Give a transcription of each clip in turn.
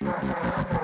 Thank you.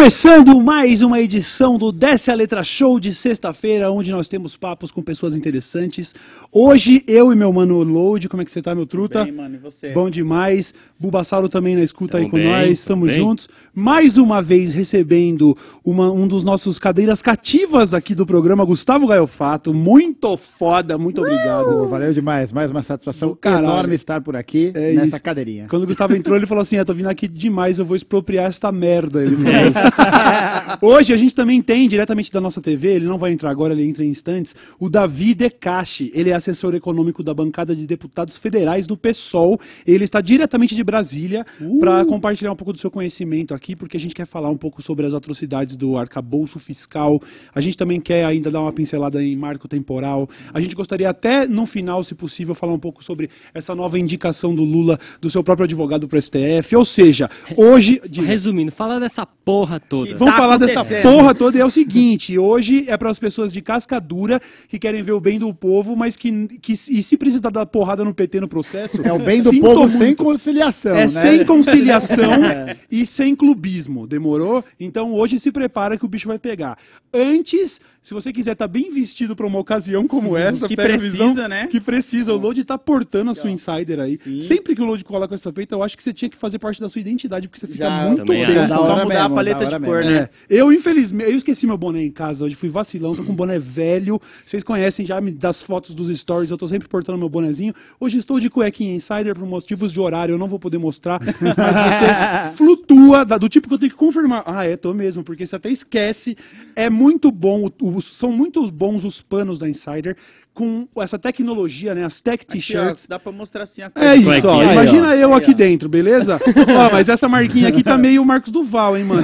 Começando mais uma edição do Desce a Letra Show de sexta-feira, onde nós temos papos com pessoas interessantes. Hoje, eu e meu mano Load, como é que você tá, meu truta? Bem, mano, e você? Bom demais. Bubassaro também na escuta Tamo aí com bem, nós, tamo estamos juntos. Mais uma vez recebendo uma- um dos nossos cadeiras cativas aqui do programa, Gustavo Gaiofato. Muito foda, muito obrigado. Valeu demais, mais uma satisfação caralho. enorme estar por aqui É nessa isso. cadeirinha. Quando o Gustavo entrou, ele falou assim: Eu tô vindo aqui demais, eu vou expropriar esta merda. Ele falou isso. Hoje a gente também tem, diretamente da nossa TV, ele não vai entrar agora, ele entra em instantes, o Davi Decache. Ele é assessor econômico da bancada de deputados federais do PSOL. Ele está diretamente de Brasília para compartilhar um pouco do seu conhecimento aqui, porque a gente quer falar um pouco sobre as atrocidades do arcabouço fiscal. A gente também quer ainda dar uma pincelada em marco temporal. A gente gostaria até, no final, se possível, falar um pouco sobre essa nova indicação do Lula, do seu próprio advogado para o STF. Ou seja, hoje. de- Resumindo, fala dessa porra toda. Vamos Tá falar dessa porra toda e é o seguinte, hoje é para as pessoas de casca dura que querem ver o bem do povo, mas que, que e se precisar dar porrada no PT no processo, É o bem do povo sem muito. conciliação, É né? sem conciliação É. e sem clubismo, demorou? Então hoje se prepara que o bicho vai pegar. Antes, se você quiser estar bem vestido para uma ocasião como essa, Que a precisa, visão, né? Que precisa, o Load tá portando a sua insider aí. Sim. Sempre que o Load cola com essa peita, eu acho que você tinha que fazer parte da sua identidade, porque você fica Já, muito bem. Da Só mudar a mesmo, paleta da de cor, mesmo. né? É, eu infelizmente, eu esqueci meu boné em casa hoje, fui vacilão, tô com um boné velho. Vocês conhecem já das fotos dos stories, eu tô sempre portando meu bonezinho. Hoje estou de cuequinha insider por motivos de horário, eu não vou poder mostrar, mas você flutua do tipo que eu tenho que confirmar. Ah, é, tô mesmo, porque você até esquece. É muito bom, o- o- são muito bons os panos da Insider com essa tecnologia, né, as tech ó, t-shirts. dá pra mostrar assim a É coisa. isso, ó. Cuequinha. Imagina Aí, eu Aí, aqui ó. dentro, beleza? ó, mas essa marquinha aqui tá meio Marcos Duval, hein, mano?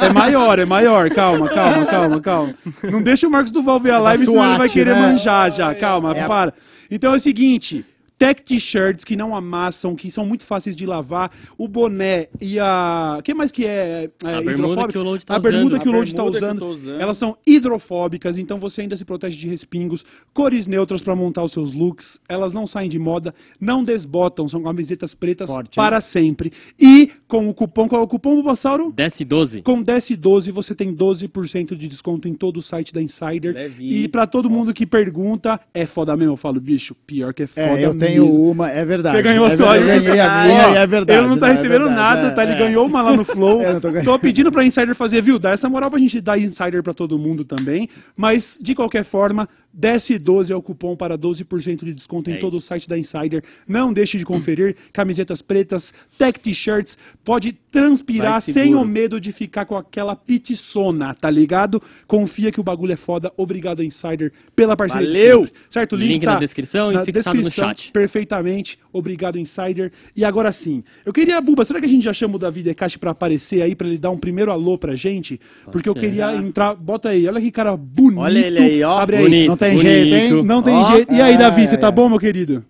É maior, é maior. Calma, calma, calma, calma. Não deixa o Marcos Duval ver a live, senão ele vai SWAT, querer né? manjar já. Calma, É a- para. Então é o seguinte. Tech t-shirts que não amassam, que são muito fáceis de lavar, o boné e a. O que mais que é, é A bermuda que o Load tá A bermuda usando. que o Load tá bermuda que eu usando, tô usando. elas são hidrofóbicas, então você ainda se protege de respingos, cores neutras para montar os seus looks, elas não saem de moda, não desbotam, são camisetas pretas Forte, hein? para sempre. E com o cupom, qual é o cupom, Bulbasauro? Desce 12. Com 1012 você tem 12% de desconto em todo o site da Insider. E pra todo mundo que pergunta, é foda mesmo? Eu falo, bicho, pior que é foda É, eu tenho uma, é verdade. Você ganhou é só Eu ganhei a minha Ó, é verdade. Ele não tá é recebendo verdade, nada, é, tá? Ele é. ganhou uma lá no Flow. Não tô tô pedindo pra Insider fazer, viu? Dá essa moral pra gente dar Insider pra todo mundo também. Mas, de qualquer forma, DS12 é o cupom para 12% de desconto em É todo o isso. site da Insider. Não deixe de conferir. Camisetas pretas, tech t-shirts. Pode transpirar sem o medo de ficar com aquela petiçona, tá ligado? Confia que o bagulho é foda. Obrigado, Insider, pela parceria Valeu! Certo? O Link na descrição e fixado no descrição, chat. Perfeitamente. Obrigado, Insider. E agora sim, eu queria, Buba, será que a gente já chama o Davi Decache pra aparecer aí, pra ele dar um primeiro alô pra gente? Porque eu ser. queria entrar. Bota aí, olha que cara bonito. Olha ele aí, ó. Abre aí. Bonito, Não tem jeito, hein? bonito. Não tem Ó, jeito. E aí, é, Davi, você tá é. bom, meu querido?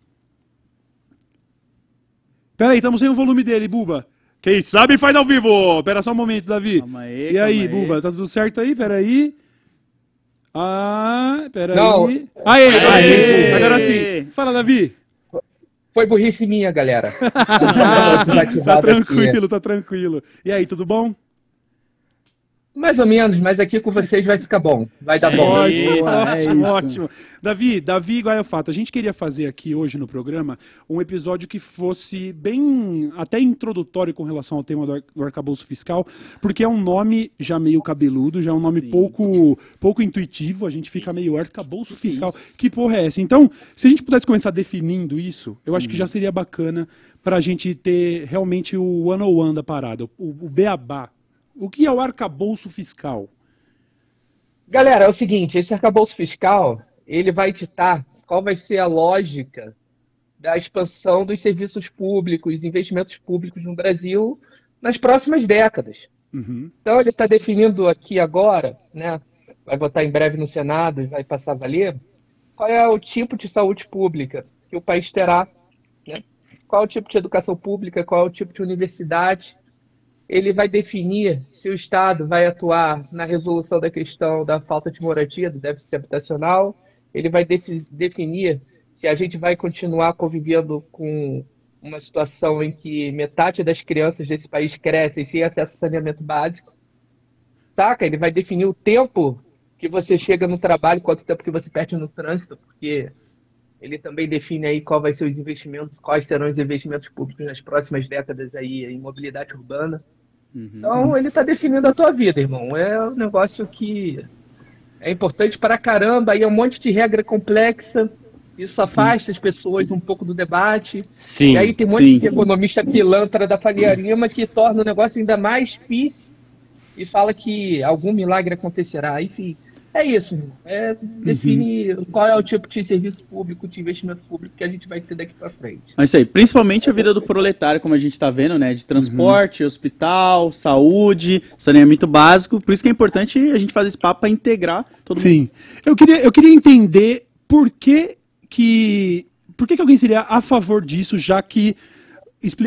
Pera aí, estamos sem o volume dele, Buba. Quem sabe faz ao vivo. Pera só um momento, Davi. Calma aí, e aí, calma aí. Buba, tá tudo certo aí? Pera aí. Ah, pera Não. aí. Aê, aê, Aê. agora sim. Fala, Davi. Foi burrice minha, galera. tá tranquilo, aqui. tá tranquilo. E aí, tudo bom? Mais ou menos, mas aqui com vocês vai ficar bom. Vai dar É bom. Ótimo, isso, é ótimo, isso. ótimo. Davi, Davi Guaiafato, a gente queria fazer aqui hoje no programa um episódio que fosse bem até introdutório com relação ao tema do, ar- do arcabouço fiscal, porque é um nome já meio cabeludo, já é um nome pouco, pouco intuitivo, a gente fica meio arcabouço fiscal. Que porra é essa? Então, se a gente pudesse começar definindo isso, eu acho que já seria bacana pra gente ter realmente o one-on-one da parada, o, o beabá. O que é o arcabouço fiscal? Galera, é o seguinte, esse arcabouço fiscal, ele vai ditar qual vai ser a lógica da expansão dos serviços públicos, investimentos públicos no Brasil nas próximas décadas. Uhum. Então ele está definindo aqui agora, né? Vai votar em breve no Senado e vai passar a valer, qual é o tipo de saúde pública que o país terá, né? Qual é o tipo de educação pública, qual é o tipo de universidade ele vai definir se o Estado vai atuar na resolução da questão da falta de moradia, do déficit habitacional, ele vai defi definir se a gente vai continuar convivendo com uma situação em que metade das crianças desse país crescem sem acesso a saneamento básico. Saca? Ele vai definir o tempo que você chega no trabalho, quanto tempo que você perde no trânsito, porque ele também define aí qual vai ser os investimentos, quais serão os investimentos públicos nas próximas décadas aí em mobilidade urbana. Uhum. Então ele está definindo a tua vida, irmão. É um negócio que é importante para caramba, aí é um monte de regra complexa isso afasta as pessoas um pouco do debate. Sim. E aí tem um monte sim. de economista pilantra da Faria Lima que torna o negócio ainda mais difícil e fala que algum milagre acontecerá. Enfim, é isso. É, define uhum. qual é o tipo de serviço público, de investimento público que a gente vai ter daqui para frente. É isso aí. Principalmente a vida do proletário, como a gente está vendo, né? De transporte, uhum. hospital, saúde, saneamento básico. Por isso que é importante a gente fazer esse papo para integrar todo Sim. mundo. Sim. Eu queria, eu queria entender por que que. Por que, que alguém seria a favor disso, já que,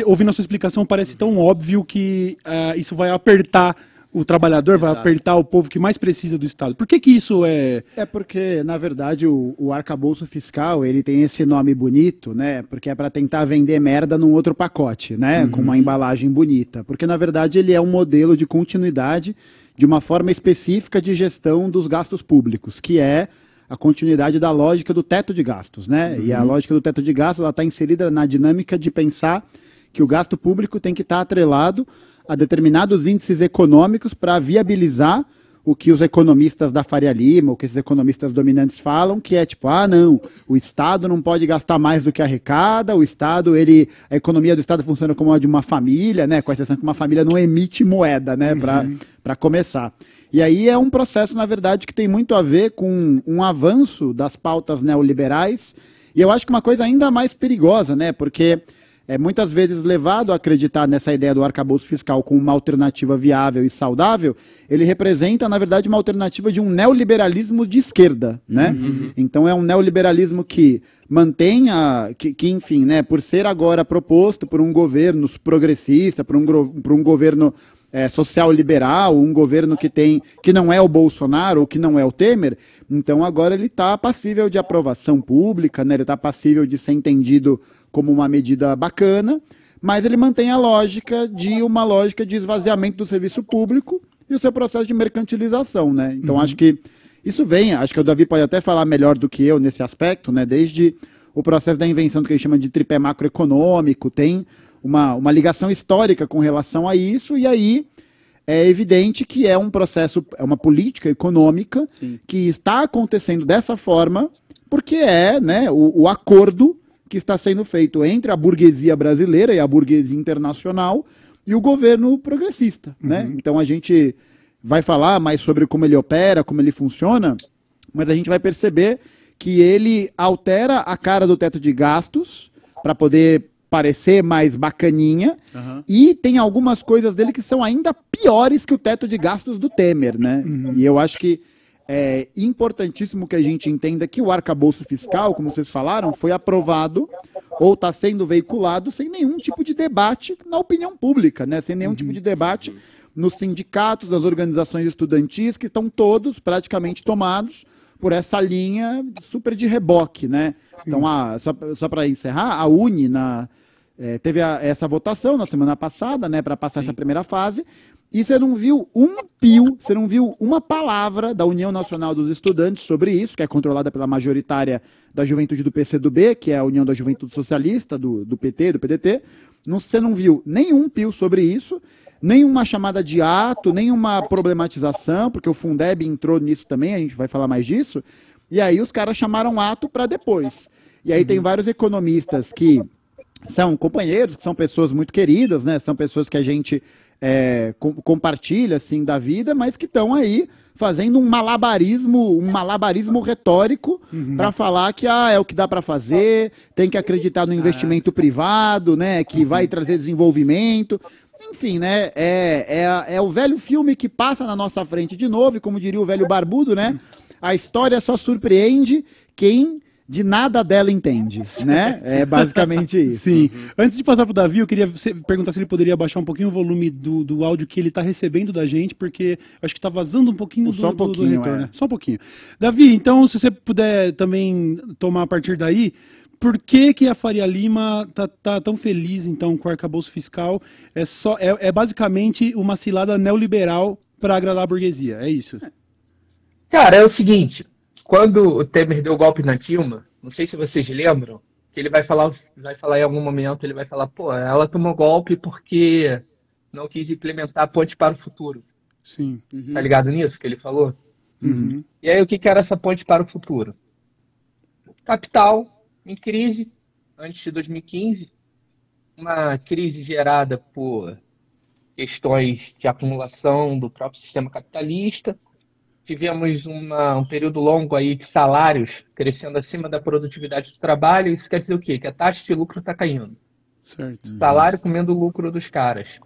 ouvindo a sua explicação, parece tão óbvio que uh, isso vai apertar o trabalhador, Exato. vai apertar o povo que mais precisa do Estado. Por que, que isso é. É porque, na verdade, o, o arcabouço fiscal ele tem esse nome bonito, né? Porque é para tentar vender merda num outro pacote, né? Uhum. Com uma embalagem bonita. Porque, na verdade, ele é um modelo de continuidade de uma forma específica de gestão dos gastos públicos, que é a continuidade da lógica do teto de gastos, né? Uhum. E a uhum. lógica do teto de gastos está inserida na dinâmica de pensar que o gasto público tem que estar tá atrelado a determinados índices econômicos para viabilizar o que os economistas da Faria Lima, o que esses economistas dominantes falam, que é tipo, ah, não, o Estado não pode gastar mais do que arrecada, o Estado, ele, a economia do Estado funciona como a de uma família, né, com a exceção que uma família não emite moeda, né, uhum. para começar. E aí é um processo, na verdade, que tem muito a ver com um avanço das pautas neoliberais. E eu acho que uma coisa ainda mais perigosa, né? Porque é muitas vezes levado a acreditar nessa ideia do arcabouço fiscal como uma alternativa viável e saudável, ele representa, na verdade, uma alternativa de um neoliberalismo de esquerda, né? Uhum. Então é um neoliberalismo que mantém a, que, que, enfim, né, por ser agora proposto por um governo progressista, por um, por um governo é, social liberal, um governo que tem que não é o Bolsonaro ou que não é o Temer, então agora ele está passível de aprovação pública, né? ele está passível de ser entendido como uma medida bacana, mas ele mantém a lógica de uma lógica de esvaziamento do serviço público e o seu processo de mercantilização, né? Então uhum. acho que isso vem, acho que o Davi pode até falar melhor do que eu nesse aspecto, né? Desde o processo da invenção do que a gente chama de tripé macroeconômico, tem uma, uma ligação histórica com relação a isso, e aí é evidente que é um processo, é uma política econômica Sim. que está acontecendo dessa forma, porque é né, o, o acordo que está sendo feito entre a burguesia brasileira e a burguesia internacional e o governo progressista. Uhum. Né? Então a gente vai falar mais sobre como ele opera, como ele funciona, mas a gente vai perceber que ele altera a cara do teto de gastos para poder parecer mais bacaninha. Uhum. E tem algumas coisas dele que são ainda piores que o teto de gastos do Temer, né? Uhum. E eu acho que é importantíssimo que a gente entenda que o arcabouço fiscal, como vocês falaram, foi aprovado ou está sendo veiculado sem nenhum tipo de debate na opinião pública, né? Sem nenhum uhum. tipo de debate nos sindicatos, nas organizações estudantis, que estão todos praticamente tomados por essa linha super de reboque, né? Então, a, só, só para encerrar, a Uni, na, é, teve a, essa votação na semana passada, né, para passar Sim. essa primeira fase, e você não viu um pio, você não viu uma palavra da União Nacional dos Estudantes sobre isso, que é controlada pela majoritária da juventude do PCdoB, que é a União da Juventude Socialista, do, do PT, do PDT. Não, você não viu nenhum pio sobre isso, nenhuma chamada de ato, nenhuma problematização, porque o Fundeb entrou nisso também, a gente vai falar mais disso. E aí os caras chamaram ato para depois. E aí uhum. tem vários economistas que são companheiros, são pessoas muito queridas, né? São pessoas que a gente é, com, compartilha assim da vida, mas que estão aí fazendo um malabarismo, um malabarismo retórico uhum. para falar que ah, é o que dá para fazer, tem que acreditar no investimento privado, né? Que uhum. vai trazer desenvolvimento. Enfim, né? É, é, é o velho filme que passa na nossa frente de novo, e como diria o velho barbudo, né? A história só surpreende quem de nada dela entende, né? É basicamente isso. Sim. Antes de passar pro Davi, eu queria perguntar se ele poderia baixar um pouquinho o volume do, do áudio que ele está recebendo da gente, porque acho que está vazando um pouquinho, do, Só um pouquinho, do retorno. é. né? Só um pouquinho. Davi, então, se você puder também tomar a partir daí, por que, que a Faria Lima tá, tá tão feliz, então, com o arcabouço fiscal? É, só, é, é basicamente uma cilada neoliberal para agradar a burguesia, é isso? Cara, é o seguinte, quando o Temer deu o golpe na Dilma, não sei se vocês lembram, que ele vai falar, vai falar em algum momento, ele vai falar, pô, ela tomou golpe porque não quis implementar a ponte para o futuro. Sim. Tá ligado nisso que ele falou? Uhum. E aí o que, que era essa ponte para o futuro? Capital em crise antes de 2015, uma crise gerada por questões de acumulação do próprio sistema capitalista. Tivemos uma- um período longo aí de salários crescendo acima da produtividade do trabalho. Isso quer dizer o quê? Que a taxa de lucro está caindo. Certo. Salário comendo o lucro dos caras.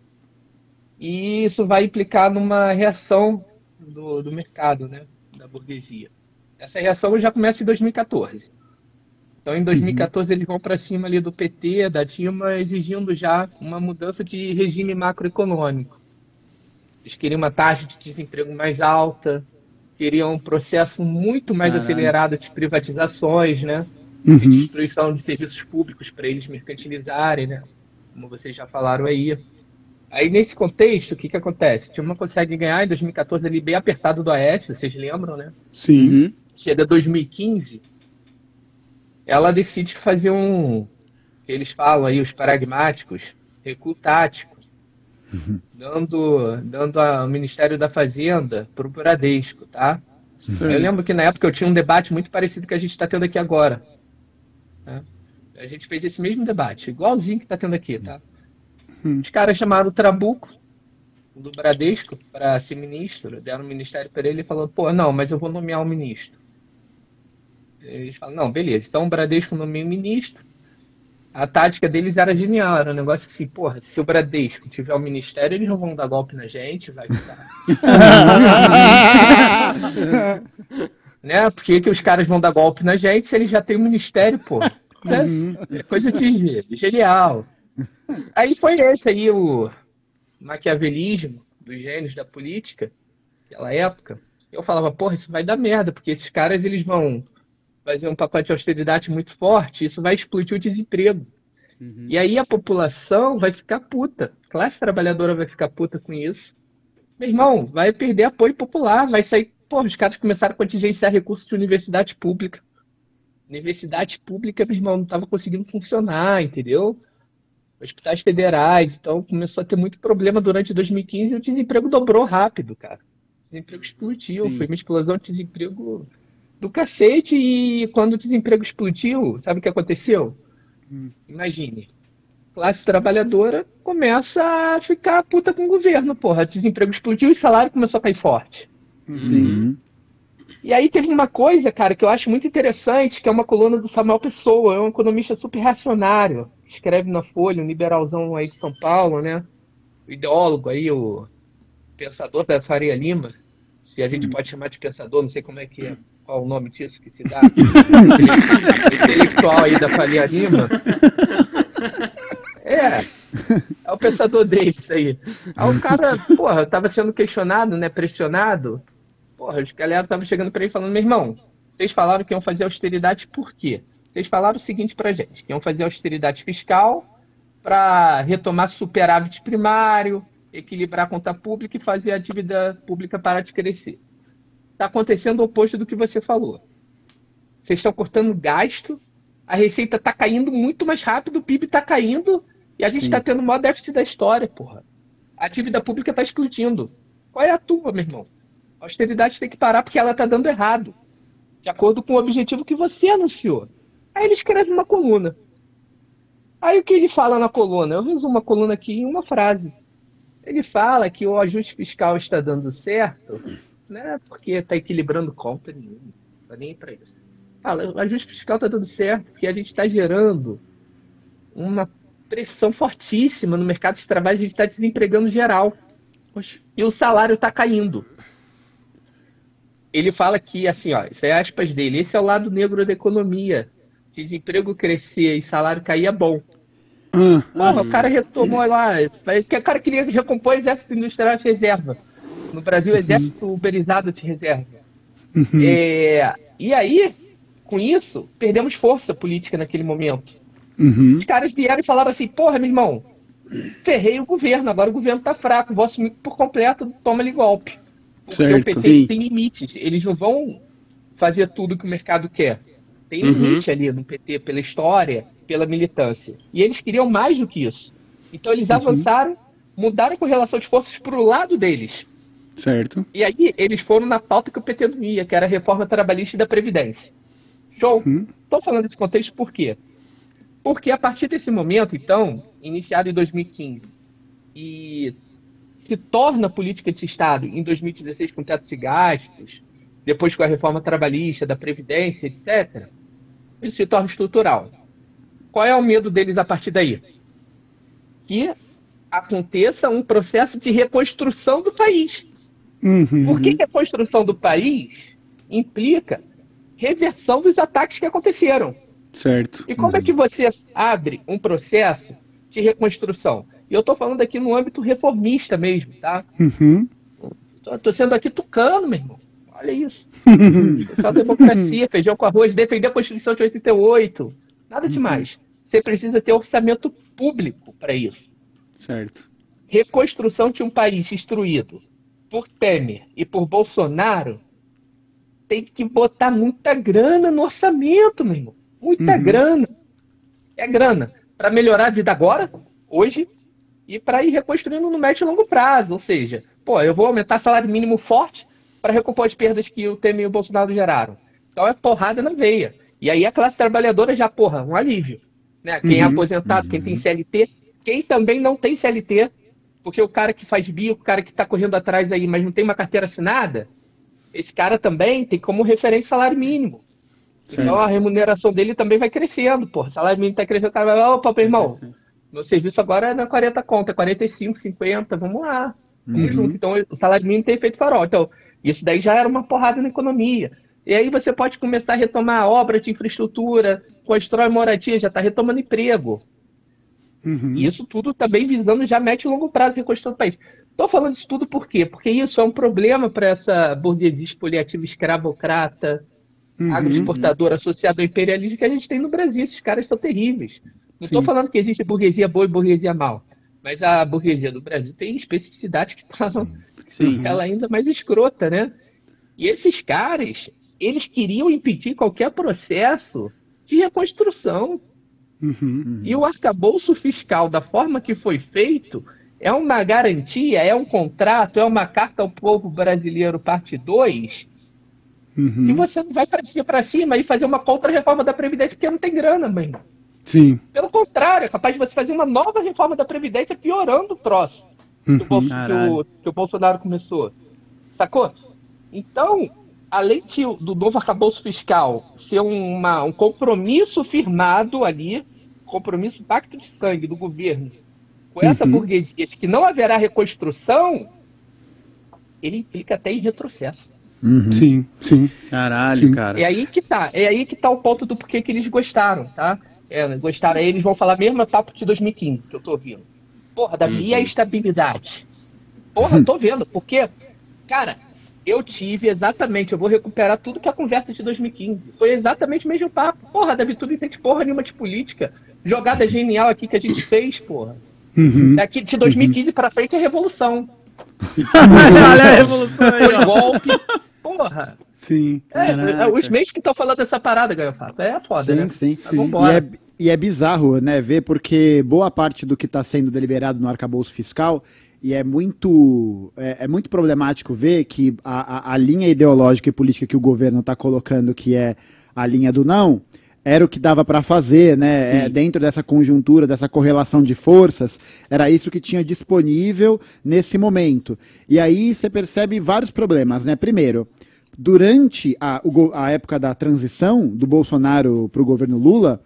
E isso vai implicar numa reação do, do mercado, né? Da burguesia. Essa reação já começa em 2014. Então, em 2014, eles vão para cima ali do PT, da Dilma, exigindo já uma mudança de regime macroeconômico. Eles queriam uma taxa de desemprego mais alta, queriam um processo muito mais Caralho. acelerado de privatizações, né? de destruição de serviços públicos para eles mercantilizarem, né? Como vocês já falaram aí. Aí, nesse contexto, o que, que acontece? Dilma consegue ganhar em 2014 ali bem apertado do AS, vocês lembram, né? Sim. Uhum. Chega 2015, ela decide fazer um. Eles falam aí, os pragmáticos, recuo tático, dando, dando ao Ministério da Fazenda para o Bradesco, tá? Certo. Eu lembro que na época eu tinha um debate muito parecido que a gente está tendo aqui agora. né? A gente fez esse mesmo debate, igualzinho que está tendo aqui, tá? Hum. Os caras chamaram o Trabuco, do Bradesco, para ser ministro, deram o ministério para ele e falou, pô, não, mas eu vou nomear um ministro. Eles falam, não, beleza, então o Bradesco nomeia o ministro. A tática deles era genial, era um negócio assim, porra, se o Bradesco tiver o ministério, eles não vão dar golpe na gente, vai ficar né? Por que, que os caras vão dar golpe na gente se eles já têm o ministério, pô? Né? É coisa de genial. Aí foi esse aí o maquiavelismo dos gênios da política, naquela época. Eu falava, porra, isso vai dar merda, porque esses caras eles vão fazer um pacote de austeridade muito forte, isso vai explodir o desemprego. E aí a população vai ficar puta, a classe trabalhadora vai ficar puta com isso. Meu irmão, vai perder apoio popular, vai sair. Pô, os caras começaram a contingenciar recursos de universidade pública. Universidade pública, meu irmão, não estava conseguindo funcionar, entendeu? Hospitais federais, então começou a ter muito problema durante 2015 e o desemprego dobrou rápido, cara. O desemprego explodiu, Sim. foi uma explosão de desemprego do cacete e quando o desemprego explodiu, sabe o que aconteceu? Imagine, classe trabalhadora começa a ficar puta com o governo, porra. Desemprego explodiu e salário começou a cair forte. Sim. E aí teve uma coisa, cara, que eu acho muito interessante, que é uma coluna do Samuel Pessoa, é um economista super reacionário, escreve na Folha, um liberalzão aí de São Paulo, né? O ideólogo aí, o pensador da Faria Lima, se a gente pode chamar de pensador, não sei como é que é, qual o nome disso que se dá. intelectual aí da Faria Lima. É, é o pensador deles aí. Aí o cara, porra, tava sendo questionado, né, pressionado. Porra, os galera tava chegando pra ele falando, meu irmão, vocês falaram que iam fazer austeridade por quê? Vocês falaram o seguinte pra gente, que iam fazer austeridade fiscal para retomar superávit primário, equilibrar a conta pública e fazer a dívida pública parar de crescer. Está acontecendo o oposto do que você falou. Vocês estão cortando gasto, a receita está caindo muito mais rápido, o PIB está caindo e a gente está tendo o maior déficit da história, porra. A dívida pública está explodindo. Qual é a tua, meu irmão? A austeridade tem que parar porque ela está dando errado. De acordo com o objetivo que você anunciou. Aí ele escreve uma coluna. Aí o que ele fala na coluna? Eu resumo a coluna aqui em uma frase. Ele fala que o ajuste fiscal está dando certo, né? Porque está equilibrando conta nenhuma. Não tá nem para isso. Fala, o ajuste fiscal está dando certo porque a gente está gerando uma pressão fortíssima no mercado de trabalho, a gente está desempregando geral. Oxe. E o salário está caindo. Ele fala que, assim, ó, isso é aspas dele, esse é o lado negro da economia. desemprego crescer e salário cair é bom. Ah, Porra, o cara retomou lá. O cara queria recompor o exército industrial de reserva. No Brasil, o exército uberizado de reserva. É, e aí, com isso, perdemos força política naquele momento. uhum, Os caras vieram e falaram assim: porra, meu irmão, ferrei o governo, agora o governo tá fraco, vou assumir por completo, toma-lhe golpe. Porque Certo, o PT sim. tem limites, eles não vão fazer tudo que o mercado quer. Tem Uhum. limite ali no PT, pela história, pela militância. E eles queriam mais do que isso. Então eles avançaram, mudaram a correlação de forças para o lado deles. Certo. E aí eles foram na pauta que o PT não ia, que era a reforma trabalhista e da Previdência. Show? Estou falando desse contexto por quê? Porque a partir desse momento, então, iniciado em 2015, e se torna política de Estado em 2016 com teto de gastos, depois com a reforma trabalhista, da Previdência, etc., isso se torna estrutural. Qual é o medo deles a partir daí? Que aconteça um processo de reconstrução do país. Uhum, Porque reconstrução do país implica reversão dos ataques que aconteceram. certo. E como é que você abre um processo de reconstrução? E eu estou falando aqui no âmbito reformista mesmo, tá? Uhum, tô sendo aqui tucano, meu irmão. Olha isso. Só democracia, feijão com arroz, defender a Constituição de 88. Nada demais. Você precisa ter orçamento público para isso. certo. reconstrução de um país destruído por Temer e por Bolsonaro tem que botar muita grana no orçamento, meu irmão. Muita grana. É grana para melhorar a vida agora, hoje, e para ir reconstruindo no médio e longo prazo. Ou seja, pô, eu vou aumentar salário mínimo forte para recompor as perdas que o Temer e o Bolsonaro geraram. Então é porrada na veia. E aí a classe trabalhadora já, porra, um alívio. Né? Quem é Uhum. aposentado, quem tem CLT, quem também não tem CLT, porque o cara que faz bio, o cara que está correndo atrás aí, mas não tem uma carteira assinada, esse cara também tem como referência salário mínimo. Certo. Então a remuneração dele também vai crescendo, porra. Salário mínimo está crescendo, o cara vai, opa, meu irmão, meu serviço agora é na 40 conta, 45, 50, vamos lá. Vamos junto. Então o salário mínimo tem efeito farol. Então, isso daí já era uma porrada na economia. E aí você pode começar a retomar obra de infraestrutura, constrói moradia, já está retomando emprego. Uhum, E isso tudo também visando já médio e longo prazo reconstrução do país. Estou falando isso tudo por quê? Porque isso é um problema para essa burguesia expoliativa escravocrata, uhum, agroexportadora associada ao imperialismo que a gente tem no Brasil. Esses caras são terríveis. Não estou falando que existe burguesia boa e burguesia mal. Mas a burguesia do Brasil tem especificidades que Sim. ela ainda mais escrota, né? E esses caras, eles queriam impedir qualquer processo de reconstrução. Uhum, E o arcabouço fiscal, da forma que foi feito, é uma garantia, é um contrato, é uma carta ao povo brasileiro, parte 2, e uhum. você não vai para cima e fazer uma contra-reforma da Previdência porque não tem grana, mãe. Sim. Pelo contrário, é capaz de você fazer uma nova reforma da Previdência piorando o troço que, o, Bolso- que o- que o Bolsonaro começou. Sacou? Então, além de, do novo arcabouço fiscal ser uma- um compromisso firmado ali, compromisso, pacto de sangue do governo com essa Uhum. burguesia de que não haverá reconstrução, ele implica até em retrocesso. Sim, sim. Caralho, Sim. cara. É aí que tá, é aí que tá o ponto do porquê que eles gostaram, tá? É, gostaram, aí eles vão falar mesmo é papo de 2015, que eu tô ouvindo. Porra, Davi, e a estabilidade? Porra, tô vendo, porque, cara, eu tive exatamente, eu vou recuperar tudo que é a conversa de 2015. Foi exatamente o mesmo papo. Porra, Davi, tu não entende porra nenhuma de política. Jogada genial aqui que a gente fez, porra. Uhum. Daqui de 2015 pra frente é revolução. Olha a revolução aí, Foi ó. golpe. Porra. Sim. É, Caraca. os meios que estão falando dessa parada, Gaiofato. É foda, Sim, né? sim. Mas Sim. vambora. E é, e é bizarro, né, ver, porque boa parte do que está sendo deliberado no arcabouço fiscal, e é muito, é, é muito problemático ver que a, a, a linha ideológica e política que o governo está colocando, que é a linha do não, era o que dava para fazer, né? É, dentro dessa conjuntura, dessa correlação de forças, era isso que tinha disponível nesse momento. E aí você percebe vários problemas, né? Primeiro, durante a, a época da transição do Bolsonaro para o governo Lula,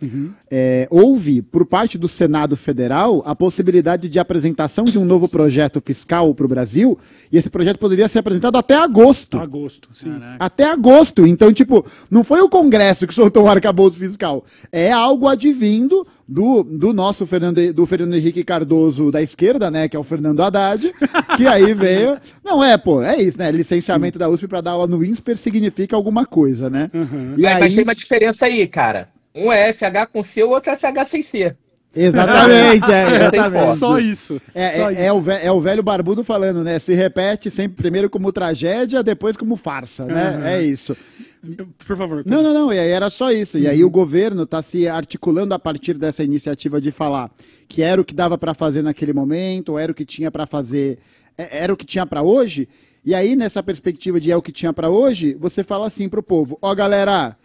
é, houve, por parte do Senado Federal, a possibilidade de apresentação de um novo projeto fiscal para o Brasil, e esse projeto poderia ser apresentado até agosto. Agosto, sim. Até agosto. Então, tipo, não foi o Congresso que soltou o arcabouço fiscal. É algo advindo do, do nosso Fernando, do Fernando Henrique Cardoso da esquerda, né? Que é o Fernando Haddad, que aí veio. Não, é, pô, é isso, né? Licenciamento da USP para dar aula no INSPER significa alguma coisa, né? Uhum. E mas, aí... mas tem uma diferença aí, cara. Um é FH com C, o outro é FH sem C. Exatamente, é, exatamente. Só isso. É, Só é, isso. É, o velho, é, o velho, barbudo falando, né? Se repete sempre primeiro como tragédia, depois como farsa, né? Uhum. É isso. Por favor. Não, não, não. E aí era só isso. Uhum. E aí uhum. o governo está se articulando a partir dessa iniciativa de falar que era o que dava para fazer naquele momento, era o que tinha para fazer, é, era o que tinha para hoje. E aí, nessa perspectiva de é o que tinha para hoje, você fala assim pro povo: ó, oh, galera,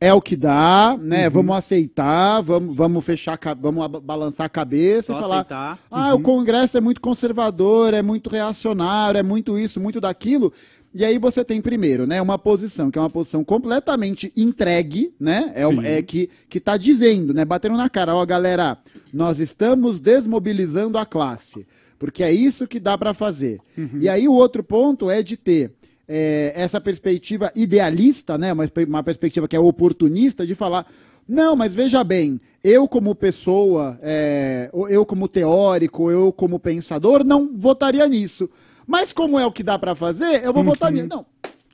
é o que dá, né? Uhum. Vamos aceitar, vamos, vamos fechar, vamos balançar a cabeça Só e falar: aceitar. ah, uhum. o Congresso é muito conservador, é muito reacionário, é muito isso, muito daquilo. E aí você tem primeiro, né, uma posição que é uma posição completamente entregue, né? É, uma, é que que tá dizendo, né, batendo na cara, ó, galera, nós estamos desmobilizando a classe, porque é isso que dá para fazer. Uhum. E aí o outro ponto é de ter é, essa perspectiva idealista, né, uma, uma perspectiva que é oportunista, de falar não, mas veja bem, eu como pessoa, é, eu como teórico, eu como pensador, não votaria nisso. Mas como é o que dá para fazer, eu vou uhum. votar nisso. Não.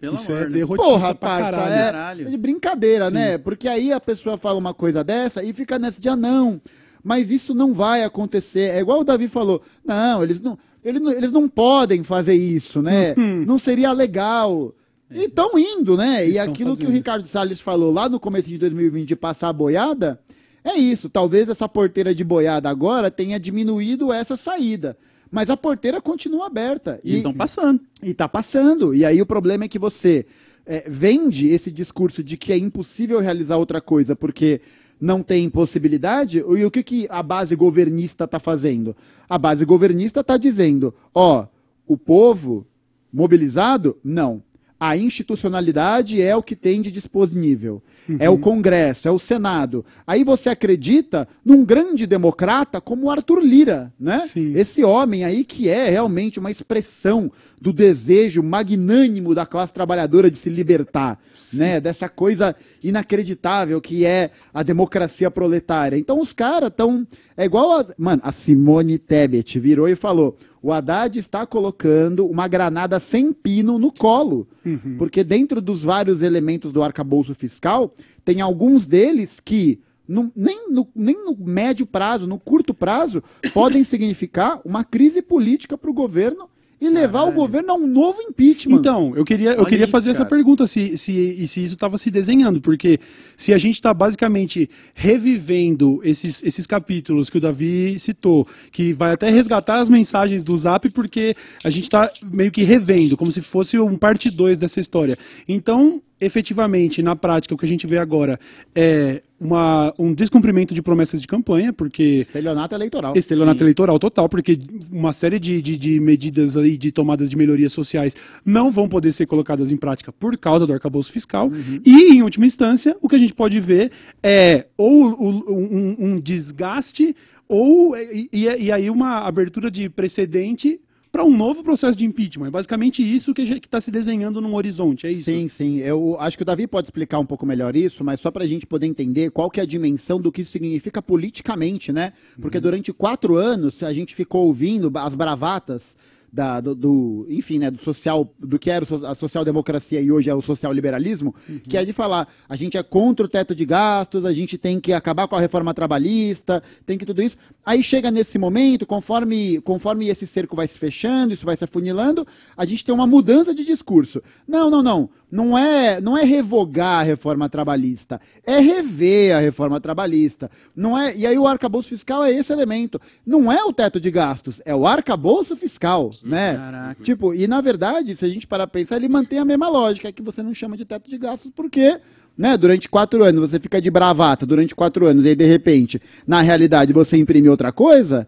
Pelo Isso amor, é né? Porra, parça, caralho. é de brincadeira, Sim. né? Porque aí a pessoa fala uma coisa dessa e fica nessa de ah, não. Mas isso não vai acontecer. É igual o Davi falou. Não, eles não. Eles não, eles não podem fazer isso, né? Uhum. Não seria legal. E estão indo, né? Eles e aquilo fazendo. que o Ricardo Salles falou lá no começo de 2020 de passar a boiada, é isso. Talvez essa porteira de boiada agora tenha diminuído essa saída. Mas a porteira continua aberta. E estão passando. E está passando. E aí o problema é que você é, vende esse discurso de que é impossível realizar outra coisa porque não tem possibilidade, e o que, que a base governista está fazendo? A base governista está dizendo: ó, o povo mobilizado? Não. A institucionalidade é o que tem de disponível. Uhum. É o Congresso, é o Senado. Aí você acredita num grande democrata como Arthur Lira, né? Sim. Esse homem aí que é realmente uma expressão do desejo magnânimo da classe trabalhadora de se libertar, Sim. né? Dessa coisa inacreditável que é a democracia proletária. Então os caras estão é igual a, mano, a Simone Tebet virou e falou: o Haddad está colocando uma granada sem pino no colo. Uhum. Porque dentro dos vários elementos do arcabouço fiscal, tem alguns deles que no, nem, no, nem no médio prazo, no curto prazo, podem significar uma crise política para o governo e levar Caralho. o governo a um novo impeachment. Então, eu queria, eu queria isso, fazer cara. essa pergunta, se, se, se isso estava se desenhando, porque se a gente está basicamente revivendo esses, esses capítulos que o Davi citou, que vai até resgatar as mensagens do Zap, porque a gente está meio que revendo, como se fosse um parte 2 dessa história. Então, efetivamente, na prática, o que a gente vê agora é uma, um descumprimento de promessas de campanha, porque... Estelionato eleitoral. Estelionato Sim. eleitoral total, porque uma série de, de, de, medidas aí, de tomadas de melhorias sociais não vão poder ser colocadas em prática por causa do arcabouço fiscal. Uhum. E, em última instância, o que a gente pode ver é ou um, um desgaste ou e, e aí uma abertura de precedente para um novo processo de impeachment. É basicamente isso que está se desenhando num horizonte, é isso? Sim, sim. Eu acho que o Davi pode explicar um pouco melhor isso, mas só para a gente poder entender qual que é a dimensão do que isso significa politicamente, né? Porque uhum. durante quatro anos a gente ficou ouvindo as bravatas da, do, do, enfim, né, do social, do que era a social-democracia e hoje é o social-liberalismo, uhum. que é de falar, a gente é contra o teto de gastos, a gente tem que acabar com a reforma trabalhista, tem que tudo isso. Aí chega nesse momento, conforme, conforme esse cerco vai se fechando, isso vai se afunilando, a gente tem uma mudança de discurso. Não, não, não. Não é, não é revogar a reforma trabalhista, é rever a reforma trabalhista. Não é, e aí o arcabouço fiscal é esse elemento. Não é o teto de gastos, é o arcabouço fiscal né? Caraca. Tipo, e na verdade, se a gente parar pra pensar, ele mantém a mesma lógica, é que você não chama de teto de gastos porque, né, durante quatro anos você fica de bravata durante quatro anos, e aí de repente, na realidade, você imprime outra coisa,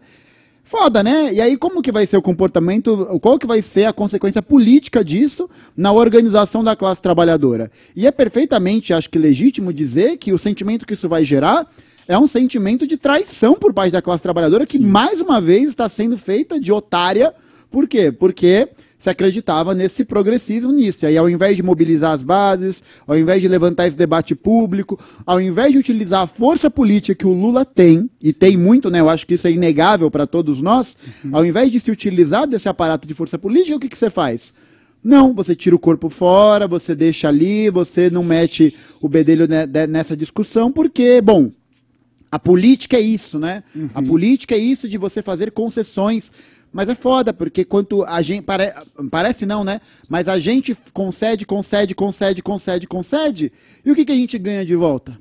foda, né? E aí como que vai ser o comportamento, qual que vai ser a consequência política disso na organização da classe trabalhadora? E é perfeitamente, acho que legítimo dizer que o sentimento que isso vai gerar é um sentimento de traição por parte da classe trabalhadora que, Sim. mais uma vez, está sendo feita de otária. Por quê? Porque se acreditava nesse progressismo nisso. E aí, ao invés de mobilizar as bases, ao invés de levantar esse debate público, ao invés de utilizar a força política que o Lula tem, e tem muito, né? Eu acho que isso é inegável para todos nós, uhum. ao invés de se utilizar desse aparato de força política, o que, que você faz? Não, você tira o corpo fora, você deixa ali, você não mete o bedelho nessa discussão, porque, bom, a política é isso, né? Uhum. A política é isso de você fazer concessões mas é foda, porque quanto a gente. Pare, parece não, né? Mas a gente concede, concede, concede, concede, concede. E o que, que a gente ganha de volta?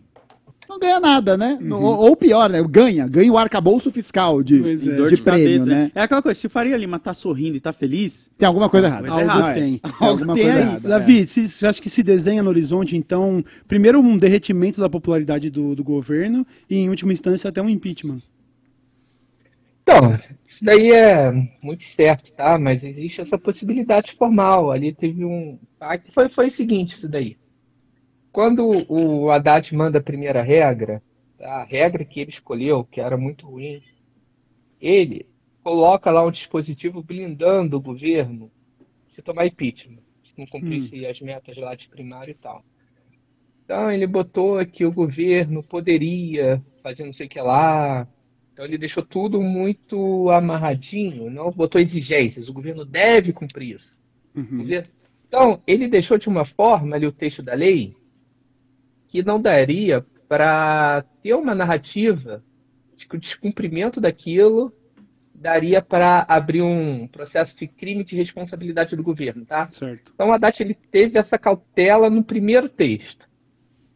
Não ganha nada, né? Uhum. Ou, ou, pior, né? Ganha, ganha o arcabouço fiscal de, é. de, de prêmio, cabeça, né? É aquela coisa, se Faria Lima tá sorrindo e tá feliz. Tem alguma coisa errada. Algo errado. tem. tem. Algo tem aí. Errada, Davi, é. você acha que se desenha no horizonte, então, primeiro um derretimento da popularidade do, do governo e, em última instância, até um impeachment? Então, isso daí é muito certo, tá? Mas existe essa possibilidade formal. Ali teve um. Foi, foi o seguinte, isso daí. Quando o Haddad manda a primeira regra, a regra que ele escolheu, que era muito ruim, ele coloca lá um dispositivo blindando o governo se tomar impeachment, se não cumprisse hum. as metas lá de primário e tal. Então ele botou que o governo poderia fazer não sei o que lá, então ele deixou tudo muito amarradinho, não botou exigências. O governo deve cumprir isso. Uhum. Então, ele deixou de uma forma ali o texto da lei que não daria para ter uma narrativa de que o descumprimento daquilo daria para abrir um processo de crime de responsabilidade do governo, tá? Certo. Então, o Haddad ele teve essa cautela no primeiro texto.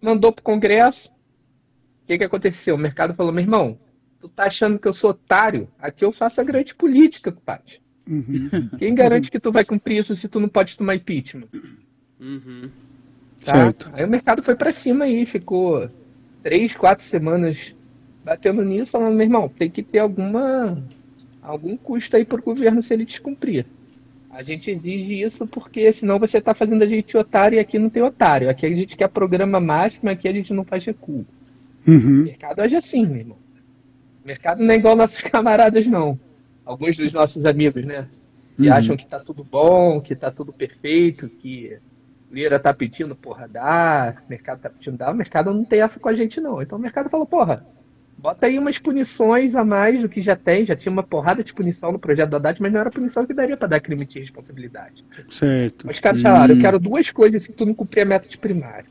Mandou para o Congresso. O que, que aconteceu? O mercado falou, meu irmão, Tu tá achando que eu sou otário? Aqui eu faço a grande política, compadre. Uhum. Quem garante que tu vai cumprir isso se tu não pode tomar impeachment? Uhum. Tá? Certo. Aí o mercado foi para cima aí, ficou três, quatro semanas batendo nisso, falando, meu irmão, tem que ter alguma algum custo aí pro governo se ele descumprir. A gente exige isso porque senão você tá fazendo a gente otário e aqui não tem otário. Aqui a gente quer programa máximo, aqui a gente não faz recuo. Uhum. O mercado age assim, meu irmão. O mercado não é igual nossos camaradas, não. Alguns dos nossos amigos, né? Que uhum. acham que tá tudo bom, que tá tudo perfeito, que o Lira tá pedindo, porra, dá, o mercado tá pedindo, dá. O mercado não tem essa com a gente, não. Então o mercado falou, porra, bota aí umas punições a mais do que já tem. Já tinha uma porrada de punição no projeto da Haddad, mas não era punição que daria para dar crime de responsabilidade. Certo. Mas, cara, falaram, hum. eu quero duas coisas se tu não cumprir a meta de primário.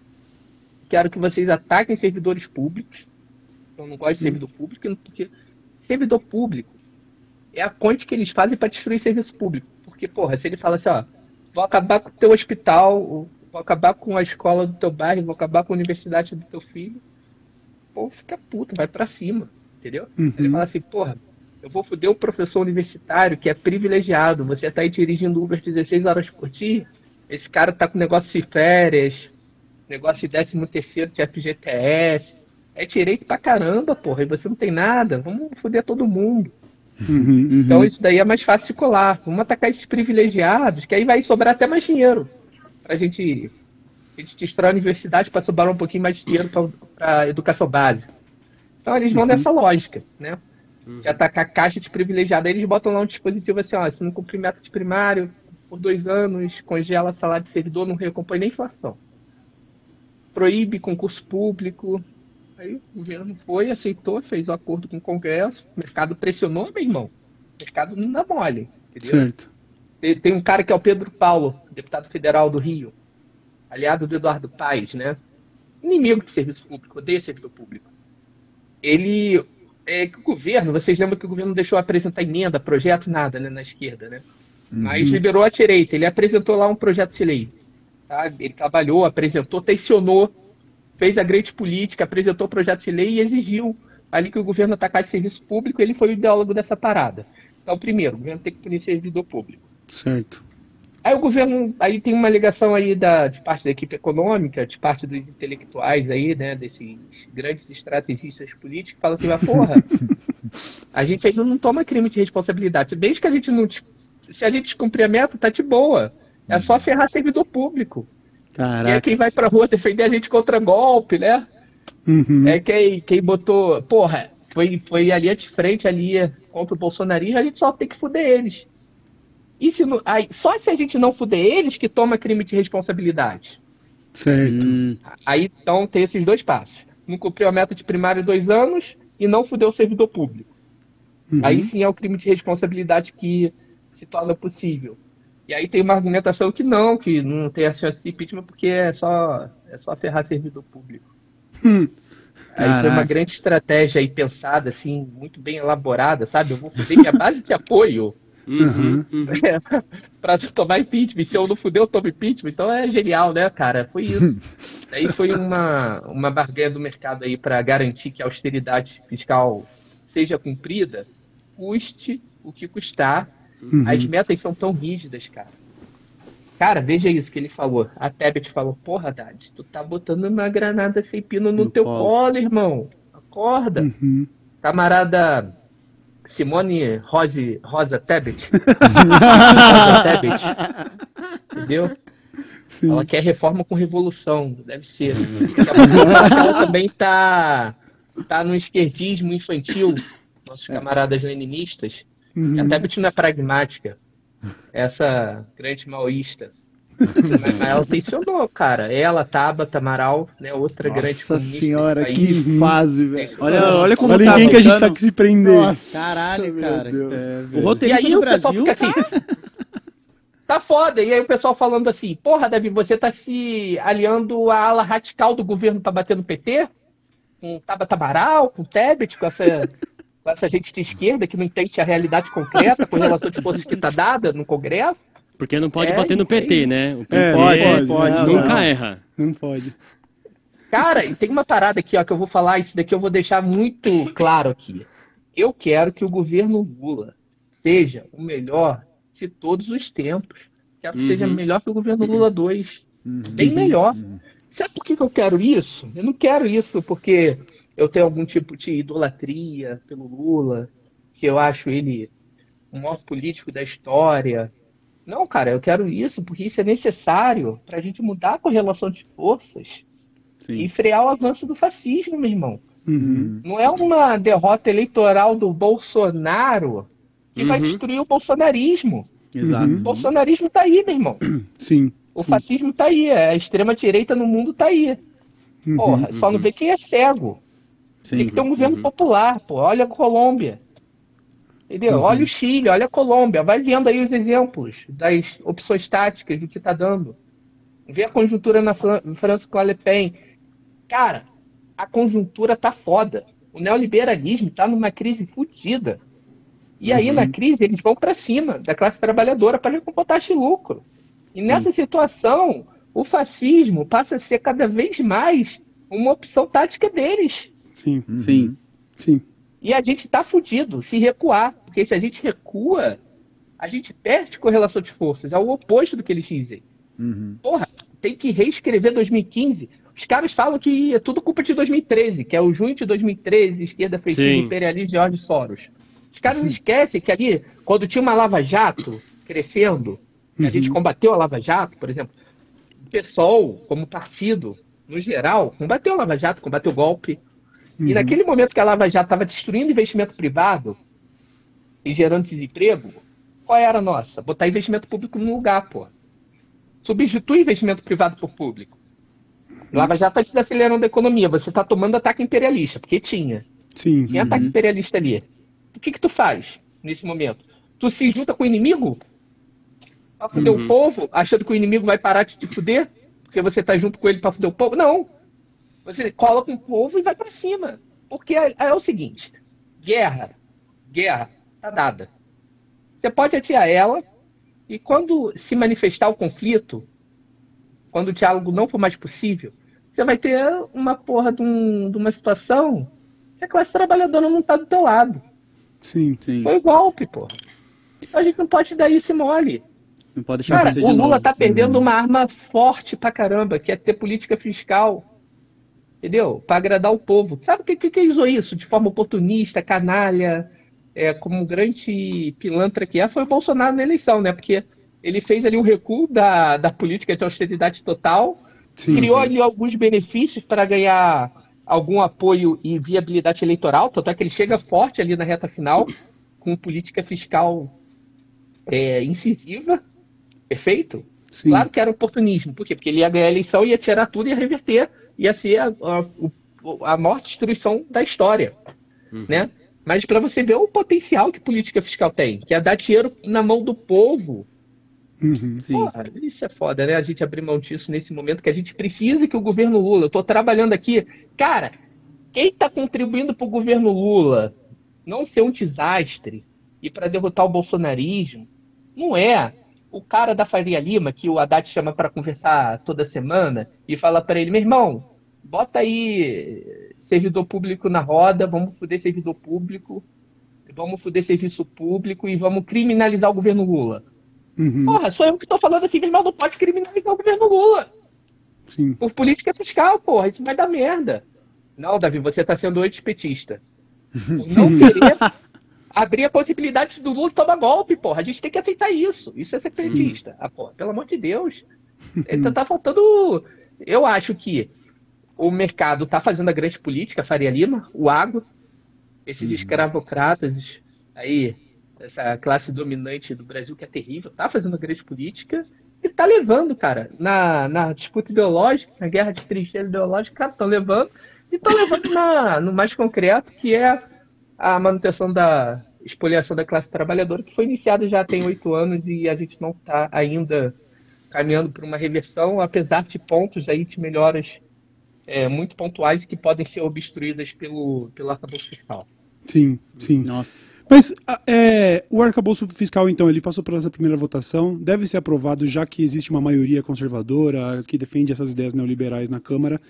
Quero que vocês ataquem servidores públicos eu não gosto de servidor público, porque servidor público é a ponte que eles fazem para destruir serviço público. Porque, porra, se ele fala assim, ó, vou acabar com o teu hospital, vou acabar com a escola do teu bairro, vou acabar com a universidade do teu filho, pô, fica puto, vai para cima, entendeu? Uhum. Ele fala assim, porra, eu vou foder o professor universitário que é privilegiado, você tá aí dirigindo Uber 16 horas por dia, esse cara tá com negócio de férias, negócio de 13 terceiro de FGTS, é direito pra caramba, porra, e você não tem nada, vamos foder todo mundo. Uhum, uhum. Então isso daí é mais fácil de colar. Vamos atacar esses privilegiados, que aí vai sobrar até mais dinheiro. Pra gente. A gente destrói a universidade para sobrar um pouquinho mais de dinheiro para educação básica. Então eles vão uhum. nessa lógica, né? Uhum. De atacar a caixa de privilegiado. Aí eles botam lá um dispositivo assim, ó, se não cumprir meta de primário por dois anos, congela salário de servidor, não recompõe nem inflação. Proíbe concurso público, Aí o governo foi, aceitou, fez o um acordo com o Congresso, o mercado pressionou, meu irmão. O mercado não dá mole. Entendeu? Certo. Tem, tem um cara que é o Pedro Paulo, deputado federal do Rio, aliado do Eduardo Paes, né? Inimigo de serviço público, odeia servidor público. Ele. É que o governo, vocês lembram que o governo deixou apresentar emenda, projeto, nada, né, na esquerda, né? Uhum. Mas liberou a direita. Ele apresentou lá um projeto de lei. Tá? Ele trabalhou, apresentou, tensionou fez a grande política, apresentou o projeto de lei e exigiu ali que o governo atacasse serviço público, ele foi o ideólogo dessa parada. Então, primeiro, o governo tem que punir servidor público. Certo. Aí o governo, aí tem uma ligação aí da, de parte da equipe econômica, de parte dos intelectuais aí, né, desses grandes estrategistas políticos, que falam assim, mas porra, a gente ainda não toma crime de responsabilidade. Desde que a gente não, se a gente descumprir a meta, tá de boa. É só ferrar servidor público. Caraca. E é quem vai pra rua defender a gente contra golpe, né? Uhum. É quem, quem botou. Porra, foi, foi ali de frente ali contra o bolsonarismo, a gente só tem que fuder eles. E se não, aí, só se a gente não fuder eles que toma crime de responsabilidade. Certo. Hum. Aí então tem esses dois passos. Não cumpriu a meta de primário dois anos e não fudeu o servidor público. Uhum. Aí sim é o crime de responsabilidade que se torna possível. E aí tem uma argumentação que não, que não tem a chance de impeachment porque é só, é só ferrar servidor público. Hum. Aí foi uma grande estratégia aí pensada, assim, muito bem elaborada, sabe? Eu vou fazer minha base de apoio Uhum, uhum. É, pra tomar impeachment. Se eu não fuder, eu tomo impeachment. Então é genial, né, cara? Foi isso. aí foi uma, uma barganha do mercado aí para garantir que a austeridade fiscal seja cumprida, custe o que custar. Uhum. As metas são tão rígidas, cara. Cara, veja isso que ele falou. A Tebet falou, porra, Haddad, tu tá botando uma granada sem pino no, no teu colo. colo, irmão. Acorda. Uhum. Camarada Simone Rose, Rosa Tebet. Rosa Tebet. Entendeu? Sim. Ela quer reforma com revolução, deve ser. ela também tá, tá no esquerdismo infantil, nossos camaradas leninistas. Uhum. A Tebet não é pragmática. Essa grande maoísta. Mas ela tensionou, cara. Ela, Tabata, Amaral, né? Outra Nossa grande Nossa senhora, que fase, velho. Olha, olha como olha tá ninguém que a gente tá que se prender. Nossa, Caralho, cara. É, o roteirista e aí, do Brasil... Fica assim, tá foda. E aí o pessoal falando assim, porra, Davi, você tá se aliando à ala radical do governo pra bater no PT? Com Tabata Amaral, com Tebet, com essa... com essa gente de esquerda que não entende a realidade concreta com relação de forças que tá dada no Congresso. Porque não pode é, bater no PT, é né? O PT é, pode, pode, não, nunca não. erra. Não pode. Cara, e tem uma parada aqui, ó, que eu vou falar, isso daqui eu vou deixar muito claro aqui. Eu quero que o governo Lula seja o melhor de todos os tempos. Quero que uhum. seja melhor que o governo Lula 2. Uhum. Bem melhor. Uhum. Sabe por que eu quero isso? Eu não quero isso porque eu tenho algum tipo de idolatria pelo Lula, que eu acho ele o maior político da história, não, cara, eu quero isso porque isso é necessário para a gente mudar a correlação de forças Sim. e frear o avanço do fascismo, meu irmão. Uhum. Não é uma derrota eleitoral do Bolsonaro que uhum. vai destruir o bolsonarismo. Exato. O bolsonarismo tá aí, meu irmão. Sim. O sim. fascismo tá aí, a extrema-direita no mundo tá aí. Uhum, Porra, só não uhum. vê quem é cego. Sim. Tem que ter um governo uhum. popular, pô. Olha a Colômbia. Entendeu? Uhum. Olha o Chile, olha a Colômbia, vai vendo aí os exemplos das opções táticas do que está dando. Vê a conjuntura na França com a Le Pen. Cara, a conjuntura tá foda. O neoliberalismo tá numa crise fodida. E aí, uhum. na crise, eles vão para cima da classe trabalhadora para recompotar taxa de lucro. E Sim. nessa situação, o fascismo passa a ser cada vez mais uma opção tática deles. Sim, uhum. sim, sim. E a gente tá fudido se recuar. Porque se a gente recua, a gente perde correlação de forças. É o oposto do que eles dizem. Uhum. Porra, tem que reescrever 2015. Os caras falam que é tudo culpa de 2013, que é o junho de 2013, esquerda feitiço imperialismo de George Soros. Os caras não esquecem que ali, quando tinha uma Lava Jato crescendo, uhum. a gente uhum. combateu a Lava Jato, por exemplo, o PSOL, como partido, no geral, combateu a Lava Jato, combateu o golpe, Uhum. E naquele momento que a Lava Jato estava destruindo investimento privado e gerando desemprego, qual era a nossa? Botar investimento público no lugar, pô. Substituir investimento privado por público. Uhum. Lava Jato está desacelerando a economia. Você está tomando ataque imperialista, porque tinha. Sim. Tinha uhum. ataque imperialista ali. O que, que tu faz nesse momento? Tu se junta com o inimigo? Pra fuder uhum. o povo, achando que o inimigo vai parar de te fuder? Porque você tá junto com ele pra fuder o povo? Não. Você coloca um povo e vai para cima. Porque é, é, o seguinte: guerra, guerra, tá dada. Você pode atirar ela, e quando se manifestar o conflito, quando o diálogo não for mais possível, você vai ter uma porra de, um, de uma situação que a classe trabalhadora não tá do teu lado. Sim, sim. Foi golpe, porra. Então a gente não pode dar isso mole. Não pode deixar Cara, o Lula novo. tá perdendo uhum. uma arma forte pra caramba, que é ter política fiscal entendeu? Para agradar o povo. Sabe o que, que, que usou isso de forma oportunista, canalha, é, como um grande pilantra que é? Foi o Bolsonaro na eleição, né? Porque ele fez ali um recuo da, da política de austeridade total, Sim, criou ali alguns benefícios para ganhar algum apoio e viabilidade eleitoral, tanto é que ele chega forte ali na reta final, com política fiscal é, incisiva, perfeito? Sim. Claro que era oportunismo, por quê? Porque ele ia ganhar a eleição, ia tirar tudo, ia reverter, ia ser a, a, a maior destruição da história, né? Mas para você ver o potencial que política fiscal tem, que é dar dinheiro na mão do povo, Uhum. Porra, isso é foda, né? A gente abrir mão disso nesse momento que a gente precisa que o governo Lula. Eu tô trabalhando aqui. Cara, quem tá contribuindo pro governo Lula não ser um desastre e para derrotar o bolsonarismo não é o cara da Faria Lima que o Haddad chama para conversar toda semana e fala para ele: meu irmão, bota aí servidor público na roda, vamos foder servidor público, vamos foder serviço público e vamos criminalizar o governo Lula. Uhum. Porra, sou eu que tô falando assim, meu irmão, não pode criminalizar o governo Lula. Sim. Por política fiscal, porra, isso vai dar merda. Não, Davi, você tá sendo antipetista. Não querer abrir a possibilidade do Lula tomar golpe, porra. A gente tem que aceitar isso. Isso é ser petista. Ah, porra, pelo amor de Deus. Então tá faltando. Eu acho que o mercado tá fazendo a grande política, Faria Lima, o agro, esses escravocratas aí, essa classe dominante do Brasil que é terrível, tá fazendo a grande política e tá levando, cara, na, na disputa ideológica, na guerra de trincheira ideológica, cara, estão levando e estão levando na, no mais concreto, que é a manutenção da expoliação da classe trabalhadora, que foi iniciada já tem oito anos e a gente não está ainda caminhando por uma reversão, apesar de pontos aí de melhoras é, muito pontuais que podem ser obstruídas pelo, pelo arcabouço fiscal. Sim, sim. Nossa. Mas é, o arcabouço fiscal, então, ele passou por essa primeira votação, deve ser aprovado já que existe uma maioria conservadora que defende essas ideias neoliberais na Câmara.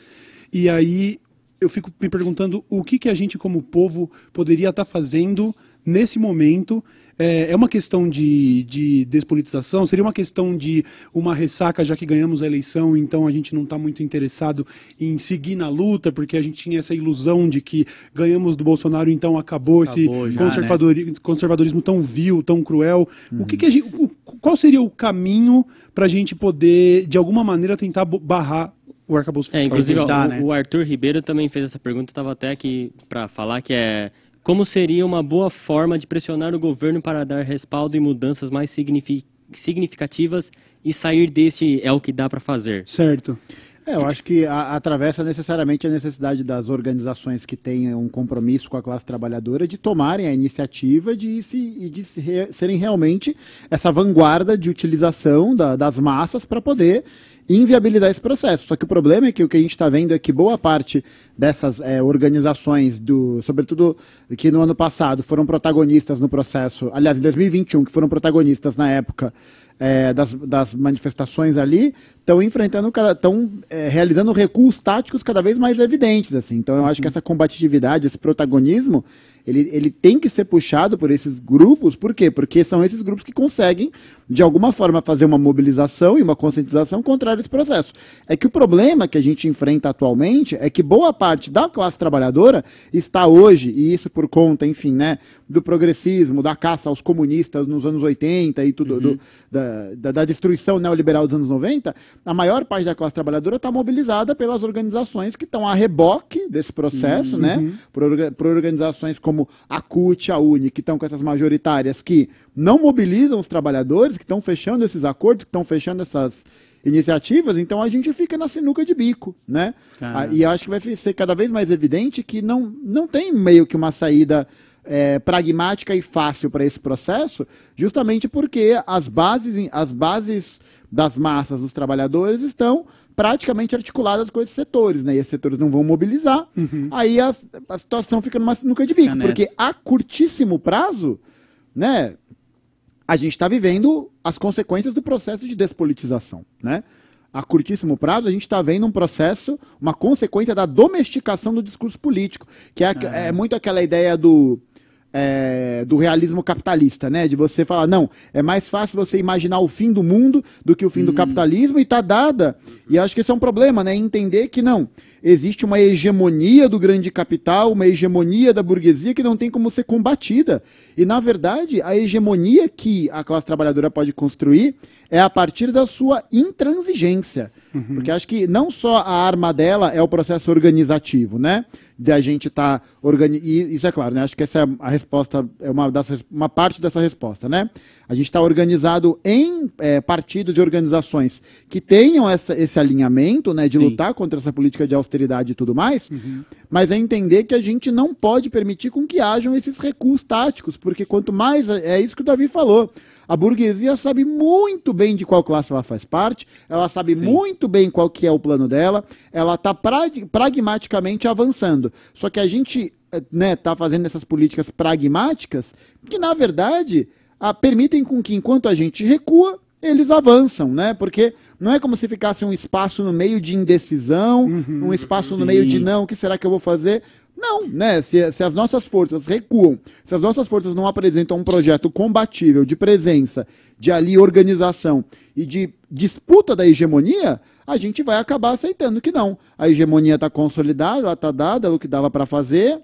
E aí eu fico me perguntando o que, que a gente, como povo, poderia estar fazendo nesse momento. É, é uma questão de, de despolitização? Seria uma questão de uma ressaca, já que ganhamos a eleição, então a gente não está muito interessado em seguir na luta, porque a gente tinha essa ilusão de que ganhamos do Bolsonaro, então acabou, Acabou esse já, conservadori- conservadorismo tão vil, tão cruel. O que, que gente, o- qual seria o caminho para a gente poder, de alguma maneira, tentar barrar o arcabouço É, fiscal? inclusive ó, evitar, o, né? o Arthur Ribeiro também fez essa pergunta, estava até aqui para falar que é como seria uma boa forma de pressionar o governo para dar respaldo e mudanças mais signifi- significativas e sair deste é o que dá para fazer. Certo. É, eu acho que a- atravessa necessariamente a necessidade das organizações que têm um compromisso com a classe trabalhadora de tomarem a iniciativa de, se, e de se re- serem realmente essa vanguarda de utilização da- das massas para poder inviabilizar esse processo. Só que o problema é que o que a gente está vendo é que boa parte dessas é, organizações, do, sobretudo que no ano passado foram protagonistas no processo, aliás, em 2021, que foram protagonistas na época é, das, das manifestações ali estão enfrentando, estão realizando recuos táticos cada vez mais evidentes. assim. Então eu acho que essa combatividade, esse protagonismo, ele, ele tem que ser puxado por esses grupos. Por quê? Porque são esses grupos que conseguem, de alguma forma, fazer uma mobilização e uma conscientização contra esse processo. É que o problema que a gente enfrenta atualmente é que boa parte da classe trabalhadora está hoje, e isso por conta, enfim, né, do progressismo, da caça aos comunistas nos anos 80 e tudo, do- da, da, da destruição neoliberal dos anos 90, a maior parte da classe trabalhadora está mobilizada pelas organizações que estão a reboque desse processo, né? Por, orga- por organizações como a CUT, a UNE, que estão com essas majoritárias que não mobilizam os trabalhadores, que estão fechando esses acordos, que estão fechando essas iniciativas, então a gente fica na sinuca de bico, né? Ah, E acho que vai ser cada vez mais evidente que não, não tem meio que uma saída é, pragmática e fácil para esse processo, justamente porque as bases, as bases das massas dos trabalhadores estão praticamente articuladas com esses setores, né? E esses setores não vão mobilizar, aí as- a situação fica numa sinuca de bico, porque a curtíssimo prazo, né? A gente está vivendo as consequências do processo de despolitização, né? A curtíssimo prazo, a gente está vendo um processo, uma consequência da domesticação do discurso político, que é, aqu- é muito aquela ideia do, é, do realismo capitalista, né? De você falar, não, é mais fácil você imaginar o fim do mundo do que o fim do capitalismo e tá dada. E acho que esse é um problema, né? Entender que não, existe uma hegemonia do grande capital, uma hegemonia da burguesia que não tem como ser combatida. E, na verdade, a hegemonia que a classe trabalhadora pode construir é a partir da sua intransigência. Porque acho que não só a arma dela é o processo organizativo, né? De a gente estar tá organi... Isso é claro, né? Acho que essa é a resposta, é uma, das, uma parte dessa resposta, né? A gente está organizado em é, partidos e organizações que tenham essa, esse alinhamento, né? De Sim. lutar contra essa política de austeridade e tudo mais, mas é entender que a gente não pode permitir com que hajam esses recuos táticos, porque quanto mais. É isso que o Davi falou. A burguesia sabe muito bem de qual classe ela faz parte, ela sabe muito bem qual que é o plano dela, ela está pragmaticamente avançando. Só que a gente eh, né, tá fazendo essas políticas pragmáticas que, na verdade, ah, permitem com que, enquanto a gente recua, eles avançam, né? Porque não é como se ficasse um espaço no meio de indecisão, um espaço no meio de sim. não, o que será que eu vou fazer? Não, né? Se, se as nossas forças recuam, se as nossas forças não apresentam um projeto combatível de presença, de ali organização e de disputa da hegemonia, a gente vai acabar aceitando que não. A hegemonia está consolidada, ela está dada, é o que dava para fazer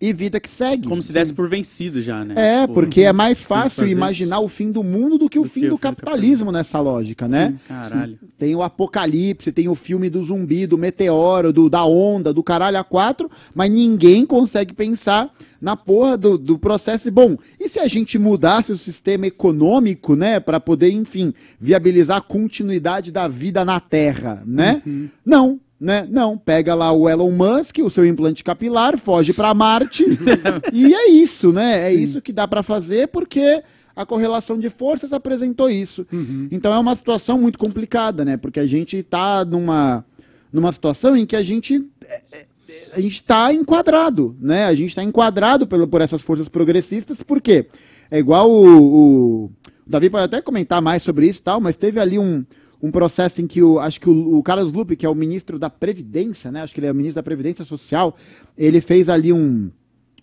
e vida que segue. Como se desse por vencido já, né? É, Tipo, porque é mais fácil imaginar o fim do mundo do que o Do fim que do do capitalismo nessa lógica, né? Caralho. Tem o Apocalipse, tem o filme do zumbi, do meteoro, do, da onda, do caralho a quatro, mas ninguém consegue pensar na porra do, do processo. Bom, e se a gente mudasse o sistema econômico, né, para poder, enfim, viabilizar a continuidade da vida na Terra, né? Não. Né? Não, pega lá o Elon Musk, o seu implante capilar, foge para Marte e é isso, né? É isso que dá para fazer porque a correlação de forças apresentou isso. Então é uma situação muito complicada, né? Porque a gente está numa, numa situação em que a gente é, é, a gente está enquadrado, né? A gente está enquadrado pelo, por essas forças progressistas, por quê? É igual o, o, o Davi pode até comentar mais sobre isso e tal, mas teve ali um, um processo em que o, acho que o, o Carlos Lupe, que é o ministro da Previdência, né? Acho que ele é o ministro da Previdência Social, ele fez ali um,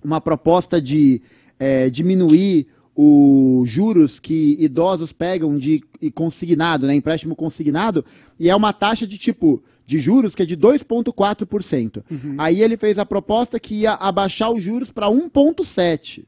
uma proposta de é, diminuir os juros que idosos pegam de consignado, né, empréstimo consignado, e é uma taxa de tipo de juros que é de 2,4%. Aí ele fez a proposta que ia abaixar os juros para 1,7%.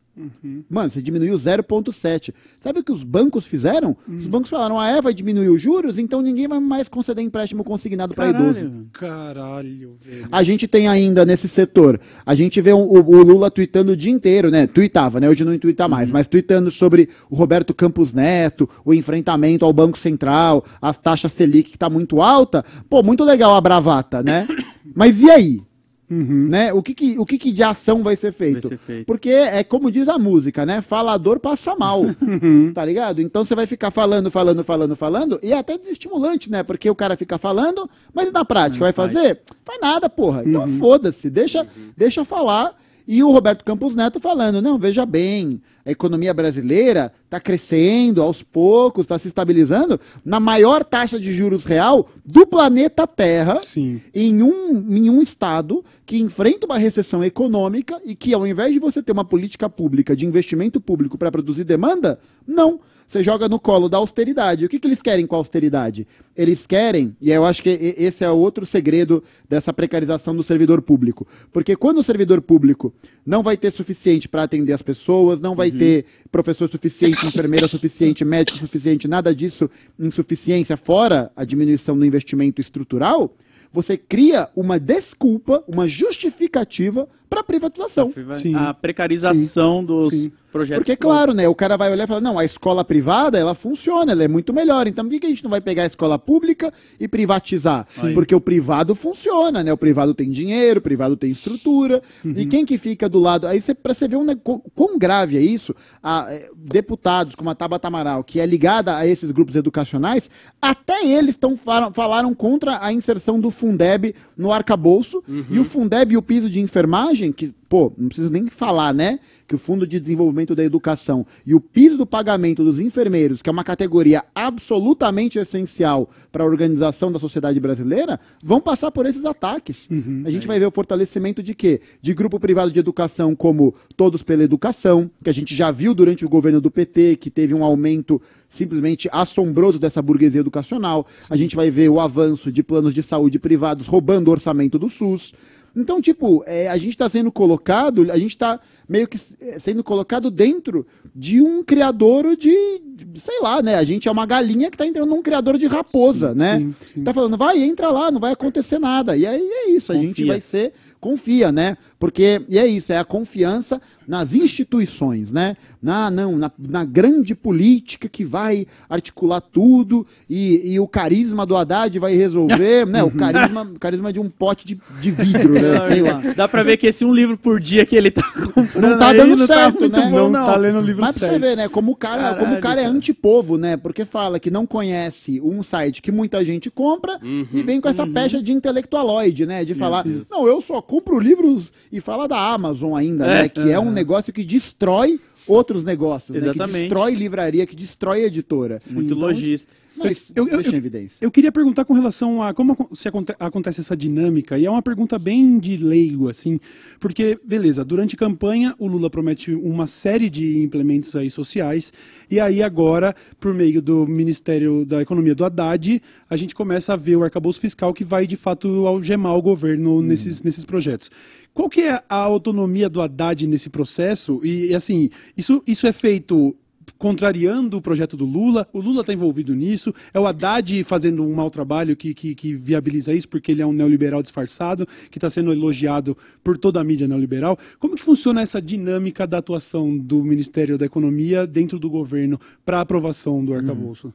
Mano, você diminuiu 0,7. Sabe o que os bancos fizeram? Os bancos falaram: ah, é, vai diminuir os juros, então ninguém vai mais conceder empréstimo consignado para idoso. Caralho. Velho. A gente tem ainda nesse setor, a gente vê o, o Lula tweetando o dia inteiro, né? Tweetava, né? Hoje não tuita mais, mas tweetando sobre o Roberto Campos Neto, o enfrentamento ao Banco Central, as taxas Selic que tá muito alta. Pô, muito legal a bravata, né? mas e aí? Né? O, que, que- o que, que de ação vai ser feito? ser feito. Porque é como diz a música, né? Falador passa mal. Tá ligado? Então você vai ficar falando, falando, falando, falando, e é até desestimulante, né? Porque o cara fica falando, mas na prática vai faz. fazer? Faz nada, porra. Então foda-se, deixa, deixa falar. E o Roberto Campos Neto falando, não, veja bem, a economia brasileira está crescendo aos poucos, está se estabilizando na maior taxa de juros real do planeta Terra Sim. em um, em um estado que enfrenta uma recessão econômica e que, ao invés de você ter uma política pública de investimento público para produzir demanda, não. Você joga no colo da austeridade. O que, que eles querem com a austeridade? Eles querem, e eu acho que esse é outro segredo dessa precarização do servidor público. Porque quando o servidor público não vai ter suficiente para atender as pessoas, não vai ter professor suficiente, enfermeira suficiente, médico suficiente, nada disso, insuficiência, fora a diminuição do investimento estrutural, você cria uma desculpa, uma justificativa para privatização. Sim. A precarização dos Sim. Projetos. Porque, claro, né? O cara vai olhar e falar, não, a escola privada, ela funciona, ela é muito melhor. Então, por que a gente não vai pegar a escola pública e privatizar? Sim. Porque o privado funciona, né? O privado tem dinheiro, o privado tem estrutura. E quem que fica do lado... Aí, você, pra você ver um, ne- quão- grave é isso, a, eh, deputados como a Tabata Amaral, que é ligada a esses grupos educacionais, até eles tão, falaram, falaram contra a inserção do Fundeb no arcabouço. E o Fundeb e o piso de enfermagem, que, pô, não preciso nem falar, né? Que o Fundo de Desenvolvimento da Educação e o piso do pagamento dos enfermeiros, que é uma categoria absolutamente essencial para a organização da sociedade brasileira, vão passar por esses ataques. a gente vai ver o fortalecimento de quê? De grupo privado de educação como Todos pela Educação, que a gente já viu durante o governo do PT, que teve um aumento simplesmente assombroso dessa burguesia educacional. A gente vai ver o avanço de planos de saúde privados roubando o orçamento do SUS. Então, tipo, é, a gente está sendo colocado, a gente está meio que é, sendo colocado dentro de um criador de, de, sei lá, né? A gente é uma galinha que está entrando num criador de raposa, Sim, né? sim, sim. Tá falando, vai, entra lá, não vai acontecer nada. E aí é isso, a gente Confia. vai ser confia, né? Porque e é isso, é a confiança nas instituições, né? Na não, na, na grande política que vai articular tudo e, e o carisma do Haddad vai resolver, né? O carisma, o carisma de um pote de, de vidro, né? Sei lá. Dá pra ver que esse um livro por dia que ele tá comprando Não tá dando não certo, tá né? bom, não, não. tá lendo livro Mas pra você ver, né? Como o cara, Caralho, como o cara é antipovo, né? Porque fala que não conhece um site que muita gente compra e vem com essa pecha de intelectualoide, né? De falar, Uhum. isso. não, eu só compro livros e fala da Amazon ainda, É. né? Que é um negócio que destrói outros negócios, né? Que Exatamente. destrói livraria, que destrói editora. Muito Então, lojista. Isso Eu- eu- deixa eu- em evidência. Eu queria perguntar com relação a como se aconte- acontece essa dinâmica, e é uma pergunta bem de leigo, assim, porque, beleza, durante a campanha o Lula promete uma série de implementos aí sociais, e aí agora, por meio do Ministério da Economia do Haddad, a gente começa a ver o arcabouço fiscal que vai, de fato, algemar o governo nesses, nesses projetos. Qual que é a autonomia do Haddad nesse processo? E, assim, isso, isso é feito contrariando o projeto do Lula. O Lula está envolvido nisso. É o Haddad fazendo um mau trabalho que, que, que viabiliza isso, porque ele é um neoliberal disfarçado, que está sendo elogiado por toda a mídia neoliberal. Como que funciona essa dinâmica da atuação do Ministério da Economia dentro do governo para aprovação do arcabouço?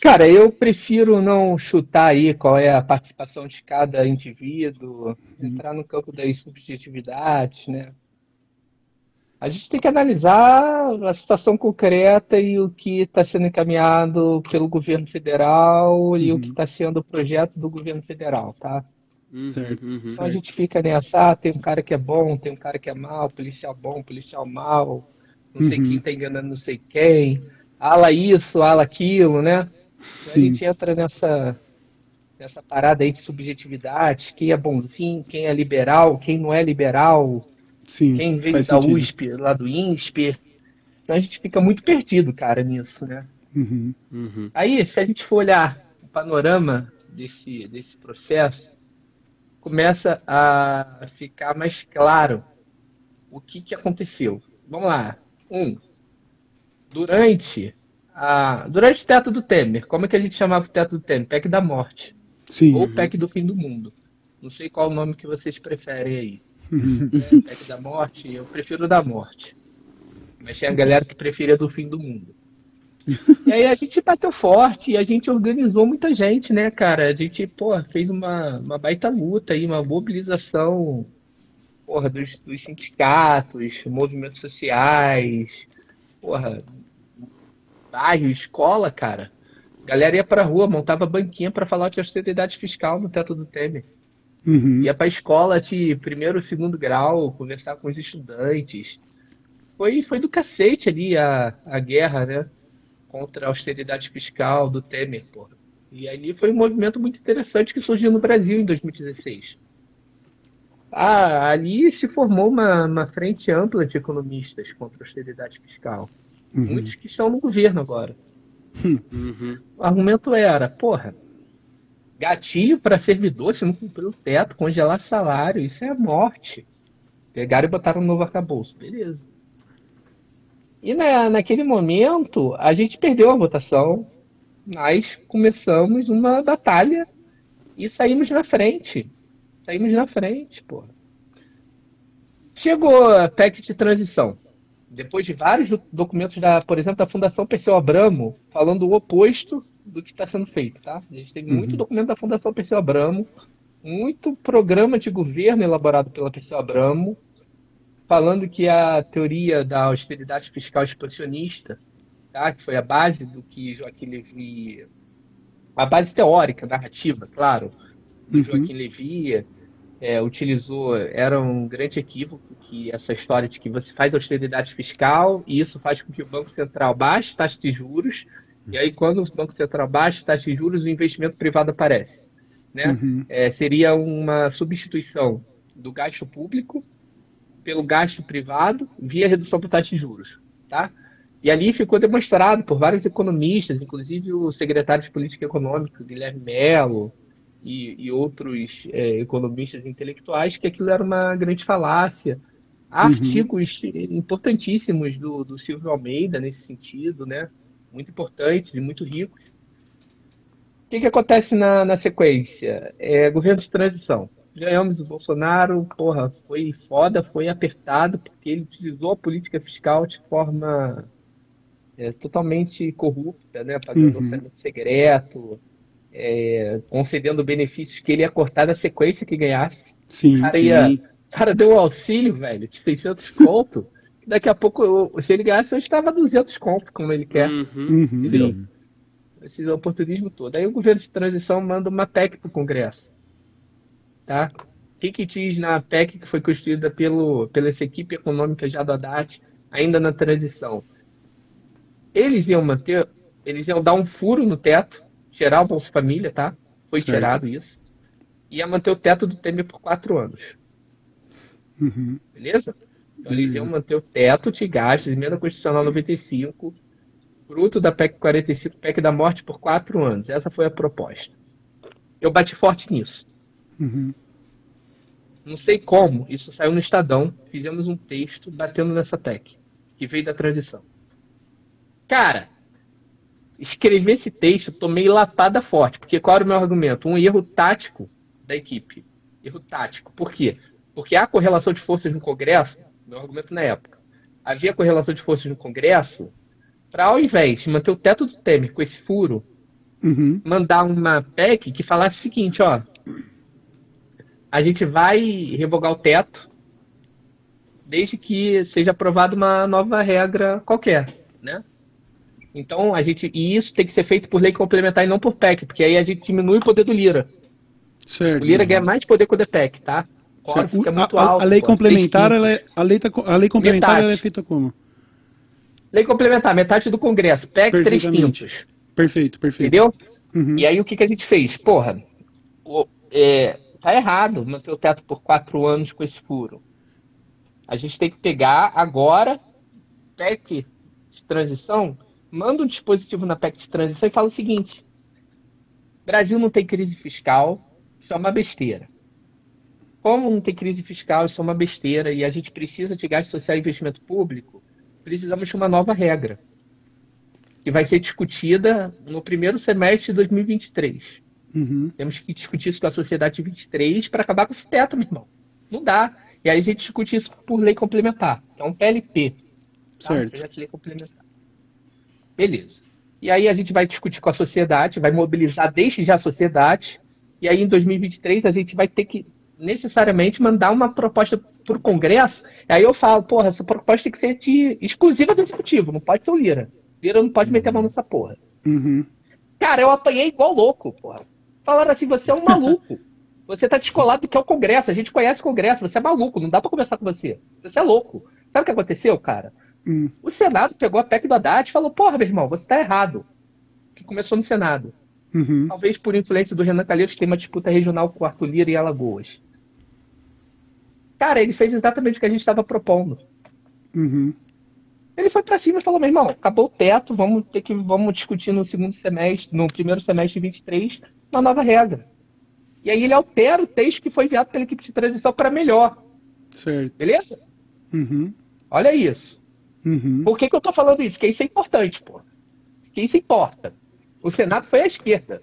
Cara, eu prefiro não chutar aí qual é a participação de cada indivíduo, entrar no campo das subjetividades, né? A gente tem que analisar a situação concreta e o que está sendo encaminhado pelo governo federal e o que está sendo o projeto do governo federal, tá? Certo. Então a gente fica nessa, ah, tem um cara que é bom, tem um cara que é mal, policial bom, policial mal, não sei quem tá enganando não sei quem, ala isso, ala aquilo, né? Então, A Sim. gente entra nessa, nessa parada aí de subjetividade, quem é bonzinho, quem é liberal, quem não é liberal, Sim, quem veio faz da sentido. USP, lá do INSPER. Então a gente fica muito perdido, cara, nisso, né? Uhum. Aí, se a gente for olhar o panorama desse, desse processo, começa a ficar mais claro o que, que aconteceu. Vamos lá. Um, durante, a, durante o teto do Temer, como é que a gente chamava o teto do Temer? PEC da morte. Sim. Ou PEC do fim do mundo. Não sei qual o nome que vocês preferem aí. É, PEC da morte, eu prefiro da morte. Mas tem a galera que preferia do fim do mundo. E aí a gente bateu forte e a gente organizou muita gente, né, cara? A gente, pô, fez uma, uma baita luta aí, uma mobilização, porra, dos, dos sindicatos, movimentos sociais, porra, bairro, escola, cara. A galera ia pra rua, montava banquinha pra falar de austeridade fiscal no teto do Temer. Uhum. Ia pra escola de primeiro, segundo grau, conversar com os estudantes. Foi, foi do cacete ali a, a guerra, né? Contra a austeridade fiscal do Temer, porra. E ali foi um movimento muito interessante que surgiu no Brasil em 2016. Ah, ali se formou uma, uma frente ampla de economistas contra a austeridade fiscal. Muitos que estão no governo agora. O argumento era, porra, gatilho para servidor se não cumprir o teto, congelar salário, isso é morte. Pegaram e botaram um novo arcabouço, beleza. E na, naquele momento, a gente perdeu a votação, mas começamos uma batalha e saímos na frente. Saímos na frente, porra. Chegou a PEC de transição. Depois de vários do- documentos, da, por exemplo, da Fundação Perseu Abramo, falando o oposto do que está sendo feito, tá? A gente tem muito documento da Fundação Perseu Abramo, muito programa de governo elaborado pela Perseu Abramo, falando que a teoria da austeridade fiscal expansionista, tá? que foi a base do que Joaquim Levy, a base teórica, narrativa, claro, do Uhum. Joaquim Levy, é, utilizou, era um grande equívoco que essa história de que você faz austeridade fiscal e isso faz com que o Banco Central baixe taxa de juros, e aí quando o Banco Central baixa taxa de juros, o investimento privado aparece. Né? Uhum. É, seria uma substituição do gasto público pelo gasto privado via redução da taxa de juros. Tá? E ali ficou demonstrado por vários economistas, inclusive o secretário de Política Econômica, Guilherme Mello, e, e outros é, economistas intelectuais que aquilo era uma grande falácia. Há Uhum. artigos importantíssimos do, do Silvio Almeida nesse sentido, né? Muito importantes e muito ricos. O que, que acontece na, na sequência? É, governo de transição. Ganhamos o Bolsonaro, porra, foi foda, foi apertado, porque ele utilizou a política fiscal de forma é, totalmente corrupta, né? Pagando Uhum. orçamento secreto, é, concedendo benefícios que ele ia cortar na sequência que ganhasse. Sim. O cara, ia, sim. o cara deu um auxílio, velho, de 600 conto. Daqui a pouco, eu- se ele ganhasse, hoje estava 200 conto, como ele quer. Uhum. Uhum. Entendeu? Esse oportunismo todo. Aí o governo de transição manda uma PEC para o Congresso. Tá? O que, que diz na PEC que foi construída pelo, pela essa equipe econômica já do Haddad, ainda na transição? Eles iam manter, eles iam dar um furo no teto, tirar o Bolsa Família, tá? Foi Certo. tirado isso. Ia manter o teto do Temer por quatro anos. Uhum. Beleza? Então eles Beleza. iam manter o teto de gastos, emenda constitucional 95, fruto da PEC 45, PEC da morte por quatro anos. Essa foi a proposta. Eu bati forte nisso. Uhum. Não sei como, isso saiu no Estadão. Fizemos um texto batendo nessa PEC, que veio da transição. Cara, escrever esse texto, tomei lapada forte, porque qual era o meu argumento? Um erro tático da equipe. Erro tático. Por quê? Porque há correlação de forças no Congresso, meu argumento na época, havia correlação de forças no Congresso para, ao invés de manter o teto do Temer com esse furo, Uhum. mandar uma PEC que falasse o seguinte, ó. A gente vai revogar o teto desde que seja aprovada uma nova regra qualquer, né? Então, a gente e isso tem que ser feito por lei complementar e não por PEC, porque aí a gente diminui o poder do Lira. Certo. O Lira ganha mais poder que o DPEC, tá? O fica O- muito a, alto. a lei pô, complementar, ela é, a lei, tá a lei complementar Metade. ela é feita como? Lei complementar, metade do Congresso, PEC três Perfeitamente. quintos. Perfeito, perfeito. Entendeu? Uhum. E aí o que, que a gente fez? Porra, o- é, tá errado manter o teto por quatro anos com esse furo. A gente tem que pegar agora, PEC de transição, manda um dispositivo na PEC de transição e fala o seguinte: Brasil não tem crise fiscal, isso é uma besteira. Como não tem crise fiscal, isso é uma besteira, e a gente precisa de gasto social e investimento público, precisamos de uma nova regra que vai ser discutida no primeiro semestre de 2023. Uhum. Temos que discutir isso com a sociedade 23 para acabar com esse teto, meu irmão. Não dá. E aí a gente discute isso por lei complementar, que é um PLP. Tá? Certo. De lei complementar. Beleza. E aí a gente vai discutir com a sociedade, vai mobilizar desde já a sociedade, e aí em 2023 a gente vai ter que necessariamente mandar uma proposta para o Congresso. Aí eu falo, porra, essa proposta tem que ser de, exclusiva do Executivo, não pode ser o Lira. Lira não pode meter a mão nessa porra. Uhum. Cara, eu apanhei igual louco, porra. Falaram assim, você é um maluco. Você tá descolado do que é o Congresso. A gente conhece o Congresso, você é maluco, não dá pra conversar com você. Você é louco. Sabe o que aconteceu, cara? Hum. O Senado pegou a PEC do Haddad e falou, porra, meu irmão, você tá errado. Que começou no Senado. Uhum. Talvez por influência do Renan Calheiros, que tem uma disputa regional com o Arthur Lira e Alagoas. Cara, ele fez exatamente o que a gente estava propondo. Uhum. Ele foi pra cima e falou, meu irmão, acabou o teto, vamos ter que vamos discutir no segundo semestre, no primeiro semestre de 23, uma nova regra. E aí ele altera o texto que foi enviado pela equipe de transição para melhor. Certo. Beleza? Uhum. Olha isso. Uhum. Por que, que eu tô falando isso? Porque isso é importante, pô. Porque isso importa. O Senado foi à esquerda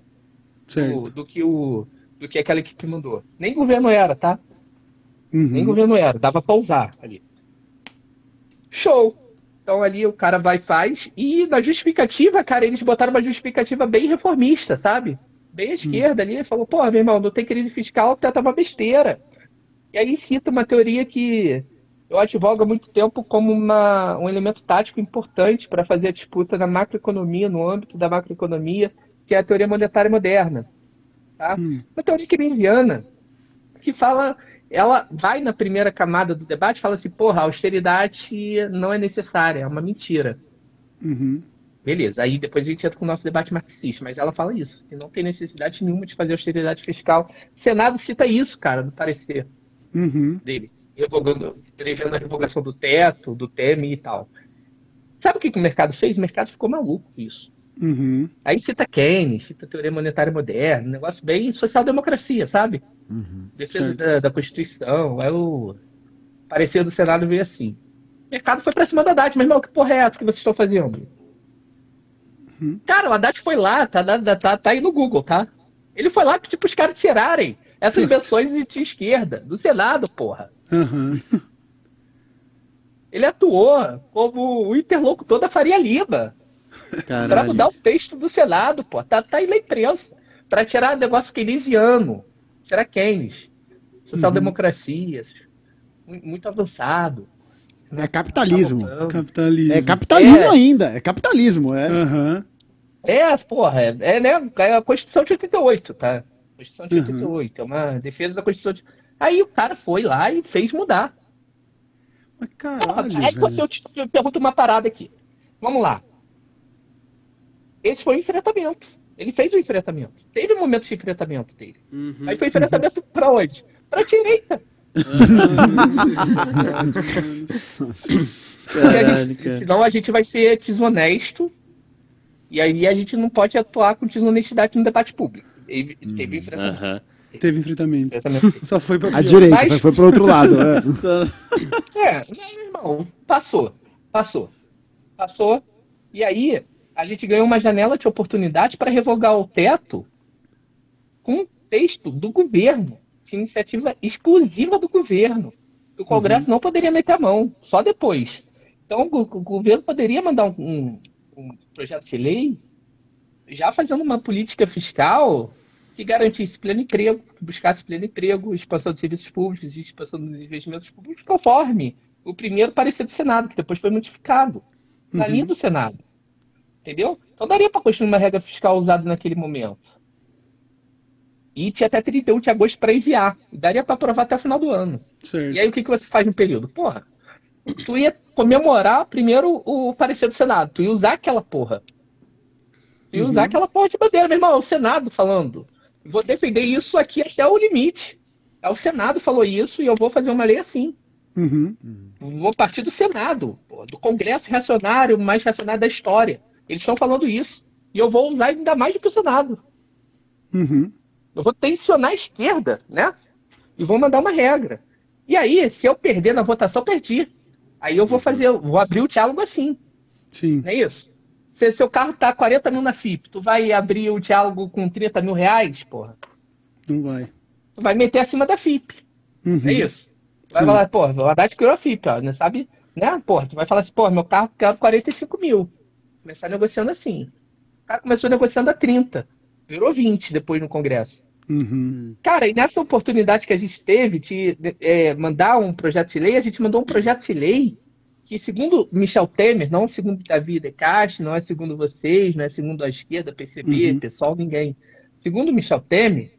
do, Certo. do que o do que aquela equipe mandou. Nem governo era, tá? Nem Uhum. governo era, dava pra usar ali. Show! Então ali o cara vai e faz. E na justificativa, cara, eles botaram uma justificativa bem reformista, sabe? Bem à esquerda ali. Falou, pô, meu irmão, não tem crise fiscal, é uma besteira. E aí cita uma teoria que eu advogo há muito tempo como uma, um elemento tático importante para fazer a disputa na macroeconomia, no âmbito da macroeconomia, que é a teoria monetária moderna. Tá? Hum. Uma teoria keynesiana que fala, ela vai na primeira camada do debate e fala assim, porra, a austeridade não é necessária, é uma mentira. Uhum. Beleza, aí depois a gente entra com o nosso debate marxista, mas ela fala isso, que não tem necessidade nenhuma de fazer austeridade fiscal. O Senado cita isso, cara, no parecer Uhum. dele, revogando, prevendo a revogação do teto, do TEM e tal. Sabe o que, que o mercado fez? O mercado ficou maluco com isso. Uhum. Aí cita Keynes, cita teoria monetária moderna, um negócio bem social-democracia, sabe? Defesa Certo. da, da Constituição. Aí o parecer do Senado veio assim. O mercado foi pra cima da Haddad, meu irmão, que porra é essa que vocês estão fazendo? Cara, o Haddad foi lá, tá, tá, tá, tá aí no Google, tá? Ele foi lá pedir pros caras tirarem essas invenções de, de esquerda, do Senado, porra. Aham. Ele atuou como o interlocutor da Faria Lima. Pra mudar o texto do Senado, pô. Tá, tá aí na imprensa. Pra tirar negócio keynesiano. Tirar Keynes. Social-democracia. mu- Muito avançado. É capitalismo. Tá Capitalismo. É capitalismo É. ainda, é capitalismo, é. Aham. É, porra, é, é, né, é a Constituição de 88, tá? Constituição de Uhum. 88, é uma defesa da Constituição de... Aí o cara foi lá e fez mudar. Mas Porra, caralho, aí você velho. eu te eu pergunto uma parada aqui. Vamos lá. Esse foi o enfrentamento. Ele fez o enfrentamento. Teve um momento de enfrentamento dele. Uhum. Aí foi enfrentamento pra onde? Pra direita. Caralho, gente- cara. senão a gente vai ser desonesto. E aí a gente não pode atuar com desonestidade no debate público. Teve, teve enfrentamento. Aham. Teve enfrentamento. enfrentamento. Só foi pra A direita, Mas- só foi pro outro lado. é. Só- É, meu irmão, passou. Passou. Passou. E aí, a gente ganhou uma janela de oportunidade para revogar o teto com um texto do governo, de iniciativa exclusiva do governo. O Congresso não poderia meter a mão, só depois. Então, o, o governo poderia mandar um, um- um projeto de lei já fazendo uma política fiscal que garantisse pleno emprego, que buscasse pleno emprego, expansão de serviços públicos e expansão dos investimentos públicos, conforme o primeiro parecer do Senado, que depois foi modificado, na linha do Senado. Entendeu? Então daria para construir uma regra fiscal usada naquele momento. E tinha até 31 de agosto para enviar. Daria para aprovar até o final do ano. Certo. E aí o que, que você faz no período? Porra, tu ia comemorar primeiro o parecer do Senado. Tu ia usar aquela porra. Tu ia usar aquela porra de bandeira, meu irmão. É o Senado falando. Vou defender isso aqui até o limite. É o Senado falou isso e eu vou fazer uma lei assim. Uhum. Vou partir do Senado, do Congresso reacionário mais reacionário da história. Eles estão falando isso. E eu vou usar ainda mais do que o Senado. Uhum. Eu vou tensionar a esquerda, né? E vou mandar uma regra. E aí, se eu perder na votação, perdi. Aí eu vou fazer, vou abrir o diálogo assim, Sim. não é isso? Se seu carro tá 40 mil na FIP, tu vai abrir o diálogo com 30 mil reais, porra? Não vai. Tu vai meter acima da FIP, Uhum. é isso? Vai Sim. falar, porra, o Haddad criou a FIP, ó, não sabe, né? Porra, tu vai falar assim, porra, meu carro quer 45 mil. Começar negociando assim. O cara começou negociando a 30, virou 20 depois no Congresso. Uhum. Cara, e nessa oportunidade que a gente teve de é, mandar um projeto de lei, a gente mandou um projeto de lei que, segundo Michel Temer, não segundo Davi Decache, não é segundo vocês, não é segundo a esquerda, PCB, Uhum. pessoal, ninguém. Segundo Michel Temer,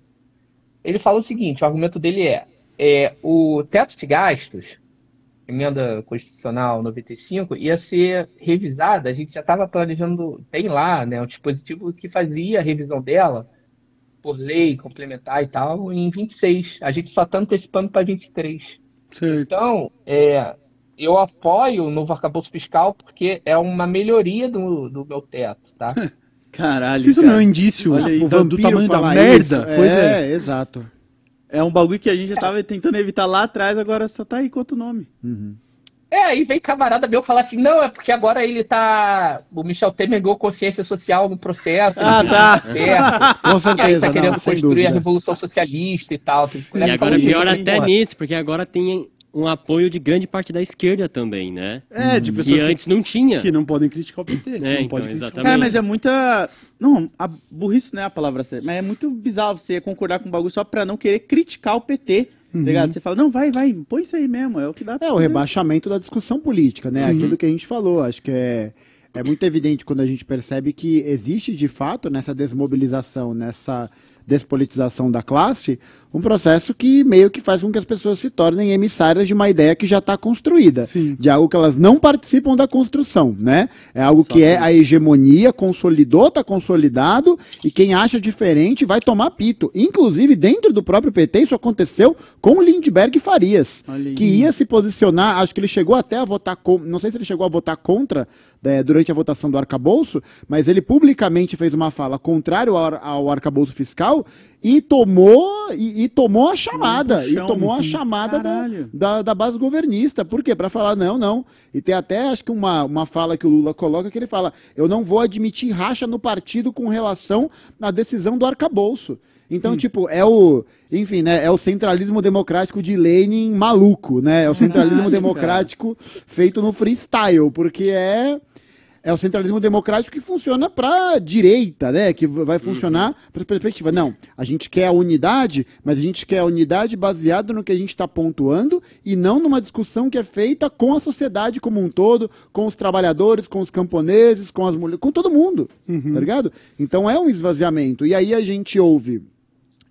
ele fala o seguinte: o argumento dele é, é o teto de gastos, emenda constitucional 95, ia ser revisada. A gente já estava planejando, tem lá, né, um dispositivo que fazia a revisão dela por lei complementar e tal, em 26. A gente só está antecipando para 23. Certo. Então, é, eu apoio o novo arcabouço fiscal porque é uma melhoria do, do meu teto, tá? Caralho. Isso cara. não é um indício Olha aí, do, tamanho da merda, isso, pois é, é. exato. É um bagulho que a gente já tava tentando evitar lá atrás, agora só tá aí com outro nome. É, aí vem camarada meu falar assim, não, é porque agora ele tá. O Michel Temer ganhou consciência social no processo. Ah, ele tá. certo, Com e aí certeza, tá querendo não, construir a revolução socialista e tal. Tem E agora isso, pior hein, até porra. nisso, porque agora tem um apoio de grande parte da esquerda também, né? É, de Que pessoas que, antes não tinha. que não podem criticar o PT. É, não então, pode criticar. exatamente. Cara, mas é muita. Não, a burrice não é a palavra certa, mas é muito bizarro você concordar com um bagulho só pra não querer criticar o PT. Tá ligado? Você fala, não, vai, vai, põe isso aí mesmo, é o que dá pra É o rebaixamento da discussão política, né? Sim. Aquilo que a gente falou. Acho que é, é muito evidente quando a gente percebe que existe de fato nessa desmobilização, nessa despolitização da classe, um processo que meio que faz com que as pessoas se tornem emissárias de uma ideia que já está construída, Sim. de algo que elas não participam da construção, né? É algo que é a hegemonia, consolidou, está consolidado, e quem acha diferente vai tomar pito. Inclusive, dentro do próprio PT, isso aconteceu com Lindbergh Farias, que ia se posicionar, acho que ele chegou até a votar, com, não sei se ele chegou a votar contra é, durante a votação do arcabouço, mas ele publicamente fez uma fala contrária ao, ao arcabouço fiscal e tomou e, e tomou a chamada, e puxão. tomou a chamada da, da, da base governista. Por quê? Para falar, não, não. E tem até, acho que uma, uma fala que o Lula coloca que ele fala: eu não vou admitir racha no partido com relação à decisão do arcabouço. Então, tipo, é o, enfim, né, é o centralismo democrático de Lenin maluco, né? É o centralismo Caralho, democrático feito no freestyle, porque é é o centralismo democrático que funciona para direita, né? Que vai funcionar para perspectiva. Não, a gente quer a unidade, mas a gente quer a unidade baseada no que a gente está pontuando e não numa discussão que é feita com a sociedade como um todo, com os trabalhadores, com os camponeses, com as mulheres, com todo mundo, tá ligado? Então é um esvaziamento. E aí a gente ouve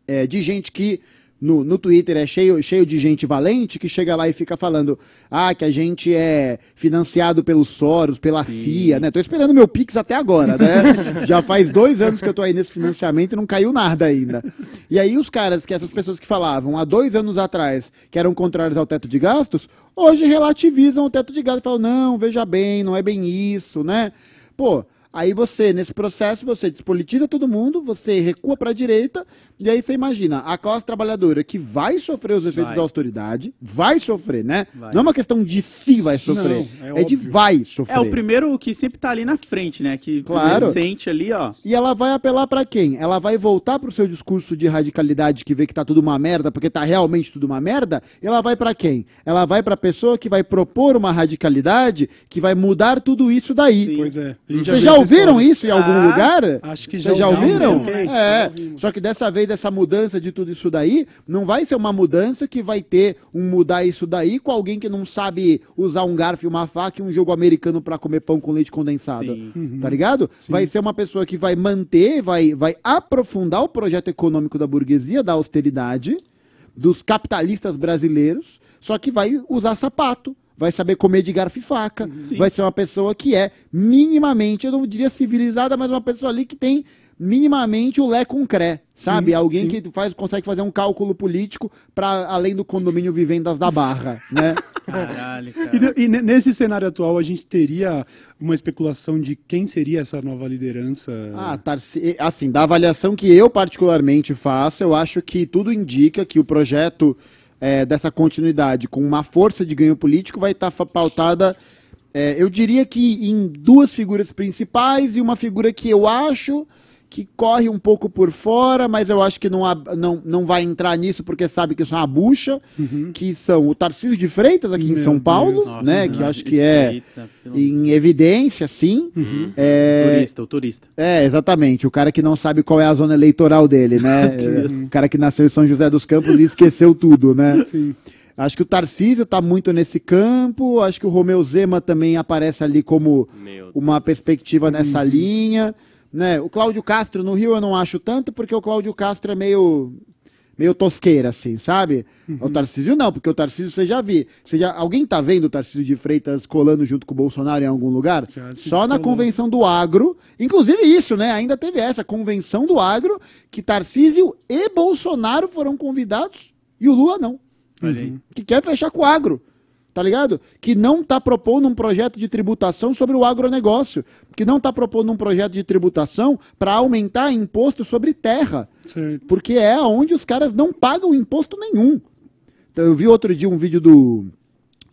é, de gente que no, no Twitter é cheio, cheio de gente valente que chega lá e fica falando ah, que a gente é financiado pelos Soros, pela CIA, né? Tô esperando meu Pix até agora, né? Já faz dois anos que eu tô aí nesse financiamento e não caiu nada ainda. E aí os caras, que essas pessoas que falavam há dois anos atrás que eram contrários ao teto de gastos, hoje relativizam o teto de gastos e falam, não, veja bem, não é bem isso, né? Pô, Aí você, nesse processo, você despolitiza todo mundo, você recua para a direita, e aí você imagina a classe trabalhadora que vai sofrer os efeitos Vai. da austeridade, vai sofrer, né? Vai. Não é uma questão de se vai sofrer, Não, é é, de vai sofrer. É o primeiro que sempre tá ali na frente, né? Que Claro. sente ali, ó. E ela vai apelar para quem? Ela vai voltar pro seu discurso de radicalidade que vê que tá tudo uma merda, porque tá realmente tudo uma merda. E ela vai para quem? Ela vai para pessoa que vai propor uma radicalidade que vai mudar tudo isso daí. Sim. Pois é. A gente já ouviram isso em algum Ah, lugar? Acho que já Vocês já ouviram? já É. Só que dessa vez, essa mudança de tudo isso daí, não vai ser uma mudança que vai ter um mudar isso daí com alguém que não sabe usar um garfo e uma faca e um jogo americano pra comer pão com leite condensado. Sim. Tá ligado? Vai ser uma pessoa que vai manter, vai, vai aprofundar o projeto econômico da burguesia, da austeridade, dos capitalistas brasileiros, só que vai usar sapato. Vai saber comer de garfo e faca. Vai ser uma pessoa que é minimamente, eu não diria civilizada, mas uma pessoa ali que tem minimamente o lé com cré, sabe? Sim, Alguém sim. que faz, consegue fazer um cálculo político para além do condomínio Vivendas da Barra, né? Caralho, E, cara. e ne- nesse cenário atual, a gente teria uma especulação de quem seria essa nova liderança? Ah, Tarci... assim, da avaliação que eu particularmente faço, eu acho que tudo indica que o projeto é, dessa continuidade. Com uma força de ganho político vai estar pautada, é, eu diria que em duas figuras principais e uma figura que eu acho que corre um pouco por fora, mas eu acho que não, não, não vai entrar nisso porque sabe que isso é uma bucha, que são o Tarcísio de Freitas aqui em Meu São Paulo, Deus. Nossa, né, que acho que é pelo- em evidência, sim. Uhum. É, Turista, o turista. é, exatamente. O cara que não sabe qual é a zona eleitoral dele, né? É, o cara que nasceu em São José dos Campos e esqueceu tudo, né? Sim. Acho que o Tarcísio tá muito nesse campo. Acho que o Romeu Zema também aparece ali como uma perspectiva nessa linha. Né? O Cláudio Castro no Rio eu não acho tanto, porque o Cláudio Castro é meio meio tosqueira, assim, sabe? O Tarcísio não, porque o Tarcísio você já viu. Você já, alguém tá vendo o Tarcísio de Freitas colando junto com o Bolsonaro em algum lugar? Só na descolou. convenção do agro. Inclusive isso, né? Ainda teve essa convenção do agro que Tarcísio e Bolsonaro foram convidados e o Lula não aí. que quer fechar com o agro, tá ligado? Que não tá propondo um projeto de tributação sobre o agronegócio, que não tá propondo um projeto de tributação para aumentar imposto sobre terra, Certo. porque é onde os caras não pagam imposto nenhum. Então, eu vi outro dia um vídeo do,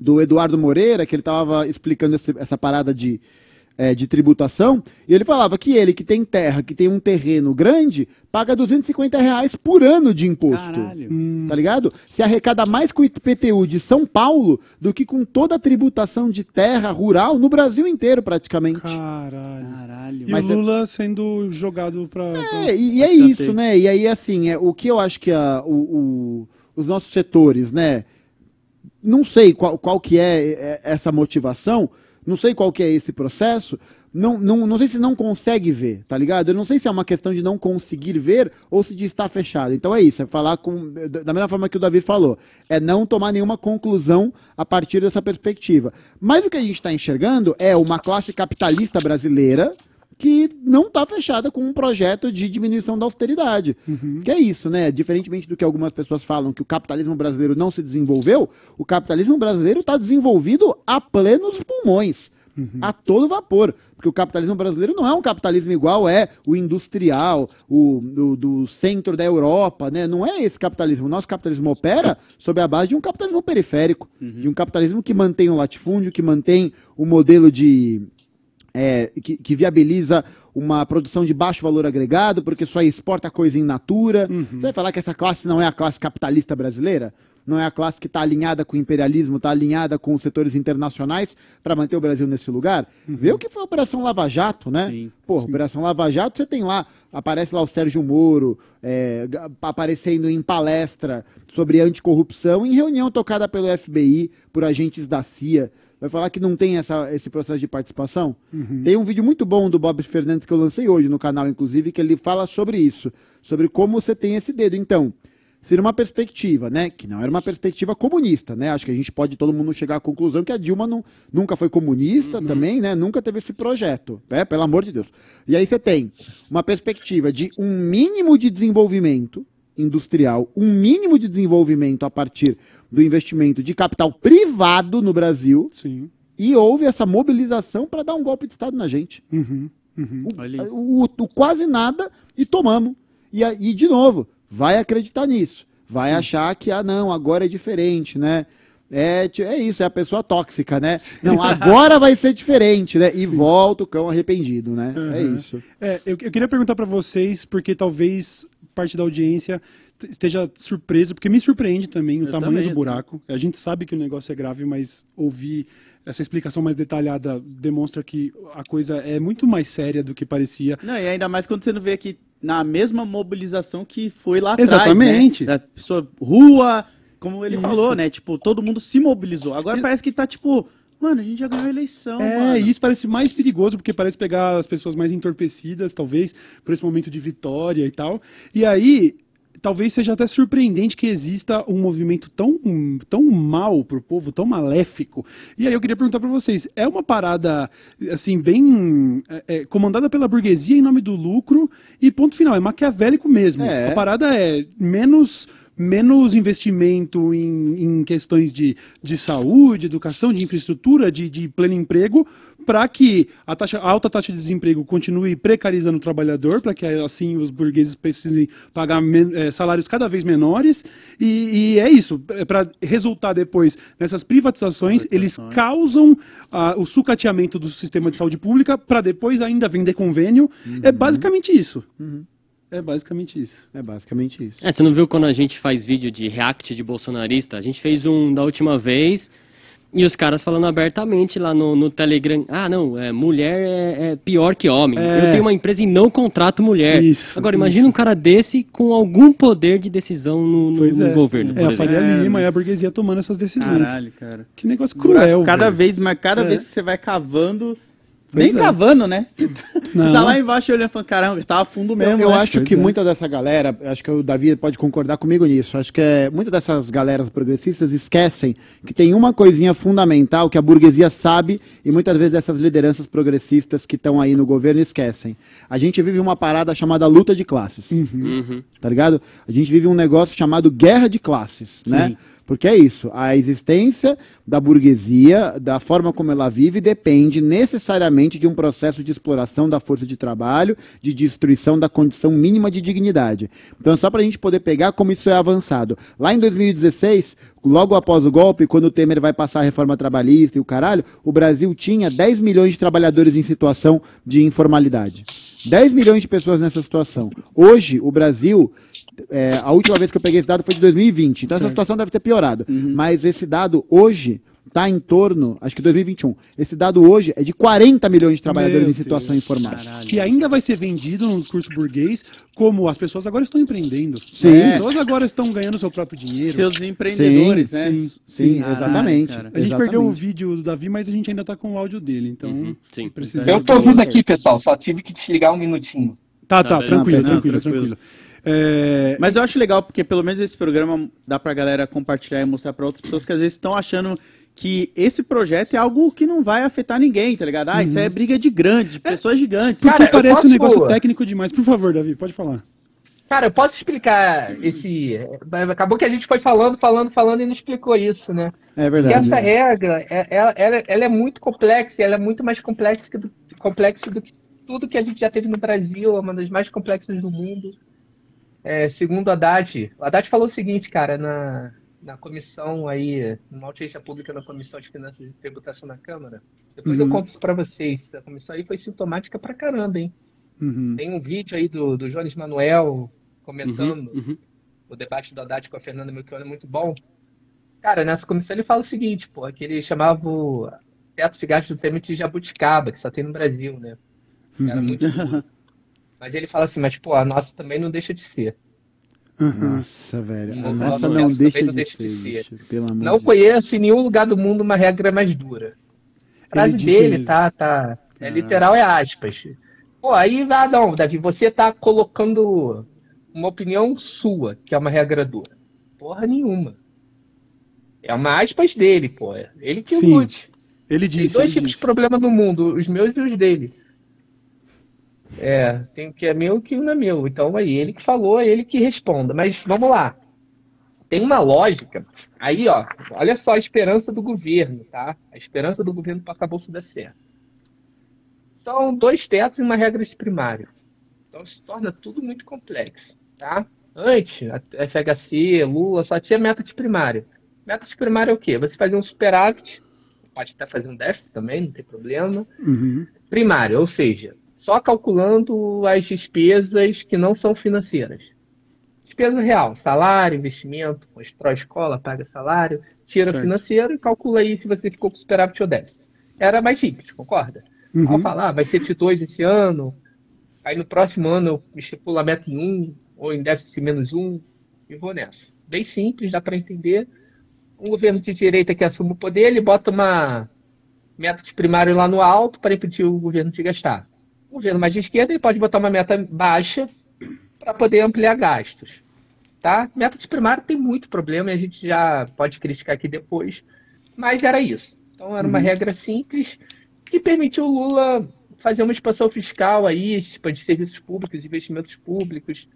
do Eduardo Moreira, que ele tava explicando esse- essa parada de, é, de tributação, e ele falava que ele, que tem terra, que tem um terreno grande, paga 250 reais por ano de imposto. Caralho. Tá ligado? Se arrecada mais com o IPTU de São Paulo do que com toda a tributação de terra rural no Brasil inteiro, praticamente. Caralho. Caralho. E Mas é- Lula sendo jogado pra. pra- É, e, e é Escanteio. isso, né? E aí, assim, é, o que eu acho que a- o- o- os nossos setores, né? Não sei qual, qual que é, é, essa motivação, não sei qual que é esse processo, não, não, não sei se não consegue ver, tá ligado? Eu não sei se é uma questão de não conseguir ver ou se de estar fechado. Então é isso, é falar com. Da mesma forma que o Davi falou, é não tomar nenhuma conclusão a partir dessa perspectiva. Mas o que a gente está enxergando é uma classe capitalista brasileira que não está fechada com um projeto de diminuição da austeridade. Que é isso, né? Diferentemente do que algumas pessoas falam que o capitalismo brasileiro não se desenvolveu, o capitalismo brasileiro está desenvolvido a plenos pulmões. a todo vapor. Porque o capitalismo brasileiro não é um capitalismo igual é o industrial, o do, do centro da Europa, né? Não é esse capitalismo. O nosso capitalismo opera sob a base de um capitalismo periférico, de um capitalismo que mantém o latifúndio, que mantém o modelo de é, que, que viabiliza uma produção de baixo valor agregado, porque só exporta coisa in natura. Você vai falar que essa classe não é a classe capitalista brasileira? Não é a classe que está alinhada com o imperialismo, está alinhada com os setores internacionais para manter o Brasil nesse lugar? Vê o que foi a Operação Lava Jato, né? Sim. Pô, Operação Lava Jato, você tem lá, aparece lá o Sérgio Moro, é, aparecendo em palestra sobre anticorrupção, em reunião tocada pelo FBI, por agentes da CIA. Vai falar que não tem essa, esse processo de participação? Tem um vídeo muito bom do Bob Fernandes que eu lancei hoje no canal, inclusive, que ele fala sobre isso, sobre como você tem esse dedo. Então, seria uma perspectiva, né? Que não era uma perspectiva comunista, né? Acho que a gente pode todo mundo chegar à conclusão que a Dilma não, nunca foi comunista também, né? Nunca teve esse projeto, né? Pelo amor de Deus. E aí você tem uma perspectiva de um mínimo de desenvolvimento industrial, um mínimo de desenvolvimento a partir do investimento de capital privado no Brasil Sim. e houve essa mobilização para dar um golpe de Estado na gente. Uhum. Uhum. O, Olha isso. o- o quase nada e tomamos. E, e, de novo, vai acreditar nisso. Vai achar que, ah, não, agora é diferente, né? É, é isso, é a pessoa tóxica, né? Não, agora vai ser diferente, né? E volta o cão arrependido, né? É isso. É, eu, eu queria perguntar pra vocês, porque talvez parte da audiência esteja surpresa, porque me surpreende também o Eu tamanho também, do buraco. A gente sabe que o negócio é grave, mas ouvir essa explicação mais detalhada demonstra que a coisa é muito mais séria do que parecia. Não, e ainda mais quando você não vê que na mesma mobilização que foi lá Exatamente. atrás, né? Da pessoa, rua, como ele Isso. falou, né? Tipo, todo mundo se mobilizou. Agora E- parece que tá tipo, mano, a gente já ganhou a eleição, É, mano. e isso parece mais perigoso, porque parece pegar as pessoas mais entorpecidas, talvez, por esse momento de vitória e tal. E aí, talvez seja até surpreendente que exista um movimento tão, tão mal pro povo, tão maléfico. E aí eu queria perguntar pra vocês, é uma parada, assim, bem é, é, comandada pela burguesia em nome do lucro e ponto final, é maquiavélico mesmo. É. A parada é menos menos investimento em, em questões de, de saúde, educação, de infraestrutura, de, de pleno emprego, para que a, taxa, a alta taxa de desemprego continue precarizando o trabalhador, para que assim os burgueses precisem pagar eh, salários cada vez menores. E, e é isso, para resultar depois nessas privatizações, eles causam ah, o sucateamento do sistema de saúde pública para depois ainda vender convênio. É basicamente isso. É basicamente isso. É basicamente isso. É, você não viu quando a gente faz vídeo de react de bolsonarista? A gente fez um da última vez e os caras falando abertamente lá no, no Telegram. Ah, não, é, mulher é, é pior que homem. É. Eu tenho uma empresa e não contrato mulher. Isso, Agora, imagina isso. um cara desse com algum poder de decisão no, no- Pois no é. governo. É por a. Faria É. Lima e a burguesia tomando essas decisões. Caralho, cara. Que negócio cruel, cada vez, mas cada É. vez que você vai cavando. Nem é. cavando, né? Você tá, Não. tá lá embaixo olhando e falando, caramba, tá a fundo mesmo. Eu, eu né? acho Pois que é. muita dessa galera, acho que o Davi pode concordar comigo nisso. Acho que é, muitas dessas galeras progressistas esquecem que tem uma coisinha fundamental que a burguesia sabe e muitas vezes essas lideranças progressistas que estão aí no governo esquecem. A gente vive uma parada chamada luta de classes. Uhum. Tá ligado? A gente vive um negócio chamado guerra de classes, né? Porque é isso, a existência da burguesia, da forma como ela vive, depende necessariamente de um processo de exploração da força de trabalho, de destruição da condição mínima de dignidade. Então, só para a gente poder pegar como isso é avançado. Lá em 2016, logo após o golpe, quando o Temer vai passar a reforma trabalhista e o caralho, o Brasil tinha 10 milhões de trabalhadores em situação de informalidade. 10 milhões de pessoas nessa situação. Hoje, o Brasil, é, a última vez que eu peguei esse dado foi de 2020, então essa situação deve ter piorado. Mas esse dado hoje está em torno, acho que 2021. Esse dado hoje é de 40 milhões de trabalhadores Meu em situação Deus. informal. Caralho. Que ainda vai ser vendido no discurso burguês, como as pessoas agora estão empreendendo. Sim. As pessoas agora estão ganhando seu próprio dinheiro. Seus empreendedores, Sim, né? sim, sim, Caralho, exatamente. cara. A gente Exatamente. perdeu o vídeo do Davi, mas a gente ainda tá com o áudio dele, então Uhum, sim. precisar. Eu tô ouvindo aqui, pessoal, só tive que desligar um minutinho. Tá, Tá, tá, tranquilo, Não, tranquilo, tranquilo. tranquilo. É, Mas eu acho legal, porque pelo menos esse programa dá pra galera compartilhar e mostrar pra outras pessoas que às vezes estão achando que esse projeto é algo que não vai afetar ninguém, tá ligado? Ah, isso é briga de grande, de pessoas gigantes. porque Cara, parece um posso- negócio técnico demais. Por favor, Davi, pode falar. Cara, eu posso explicar esse. Acabou que a gente foi falando, falando, falando e não explicou isso, né? É E verdade. essa regra, é- ela, ela, ela é muito complexa, ela é muito mais complexa do, complexa do que tudo que a gente já teve no Brasil, é uma das mais complexas do mundo. É, segundo o Haddad, o Haddad falou o seguinte, cara, na, na comissão aí, numa audiência pública na Comissão de Finanças e Tributação na Câmara. Depois eu Uhum. conto isso pra vocês. A comissão aí foi sintomática pra caramba, hein? Uhum. Tem um vídeo aí do, do Jones Manuel comentando Uhum, uhum. o debate do Haddad com a Fernanda Melchior é muito bom. Cara, nessa comissão ele fala o seguinte, pô, que ele chamava o teto de gastos do Temer de jabuticaba, que só tem no Brasil, né? Era muito duro. Mas ele fala assim, mas pô, a nossa também não deixa de ser. Nossa, velho. A nossa não Também deixa não de deixa ser, de ser. bicho. Pelo amor Não de conheço em nenhum lugar do mundo uma regra mais dura. A frase dele, mesmo. tá, tá. É literal, é aspas. Pô, aí, ah, não, Davi, você tá colocando uma opinião sua, que é uma regra dura. Porra nenhuma. É uma aspas dele, pô. Ele que Sim, lute. Ele Tem disse. dois ele tipos disse. de problema no mundo, os meus e os dele. É, tem o que é meu e o que não é meu. Então aí, ele que falou, é ele que responda. Mas vamos lá. Tem uma lógica. Aí, ó, olha só a esperança do governo, tá? A esperança do governo para acabar isso dar certo. São dois tetos e uma regra de primário. Então se torna tudo muito complexo, tá? Antes, a FHC, Lula, só tinha meta de primário. Meta de primário é o quê? Você fazia um superávit, pode até fazer um déficit também, não tem problema. Uhum. Primário, ou seja, só calculando as despesas que não são financeiras. Despesa real, salário, investimento, constrói escola, paga salário, tira Certo. financeiro e calcula aí se você ficou com superávit ou déficit. Era mais simples, concorda? Uhum. Ao falar, vai ser de 2 esse ano, aí no próximo ano eu estipulo a meta em 1, um, ou em déficit menos 1, um, e vou nessa. Bem simples, dá para entender. Um governo de direita que assume o poder, ele bota uma meta de primário lá no alto para impedir o governo de gastar. O governo mais de esquerda, ele pode botar uma meta baixa para poder ampliar gastos. Tá? Meta de primário tem muito problema e a gente já pode criticar aqui depois, mas era isso. Então era uma regra simples que permitiu o Lula fazer uma expansão fiscal aí, expandir serviços públicos, investimentos públicos.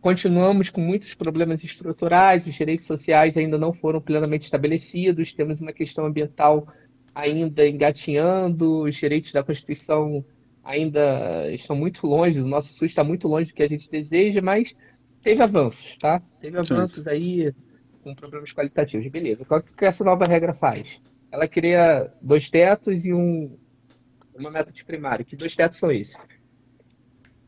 Continuamos com muitos problemas estruturais, os direitos sociais ainda não foram plenamente estabelecidos, temos uma questão ambiental ainda engatinhando, os direitos da Constituição ainda estão muito longe, o nosso SUS está muito longe do que a gente deseja, mas teve avanços, tá? Teve avanços aí com problemas qualitativos. Beleza. O que essa nova regra faz? Ela cria dois tetos e um, uma meta de primário. Que dois tetos são esses?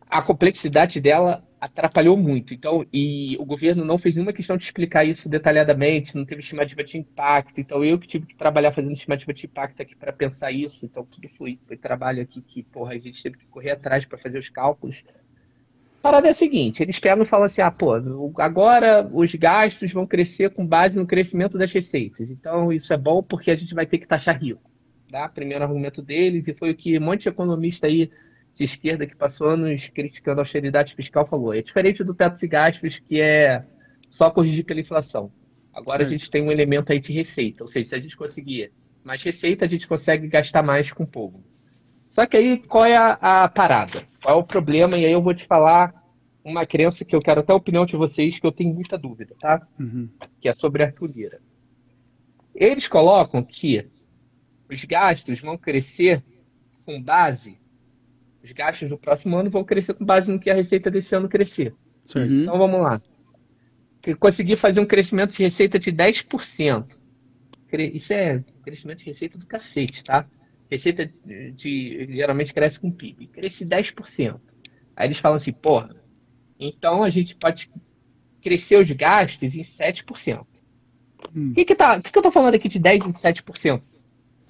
A complexidade dela atrapalhou muito. Então, e o governo não fez nenhuma questão de explicar isso detalhadamente, não teve estimativa de impacto. Então, eu que tive que trabalhar fazendo estimativa de impacto aqui para pensar isso. Então, tudo foi, foi trabalho aqui que, porra, a gente teve que correr atrás para fazer os cálculos. A parada é a seguinte, eles pegam e falam assim, ah, pô, agora os gastos vão crescer com base no crescimento das receitas. Então, isso é bom porque a gente vai ter que taxar rico. Tá? Primeiro argumento deles, e foi o que um monte de economista aí de esquerda que passou anos criticando a austeridade fiscal falou. É diferente do teto de gastos, que é só corrigir pela inflação. Agora Certo. a gente tem um elemento aí de receita, ou seja, se a gente conseguir mais receita, a gente consegue gastar mais com o povo. Só que aí, qual é a, a parada? Qual é o problema? E aí eu vou te falar uma crença que eu quero até a opinião de vocês, que eu tenho muita dúvida, tá? Uhum. Que é sobre a Arthur Lira. Eles colocam que os gastos vão crescer com base, os gastos do próximo ano vão crescer com base no que a receita desse ano crescer. Certo. Uhum. Então vamos lá. Que Conseguir fazer um crescimento de receita de 10%. Cre- Isso é crescimento de receita do cacete, tá? Receita de, geralmente cresce com PIB. Cresce 10%. Aí eles falam assim, porra, então a gente pode crescer os gastos em 7%. Hum. O que, que, tá, o que, que eu tô falando aqui de 10% em 7%?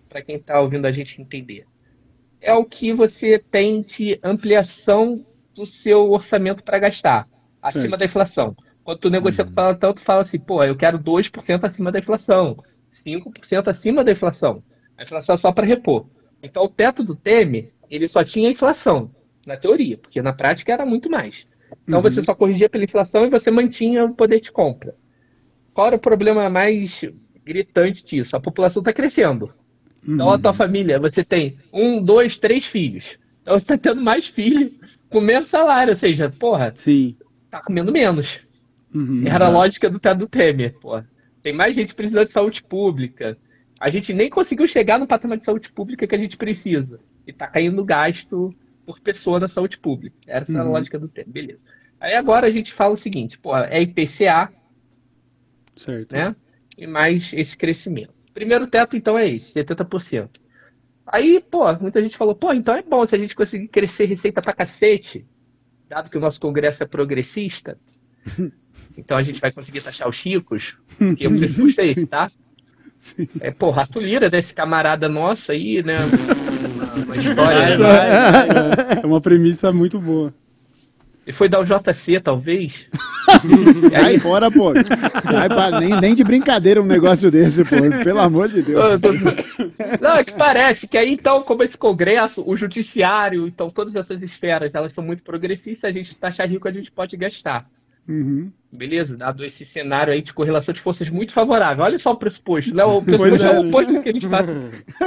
Para quem tá ouvindo a gente entender. É o que você tem de ampliação do seu orçamento para gastar, acima Certo. da inflação. Quando tu negocia com o Planalto, tu fala assim, pô, eu quero 2% acima da inflação, 5% acima da inflação. A inflação é só para repor. Então o teto do Temer, ele só tinha inflação, na teoria, porque na prática era muito mais. Então Uhum. você só corrigia pela inflação e você mantinha o poder de compra. Qual era o problema mais gritante disso? A população está crescendo. Então a tua família, você tem um, dois, três filhos. Então você está tendo mais filhos com menos salário, ou seja, porra, Sim. tá comendo menos. Uhum. Era a lógica do do Temer, porra. Tem mais gente precisando de saúde pública. A gente nem conseguiu chegar no patamar de saúde pública que a gente precisa. E tá caindo gasto por pessoa na saúde pública. Essa é a Uhum. lógica do Temer, beleza. Aí agora a gente fala o seguinte, porra, é IPCA, Certo. né? E mais esse crescimento. Primeiro teto, então, é esse, 70%. Aí, pô, muita gente falou, pô, então é bom se a gente conseguir crescer receita pra cacete, dado que o nosso Congresso é progressista, então a gente vai conseguir taxar os ricos, que o pressuposto é esse, tá? É, pô, Rato Lira, né, esse camarada nosso aí, né, uma, uma história, É uma premissa muito boa. Ele foi dar o JC, talvez, Sai fora, pô. Sai pra- nem, nem de brincadeira um negócio desse, pô. Pelo amor de Deus. Não, é que parece que aí, então, como esse Congresso, o Judiciário, então, todas essas esferas, elas são muito progressistas, a gente taxar rico, a gente pode gastar. Uhum. Beleza? Dado esse cenário aí de correlação de forças muito favorável. Olha só o pressuposto, né? O pressuposto é, é o oposto do que a gente faz.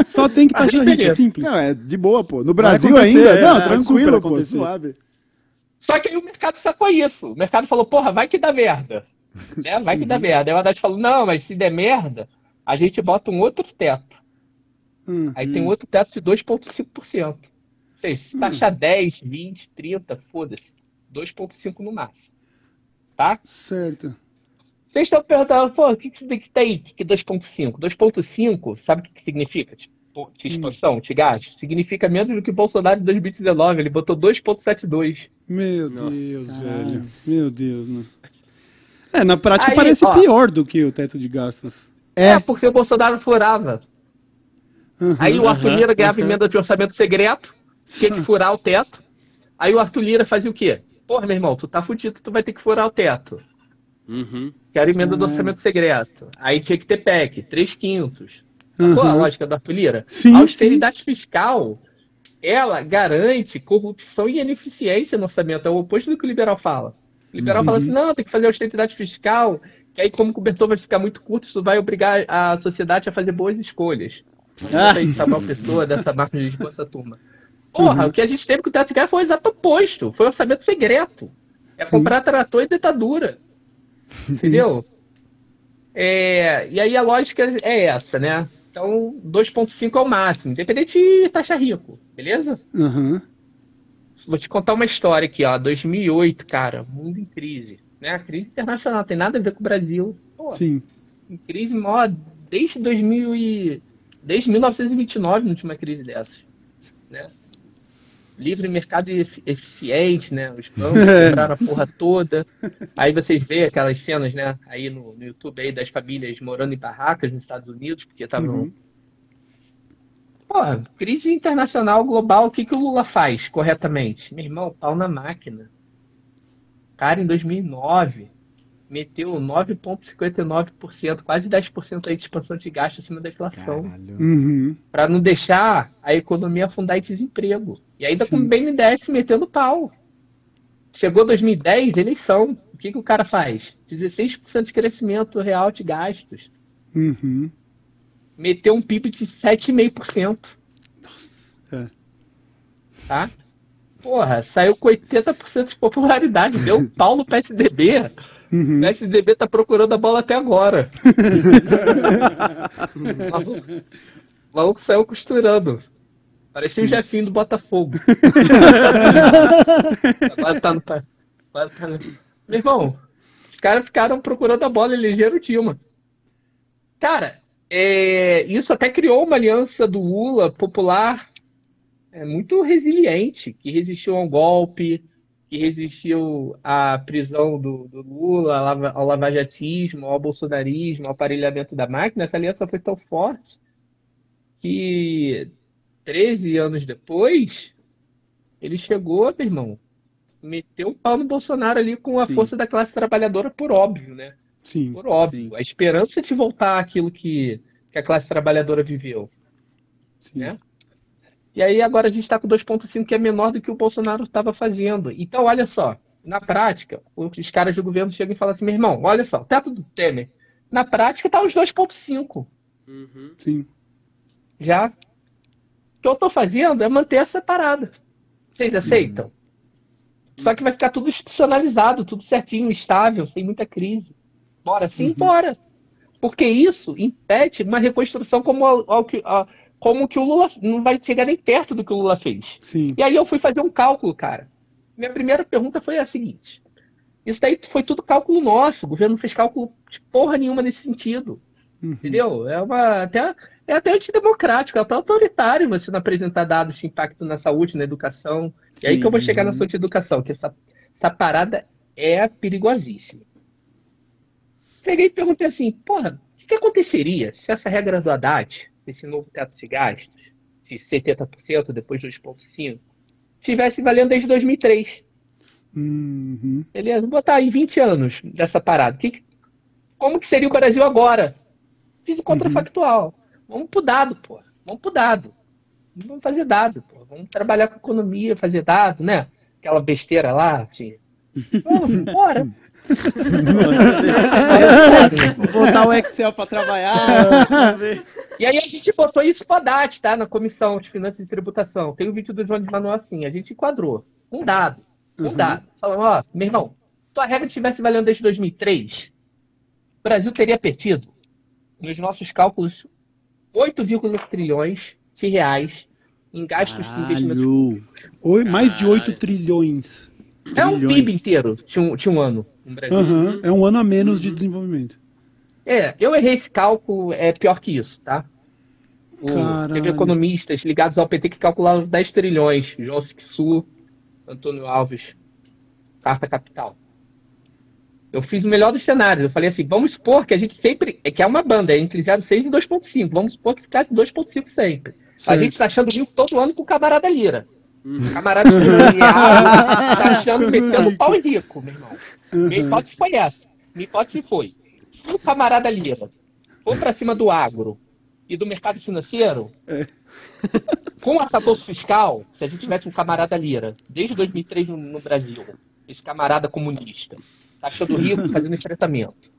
Só tem que Aí, taxar rico, é simples. Não, é de boa, pô. No Brasil ainda? é, não, é, tranquilo, pô. Suave. Só que aí o mercado sacou isso. O mercado falou, porra, vai que dá merda. Né? Vai que dá merda. Aí o Haddad falou, não, mas se der merda, a gente bota um outro teto. Hum. Aí tem um outro teto de 2,5%. Ou seja, se taxar 10, 20, 30, foda-se. 2,5% no máximo. Tá? Certo. Vocês estão perguntando, pô, o que, que daqui tem? Que 2,5? 2,5, sabe o que, que significa? Tipo, de expansão, de gasto? Significa menos do que o Bolsonaro em 2019. Ele botou 2,72. Meu Nossa, Deus, velho. Meu Deus, mano. É, na prática Aí, parece ó. pior do que o teto de gastos. É, porque o Bolsonaro furava. Uhum. Aí o Arthur Aham, Lira ganhava aham. emenda de orçamento secreto, tinha que furar o teto. Aí o Arthur Lira fazia o quê? Porra, meu irmão, tu tá fudido, tu vai ter que furar o teto. Uhum. Quero emenda do orçamento secreto. Aí tinha que ter PEC, 3 quintos. Uhum. A lógica Arthur Lira? Sim, a austeridade fiscal, ela garante corrupção e ineficiência no orçamento. É o oposto do que o liberal fala. O liberal fala assim, não, tem que fazer austeridade fiscal, que aí como o cobertor vai ficar muito curto, isso vai obrigar a sociedade a fazer boas escolhas. Ah. Não se uma pessoa dessa marca de essa turma. Porra, o que a gente teve com o teto de gás foi o exato oposto. Foi orçamento secreto. É Sim. comprar trator e ditadura. Entendeu? É, e aí a lógica é essa, né? Então, 2,5 é o máximo, independente de taxa rico, beleza? Aham. Vou te contar uma história aqui, ó. 2008, cara, mundo em crise. Né? A crise internacional tem nada a ver com o Brasil. Pô, Sim. em crise maior desde 2000 e... desde 1929 não tinha uma crise dessas, né? Livre mercado efi- eficiente, né? Os bancos compraram a porra toda. Aí vocês veem aquelas cenas, né? Aí no, no YouTube aí das famílias morando em barracas nos Estados Unidos, porque estavam. Uhum. Porra, crise internacional global, o que, que o Lula faz corretamente? Meu irmão, pau na máquina. Cara, em 2009, meteu 9,59%, quase 10% aí de expansão de gasto acima da inflação, Caralho. Uhum. para não deixar a economia afundar em desemprego. E ainda com Sim. o BNDES metendo pau. Chegou 2010, eleição. O que, que o cara faz? 16% de crescimento real de gastos. Uhum. Meteu um PIB de 7,5%. É. Tá? Porra, saiu com 80% de popularidade. Deu um pau no PSDB. Uhum. O PSDB tá procurando a bola até agora. o maluco, o maluco saiu costurando. Parecia o Jefinho do Botafogo. agora tá no. Agora tá no... Meu irmão, os caras ficaram procurando a bola e elegeram o Dilma. Cara, é, isso até criou uma aliança do Lula popular é, muito resiliente, que resistiu a um golpe, que resistiu à prisão do, do Lula, ao lava- ao lavajatismo, ao bolsonarismo, ao aparelhamento da máquina. Essa aliança foi tão forte que 13 anos depois, ele chegou, meu irmão, meteu o pau no Bolsonaro ali com a Sim. força da classe trabalhadora, por óbvio, né? Sim. Por óbvio. Sim. A esperança de voltar àquilo que, que a classe trabalhadora viveu. Sim. né? E aí agora a gente está com 2,5 que é menor do que o Bolsonaro estava fazendo. Então, olha só, na prática, os caras do governo chegam e falam assim, meu irmão, olha só, teto do Temer. Na prática tá os 2,5 Uhum. Sim. já. O que eu tô fazendo é manter essa parada. Vocês aceitam? Só que vai ficar tudo institucionalizado, tudo certinho, estável, sem muita crise. Bora sim, bora. Porque isso impede uma reconstrução como, ao, ao que, a- como que o Lula não vai chegar nem perto do que o Lula fez. Sim. E aí eu fui fazer um cálculo, cara. Minha primeira pergunta foi a seguinte: isso daí foi tudo cálculo nosso. O governo não fez cálculo de porra nenhuma nesse sentido. Entendeu? É uma até é até antidemocrático, é até autoritário você não apresentar dados de impacto na saúde, na educação. E aí que eu vou chegar na saúde e educação, que essa, essa parada é perigosíssima. Peguei e perguntei assim, porra, o que, que aconteceria se essa regra do Haddad, esse novo teto de gastos, de 70% depois 2,5%, estivesse valendo desde 2003? Uhum. Beleza? Vou botar aí 20 anos dessa parada. Que, como que seria o Brasil agora? Fiz o contrafactual. Vamos pro dado, pô. Vamos pro dado. Vamos fazer dado, pô. Vamos trabalhar com economia, fazer dado, né? Aquela besteira lá, de... Vamos, bora. Botar o Excel pra trabalhar. E aí a gente botou isso pro Haddad, tá? Na Comissão de Finanças e Tributação. Tem o vídeo do João de Manuel assim. A gente enquadrou. Um dado. Um dado. Falando, ó, meu irmão, se tua regra estivesse valendo desde 2003, o Brasil teria perdido, nos nossos cálculos, 8,8 trilhões de reais em gastos de investimentos. Oi, mais de 8 trilhões. É um trilhões. PIB inteiro, tinha um, tinha um ano Brasil. Aham. É um ano a menos de desenvolvimento. É, eu errei esse cálculo, é pior que isso, tá? O, Caralho. teve economistas ligados ao PT que calcularam 10 trilhões. João Sixu, Antônio Alves, Carta Capital. Eu fiz o melhor dos cenários. Eu falei assim, vamos supor que a gente sempre. É que é uma banda, é entre 0,6 e 2,5. Vamos supor que ficasse 2,5 sempre. A Certo. gente tá achando rico todo ano com o camarada Lira. O camarada Lira tá achando, metendo pau em rico, meu irmão. Minha hipótese foi essa. Minha hipótese foi: se o camarada Lira for pra cima do agro e do mercado financeiro, com o arcabouço fiscal, se a gente tivesse um camarada Lira, desde 2003 no, no Brasil, esse camarada comunista, taxando rico, fazendo enfrentamento,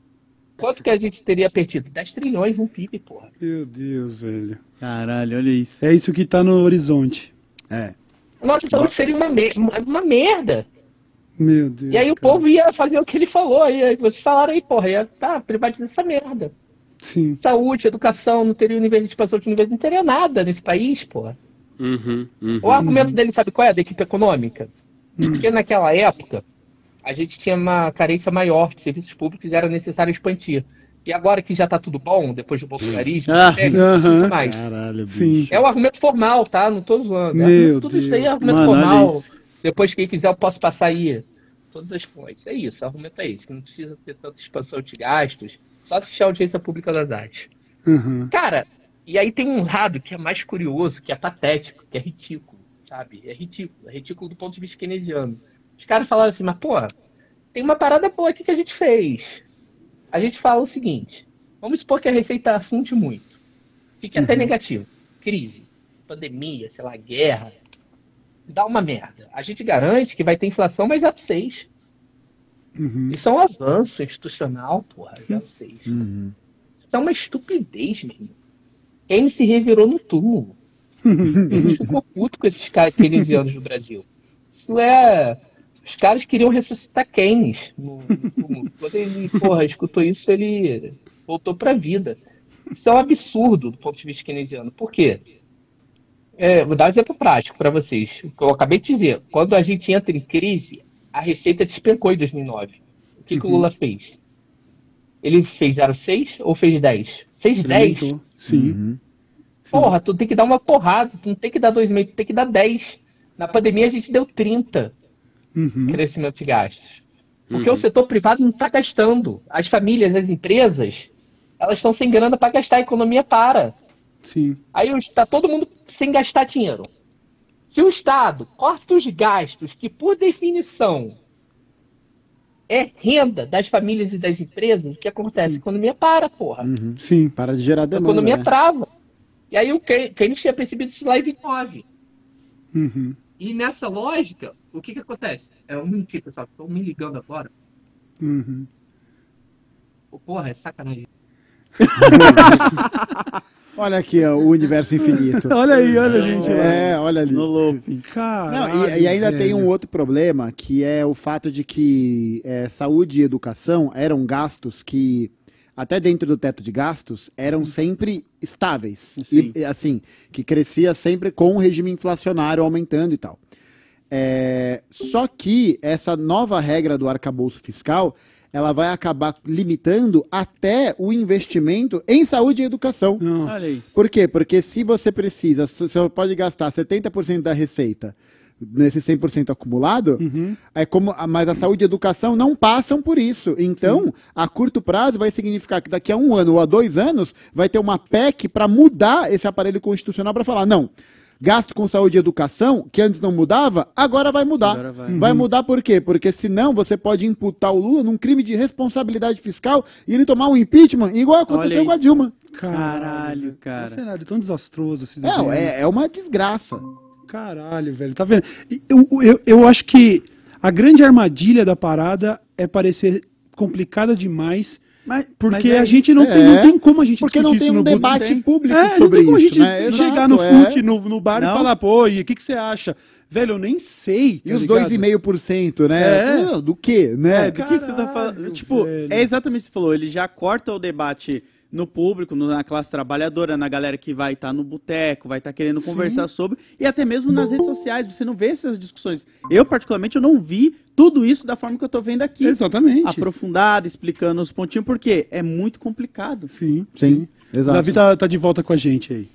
quanto que a gente teria perdido? 10 trilhões no PIB, porra. Meu Deus, velho. Caralho, olha isso. É isso que tá no horizonte. É. Nossa saúde seria uma, me- uma merda. Meu Deus. E aí o cara. povo ia fazer o que ele falou. Aí vocês falaram aí, porra, ia tá, privatizar essa merda. Sim. Saúde, educação, não teria universidade, expansão de universidade, não teria nada nesse país, porra. Uhum, uhum. O argumento dele, sabe qual é? Da equipe econômica. Porque naquela época, a gente tinha uma carência maior de serviços públicos e era necessário expandir. E agora que já tá tudo bom, depois do bolsonarismo, Ah. consegue, Aham. não mais. Caralho, bicho. Sim. É o argumento formal, tá? Não tô zoando. É tudo isso aí é Deus. argumento Mano, formal. Depois, quem quiser, eu posso passar aí todas as fontes. É isso, o argumento é esse. Que não precisa ter tanta expansão de gastos, só assistir a audiência pública das artes. Aham. Cara, e aí tem um lado que é mais curioso, que é patético, que é ridículo, sabe? É ridículo. É ridículo do ponto de vista keynesiano. Os caras falaram assim, mas, pô, tem uma parada boa aqui que a gente fez. A gente fala o seguinte: vamos supor que a receita afunde muito. Fique até negativo. Crise, pandemia, sei lá, guerra. Dá uma merda. A gente garante que vai ter inflação, mas é 6. Uhum. Isso é um avanço institucional, porra, já 6. Uhum. Isso é uma estupidez, meu irmão. Keynes se revirou no túmulo. Ele ficou puto com esses caras keynesianos do Brasil. Isso é. Os caras queriam ressuscitar Keynes no, no túmulo. Quando ele, porra, escutou isso, ele voltou pra vida. Isso é um absurdo do ponto de vista keynesiano. Por quê? É, vou dar um exemplo prático para vocês. O que eu acabei de dizer. Quando a gente entra em crise, a receita despencou em 2009. O que, que o Lula fez? Ele fez 0,6 ou fez 10? Fez 10. Incrementou. Sim. Uhum. Porra, tu tem que dar uma porrada, tu não tem que dar 2,5, tu tem que dar 10. Na pandemia a gente deu 30 Uhum. crescimento de gastos. Porque o setor privado não está gastando. As famílias, as empresas, elas estão sem grana para gastar, a economia para. Sim. Aí está todo mundo sem gastar dinheiro. Se o Estado corta os gastos, que por definição é renda das famílias e das empresas, o que acontece? A economia para, porra. Uhum. Sim. Para de gerar A demanda. economia né? trava. E aí o Key- Keynes tinha percebido isso lá em 29. Uhum. E nessa lógica, o que que acontece? É um minutinho, pessoal, estão me ligando agora. Uhum. Ô, porra, é sacanagem. Olha aqui ó, o universo infinito. Olha aí, olha a gente lá. É, olha ali. No loop. Caralho, Não, e, e ainda tem um outro problema, que é o fato de que é, saúde e educação eram gastos que, até dentro do teto de gastos, eram sempre estáveis. Sim. E, assim, que crescia sempre com o regime inflacionário aumentando e tal. É, só que essa nova regra do arcabouço fiscal, ela vai acabar limitando até o investimento em saúde e educação. Nossa. Por quê? Porque se você precisa, você pode gastar 70% da receita nesse 100% acumulado, Uhum. é como, mas a saúde e a educação não passam por isso. Então, a curto prazo vai significar que daqui a um ano ou a dois anos vai ter uma PEC para mudar esse aparelho constitucional para falar, não, gasto com saúde e educação, que antes não mudava, agora vai mudar. Agora vai. Vai mudar por quê? Porque senão você pode imputar o Lula num crime de responsabilidade fiscal e ele tomar um impeachment, igual aconteceu com a. Dilma. Caralho, É um cara. cenário tão desastroso esse desenho. Não, é, é uma desgraça. Caralho, velho, tá vendo? Eu, eu, eu acho que a grande armadilha da parada é parecer complicada demais, Mas, porque mas é a gente não, isso. tem, não É, tem como a gente Porque não tem isso um debate tem. público É, não sobre tem como a isso, gente né? chegar Exato, no é. fute, no, no bar Não. e falar, pô, e o que, que você acha? Velho, eu nem sei. E tá os ligado? 2,5%, né? É. Não, Do quê, né? É, do que, que você tá Caralho, falando? Tipo, velho. é exatamente o que você falou. Ele já corta o debate no público, no- na classe trabalhadora, na galera que vai estar no boteco, vai estar querendo conversar sobre, e até mesmo nas redes sociais. Você não vê essas discussões. Eu, particularmente, eu não vi tudo isso da forma que eu tô vendo aqui. Exatamente. Aprofundado, explicando os pontinhos, porque é muito complicado. Sim, Sim, O exato. Davi tá, tá de volta com a gente aí.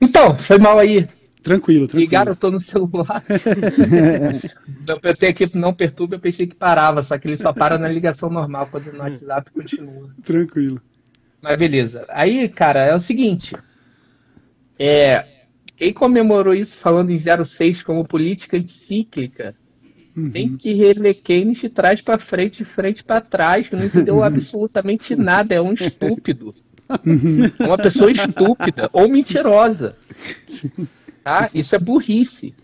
Então, foi mal aí. Tranquilo, tranquilo. Ligaram, eu tô no celular. eu apertei aqui não perturba, eu pensei que parava, só que ele só para na ligação normal, quando no WhatsApp continua. Tranquilo. Mas beleza. Aí, cara, é o seguinte. É, quem comemorou isso falando em 06 como política anticíclica, tem que reler Keynes de trás para frente, de frente para trás, que não entendeu absolutamente nada, é um estúpido. Uma pessoa estúpida ou mentirosa. Tá? Isso é burrice.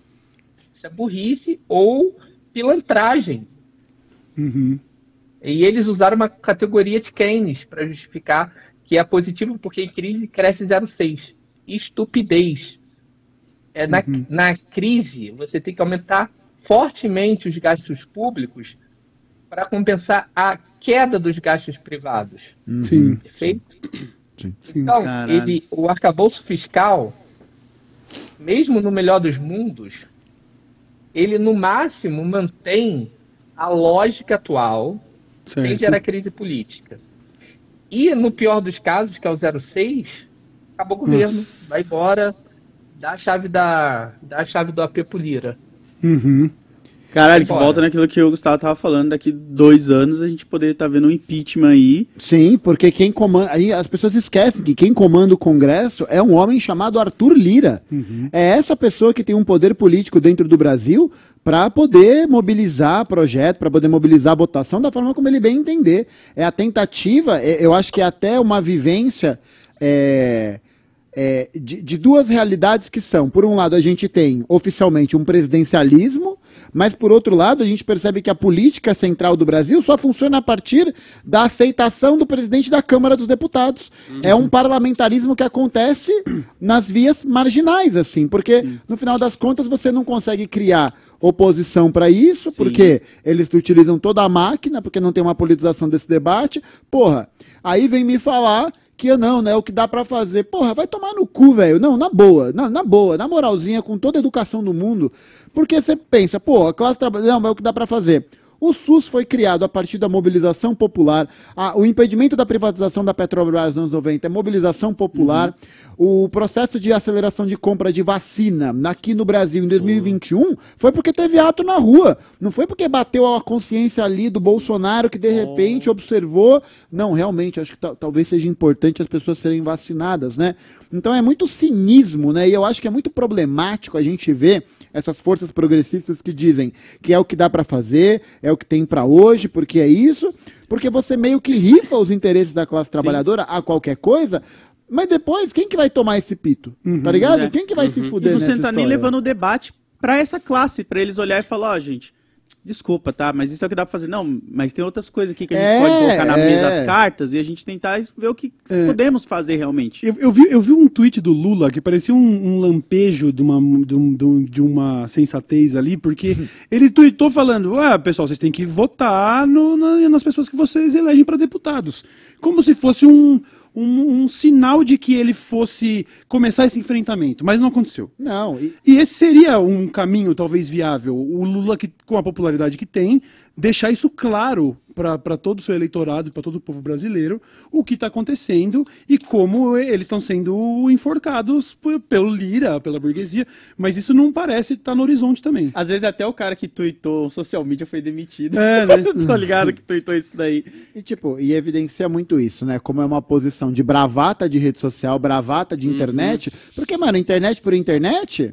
Isso é burrice ou pilantragem. Uhum. E eles usaram uma categoria de Keynes para justificar que é positivo porque em crise cresce 0,6. Estupidez. É, na, na crise, você tem que aumentar fortemente os gastos públicos para compensar a queda dos gastos privados. Sim, Perfeito? sim. Então, Caralho. ele, o arcabouço fiscal, mesmo no melhor dos mundos, ele no máximo mantém a lógica atual sem Certo. gerar crise política. E no pior dos casos, que é o 06, acabou o governo, Nossa. vai embora, dá a chave da dá a chave do AP pro Lira. Uhum. Caralho, que volta naquilo que o Gustavo tava falando, daqui dois anos a gente poder estar vendo um impeachment aí. Sim, porque quem comanda. Aí as pessoas esquecem que quem comanda o Congresso é um homem chamado Arthur Lira. É essa pessoa que tem um poder político dentro do Brasil para poder mobilizar projeto, para poder mobilizar a votação da forma como ele bem entender. É a tentativa, é- eu acho que é até uma vivência. é, é, de, de duas realidades que são, por um lado, a gente tem oficialmente um presidencialismo, mas por outro lado, a gente percebe que a política central do Brasil só funciona a partir da aceitação do presidente da Câmara dos Deputados. É um parlamentarismo que acontece nas vias marginais, assim, porque no final das contas você não consegue criar oposição para isso, porque eles utilizam toda a máquina, porque não tem uma politização desse debate. Porra, aí vem me falar que não, né? O que dá pra fazer. Porra, vai tomar no cu, velho. Não, na boa, na, na boa, na moralzinha, com toda a educação do mundo. Porque você pensa, pô, a classe trabalhadora. Não, mas é o que dá pra fazer. O SUS foi criado a partir da mobilização popular. A- o impedimento da privatização da Petrobras nos anos 90 é mobilização popular. O processo de aceleração de compra de vacina aqui no Brasil em 2021 foi porque teve ato na rua. Não foi porque bateu a consciência ali do Bolsonaro que de repente observou. Não, realmente, acho que tal- talvez seja importante as pessoas serem vacinadas, né? Então é muito cinismo, né? E eu acho que é muito problemático a gente ver essas forças progressistas que dizem que é o que dá pra fazer, é o que tem pra hoje, porque é isso, porque você meio que rifa os interesses da classe trabalhadora a qualquer coisa, mas depois quem que vai tomar esse pito? tá ligado? é. Quem que vai se E fuder você nessa não tá nem levando o debate pra essa classe, pra eles olhar e falar, ó, gente, Desculpa, tá? Mas isso é o que dá pra fazer. Não, mas tem outras coisas aqui que a gente É, pode colocar na é. mesa as cartas e a gente tentar ver o que É. podemos fazer realmente. Eu, eu vi, eu vi um tweet do Lula que parecia um, um lampejo de uma, de, um- de um- uma sensatez ali, porque ele tweetou falando: ah, pessoal, vocês têm que votar no- na- nas pessoas que vocês elegem para deputados. Como se fosse um, um, um sinal de que ele fosse começar esse enfrentamento, mas não aconteceu. Não, e, E esse seria um caminho talvez viável. O Lula, que, com a popularidade que tem, deixar isso claro para todo o seu eleitorado, para todo o povo brasileiro, o que está acontecendo e como eles estão sendo enforcados pelo Lira, pela burguesia. Mas isso não parece estar no horizonte também. Às vezes até o cara que tweetou social media foi demitido. É, né? Tô ligado que tweetou isso daí. E, tipo, e evidencia muito isso, né? Como é uma posição de bravata de rede social, bravata de internet. Porque, mano, internet por internet.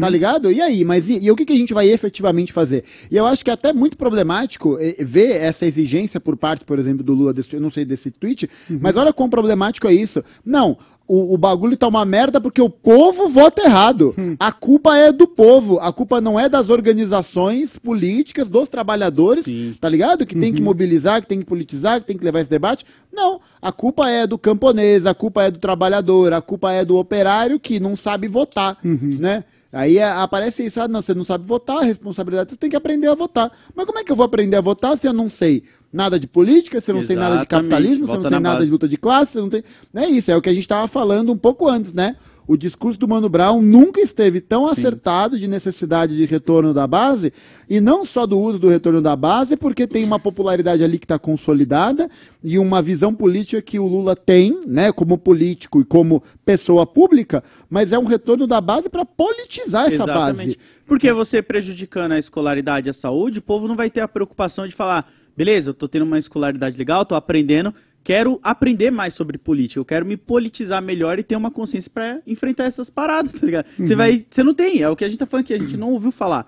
Tá ligado? E aí? Mas e, e o que, que a gente vai efetivamente fazer? E eu acho que é até muito problemático eh, ver essa exigência por parte, por exemplo, do Lula, desse, eu não sei desse tweet, mas olha quão problemático é isso. Não, o, o bagulho tá uma merda porque o povo vota errado. A culpa é do povo, a culpa não é das organizações políticas, dos trabalhadores, Sim. tá ligado? Que tem que mobilizar, que tem que politizar, que tem que levar esse debate. Não, a culpa é do camponês, a culpa é do trabalhador, a culpa é do operário que não sabe votar, né? Aí é, aparece isso, ah, não, você não sabe votar, a responsabilidade, você tem que aprender a votar. Mas como é que eu vou aprender a votar se eu não sei nada de política, se eu não sei nada de Exatamente, capitalismo, se eu não sei na nada base. de luta de classe, não tem... Não é isso, é o que a gente estava falando um pouco antes, né? O discurso do Mano Brown nunca esteve tão acertado de necessidade de retorno da base, e não só do uso do retorno da base, porque tem uma popularidade ali que está consolidada e uma visão política que o Lula tem, né, como político e como pessoa pública, mas é um retorno da base para politizar essa base. Porque você prejudicando a escolaridade e a saúde, o povo não vai ter a preocupação de falar, beleza, eu tô tendo uma escolaridade legal, tô aprendendo, quero aprender mais sobre política, eu quero me politizar melhor e ter uma consciência pra enfrentar essas paradas, tá ligado? Você Uhum. vai, você não tem, é o que a gente tá falando aqui, a gente não ouviu falar.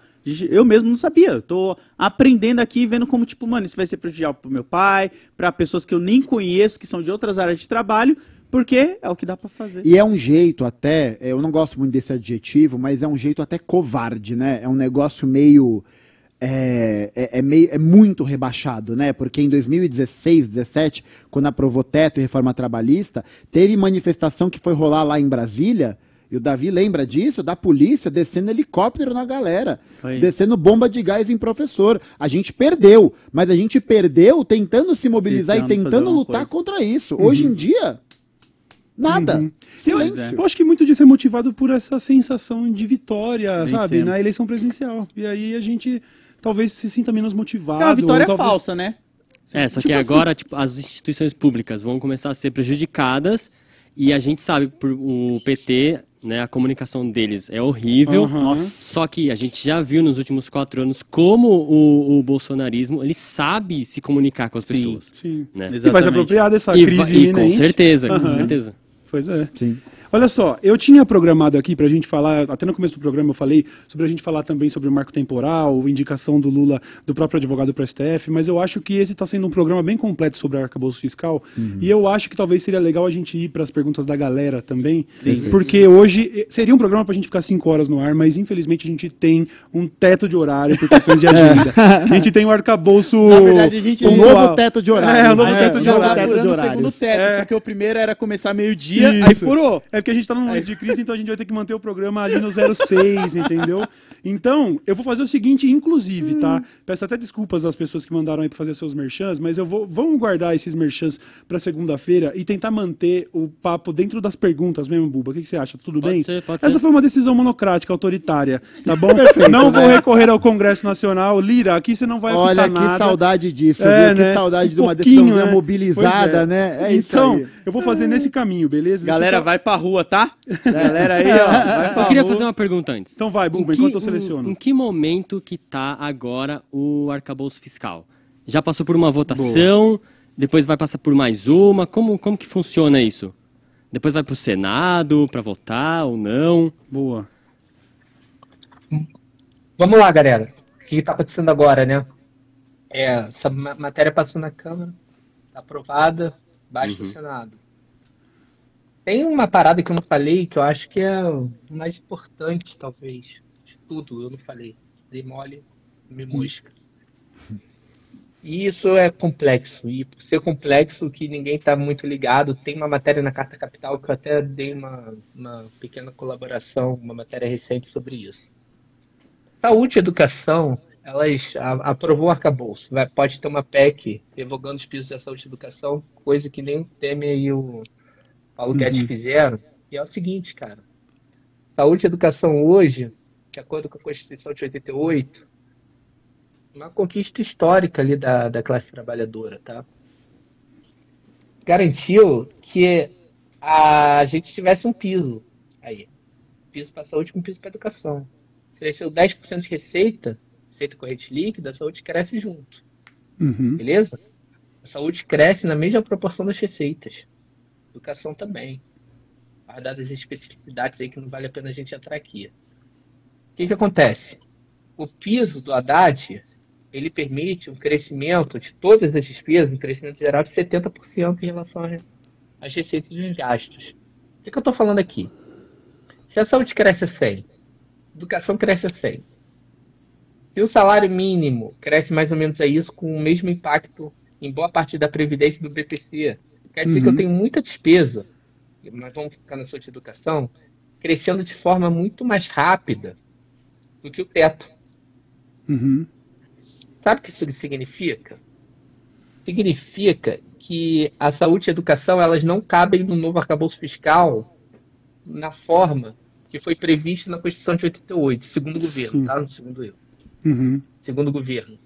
Eu mesmo não sabia, eu tô aprendendo aqui, vendo como, tipo, mano, isso vai ser prejudicial pro meu pai, pra pessoas que eu nem conheço, que são de outras áreas de trabalho, porque é o que dá pra fazer. E é um jeito até, eu não gosto muito desse adjetivo, mas é um jeito até covarde, né? É um negócio meio. É, é, é meio, é muito rebaixado, né? Porque em 2016, 17, quando aprovou teto e reforma trabalhista, teve manifestação que foi rolar lá em Brasília. E o Davi lembra disso, da polícia descendo helicóptero na galera, Foi. descendo bomba de gás em professor. A gente perdeu, mas a gente perdeu tentando se mobilizar Tentando e tentando lutar coisa. contra isso. Hoje em dia, nada. Uhum. Silêncio. Eu acho que muito disso é motivado por essa sensação de vitória, Vencemos. sabe? Na eleição presidencial. E aí a gente talvez se sinta menos motivado. É uma vitória ou talvez- falsa, né? É, só Tipo que assim- agora tipo, as instituições públicas vão começar a ser prejudicadas e a gente sabe por o PT, né, a comunicação deles é horrível. Aham. Só que a gente já viu nos últimos quatro anos como o, o bolsonarismo ele sabe se comunicar com as Sim. pessoas. Sim. Né? E vai se apropriar dessa E, crise e com certeza, com Aham. certeza. Pois é. Sim. Olha só, eu tinha programado aqui pra gente falar, até no começo do programa eu falei sobre a gente falar também sobre o marco temporal, indicação do Lula, do próprio advogado para STF, mas eu acho que esse está sendo um programa bem completo sobre arcabouço fiscal, e eu acho que talvez seria legal a gente ir para as perguntas da galera também, porque hoje eh, seria um programa pra gente ficar cinco horas no ar, mas infelizmente a gente tem um teto de horário por questões de agenda. A gente tem o arcabouço Na verdade, a gente- Um novo teto de horário. É, o novo né? teto de tá horário. teto de furando o segundo teto, É. porque o primeiro era começar meio-dia, aí furou. É porque a gente tá num momento de crise, então a gente vai ter que manter o programa ali no 06, entendeu? Então, eu vou fazer o seguinte, inclusive, tá? Peço até desculpas às pessoas que mandaram aí pra fazer seus merchans, mas eu vou vamos guardar esses merchans pra segunda-feira e tentar manter o papo dentro das perguntas mesmo, Buba. O que, que você acha? Tudo Pode bem? ser, pode Essa ser. foi uma decisão monocrática, autoritária, tá bom? Perfeito, não vou né? recorrer ao Congresso Nacional. Lira, aqui você não vai Olha que nada. saudade disso, É, viu? né? Que saudade Um de uma decisão né? mobilizada, é. né? É isso então, aí. eu vou fazer nesse caminho, beleza? Galera, só- vai pra rua, tá? Galera aí, ó. Eu queria rua. fazer uma pergunta antes. Então vai, Em que- enquanto eu em- seleciono. Em, que momento que tá agora o arcabouço fiscal? Já passou por uma votação, depois vai passar por mais uma? Como, como que funciona isso? Depois vai pro Senado para votar ou não? Boa. Vamos lá, galera. O que está acontecendo agora, né? É, essa ma- matéria passou na Câmara, está aprovada, baixa Uhum. o Senado. Tem uma parada que eu não falei, que eu acho que é o mais importante, talvez, de tudo, eu não falei. Dei mole, Me mosca. E isso é complexo. E por ser complexo, que ninguém está muito ligado, tem uma matéria na Carta Capital que eu até dei uma, uma pequena colaboração, uma matéria recente sobre isso. Saúde e educação, elas aprovou o arcabouço. Vai, pode ter uma PEC revogando os pisos da saúde e educação, coisa que nem o Temer e o Paulo Guedes fizeram. E é o seguinte, cara. Saúde e educação hoje, de acordo com a Constituição de 88, uma conquista histórica ali da, da classe trabalhadora, tá? Garantiu que a gente tivesse um piso aí. Piso para saúde com piso para educação. Cresceu 10% de receita, receita corrente líquida, a saúde cresce junto. Uhum. Beleza? A saúde cresce na mesma proporção das receitas. Educação também. Guardadas as especificidades aí que não vale a pena a gente entrar aqui. O que, que acontece? O piso do Haddad, ele permite um crescimento de todas as despesas, um crescimento geral de 70% em relação às receitas e os gastos. O que, que eu estou falando aqui? Se a saúde cresce a 100, a educação cresce a 100, se o salário mínimo cresce mais ou menos a isso, com o mesmo impacto em boa parte da Previdência do BPC, quer dizer que eu tenho muita despesa, mas vamos ficar na saúde e educação, crescendo de forma muito mais rápida do que o teto. Uhum. Sabe o que isso significa? Significa que a saúde e a educação elas não cabem no novo arcabouço fiscal na forma que foi prevista na Constituição de 88, segundo o governo, Sim. tá? Segundo eu. Uhum. segundo o governo.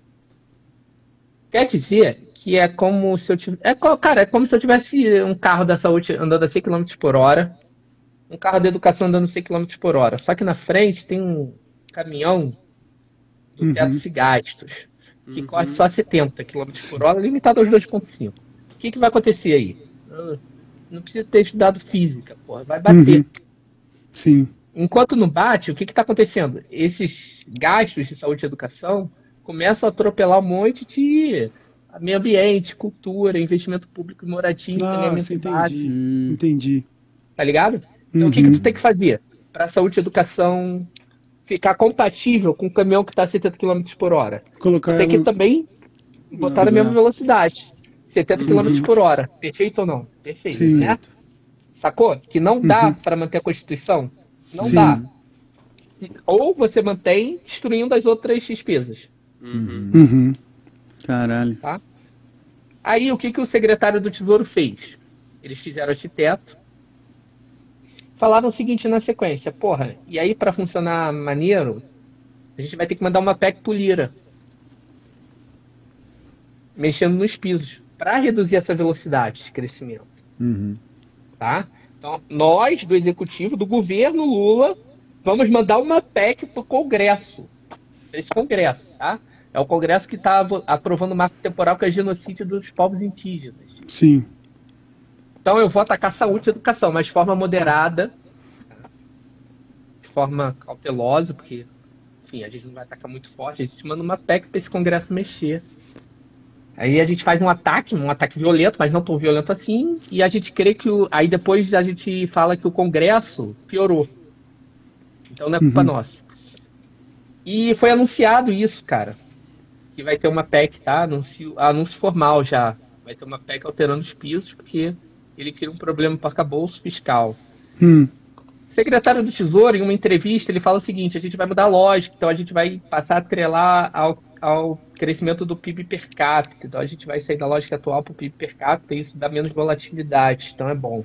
Quer dizer que é como se eu tivesse. É, cara, é como se eu tivesse um carro da saúde andando a 100 km por hora, um carro da educação andando a 100 km por hora. Só que na frente tem um caminhão do Uhum. teto de gastos, que corre só a 70 km por hora, limitado aos 2,5. O que, que vai acontecer aí? Ah, Não precisa ter estudado física, porra, vai bater. Uhum. Sim. Enquanto não bate, o que está acontecendo? Esses gastos de saúde e educação começam a atropelar um monte de meio ambiente, cultura, investimento público em moradia, Nossa, saneamento básico, entendi. Entendi. tá ligado? Então o que, que Uhum. tu tem que fazer? Para a saúde e educação ficar compatível com o caminhão que está a 70 km por hora. Colocar Tem que ela- também botar na mesma velocidade. 70 km por hora. Perfeito ou não? Perfeito, Sim. né? Sacou? Que não dá para manter a Constituição. Não Sim. dá. Ou você mantém destruindo as outras despesas. Uhum. Caralho. Aí o que, que o secretário do Tesouro fez? Eles fizeram esse teto. Falaram o seguinte na sequência, porra, e aí para funcionar maneiro, a gente vai ter que mandar uma PEC pro Lira. Mexendo nos pisos. Para reduzir essa velocidade de crescimento. Tá? Então, nós, do Executivo, do governo Lula, vamos mandar uma PEC pro Congresso. Esse Congresso, tá? É o Congresso que está aprovando o marco temporal que é genocídio dos povos indígenas. Sim. Então eu vou atacar saúde e educação, mas de forma moderada, de forma cautelosa, porque, enfim, a gente não vai atacar muito forte, a gente manda uma PEC para esse Congresso mexer. Aí a gente faz um ataque, um ataque violento, mas não tão violento assim, e a gente crê que o. Aí depois a gente fala que o Congresso piorou. Então não é culpa Uhum. nossa. E foi anunciado isso, cara. Que vai ter uma PEC, tá? Anúncio, anúncio formal já. Vai ter uma PEC alterando os pisos, porque ele cria um problema para o arcabouço fiscal. Hum. Secretário do Tesouro, em uma entrevista, ele fala o seguinte: a gente vai mudar a lógica, então a gente vai passar a atrelar ao, ao crescimento do PIB per capita. Então a gente vai sair da lógica atual para o PIB per capita e isso dá menos volatilidade, então é bom.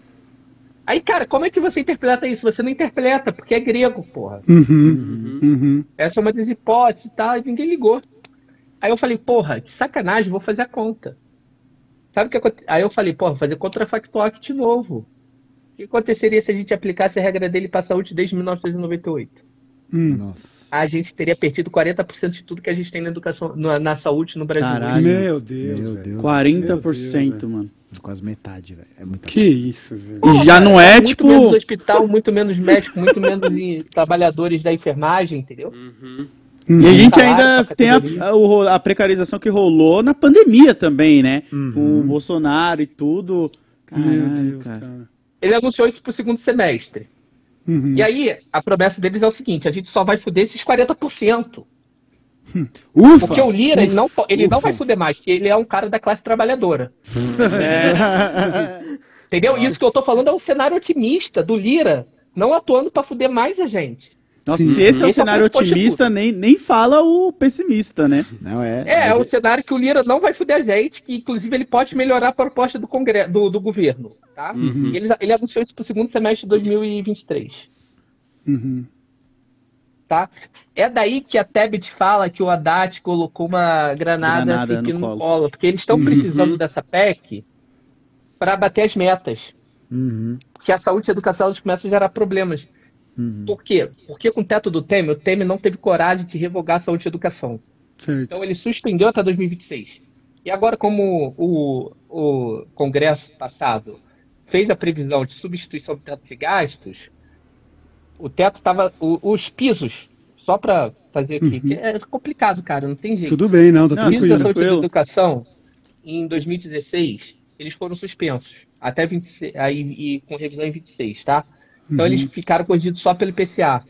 Aí, cara, como é que você interpreta isso? Você não interpreta, porque é grego, porra. Uhum. Uhum. Essa é uma das hipóteses e tal, e ninguém ligou. Aí eu falei, porra, que sacanagem, vou fazer a conta. Sabe o que Aí eu falei, porra, vou fazer contrafactual de novo. O que aconteceria se a gente aplicasse a regra dele para a saúde desde 1998? Hum. Nossa. A gente teria perdido 40% de tudo que a gente tem na educação, na, na saúde no Brasil. Caralho. Meu Deus. Meu. Deus. 40%, mano. Quase metade, velho. É muita Que isso, velho. E já não é, muito tipo. menos hospital, muito menos médico, muito menos em- trabalhadores da enfermagem, entendeu? Uhum. E a gente ainda tem a, a, precarização que rolou na pandemia também, né? Uhum. Com o Bolsonaro e tudo. Meu Caralho, Deus, cara. cara. Ele anunciou isso pro segundo semestre. Uhum. E aí, a promessa deles é o seguinte: a gente só vai fuder esses 40%. Ufa! Porque o Lira, ele, não, ele não ufa. vai fuder mais, porque ele é um cara da classe trabalhadora. Entendeu? Isso que eu tô falando é um cenário otimista do Lira, não atuando pra fuder mais a gente. Nossa, Sim. se esse é o Esse é o cenário de otimista, nem, nem fala o pessimista, né? Não é. É, é o cenário que o Lira não vai fuder a gente, que inclusive ele pode melhorar a proposta do, congresso, do, do governo, tá? Uhum. E ele, ele anunciou isso pro segundo semestre de 2023. Uhum. tá? É daí que a Tebet fala que o Haddad colocou uma granada, Granada assim, no no colo. colo, porque eles estão Uhum. precisando dessa PEC para bater as metas, Uhum, porque a saúde e a educação elas começam a gerar problemas. Uhum. Por quê? Porque com o teto do Temer, o Temer não teve coragem de revogar a saúde e a educação. Certo. Então ele suspendeu até 2026. E agora, como o, o Congresso passado fez a previsão de substituição do teto de gastos, o teto estava. Os pisos, só para fazer aqui, que é complicado, cara, não tem jeito. Tudo bem, não, tá Não, Os pisos da tranquilo. saúde e tranquilo. educação, em 2016, eles foram suspensos. Até 26, aí, e com revisão em 26, tá? Então Uhum. eles ficaram corrigidos só pelo IPCA.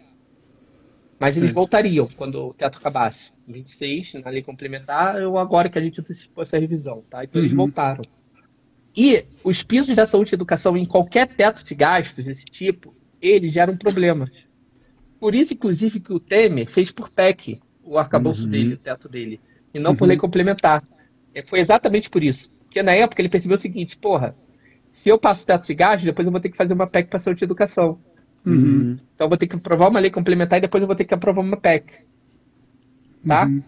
Mas eles Certo. voltariam quando o teto acabasse. Em 26, na lei complementar, ou agora que a gente antecipou essa revisão, tá? Então eles Uhum. voltaram. E os pisos da saúde e educação em qualquer teto de gastos desse tipo, eles geram problemas. Por isso, inclusive, que o Temer fez por PEC o arcabouço Uhum. dele, o teto dele, e não por lei complementar. É, Foi exatamente por isso. Porque na época ele percebeu o seguinte, porra, se eu passo o teto de gastos, depois eu vou ter que fazer uma PEC para saúde e educação. Uhum. Então eu vou ter que aprovar uma lei complementar e depois eu vou ter que aprovar uma PEC. Tá? Uhum.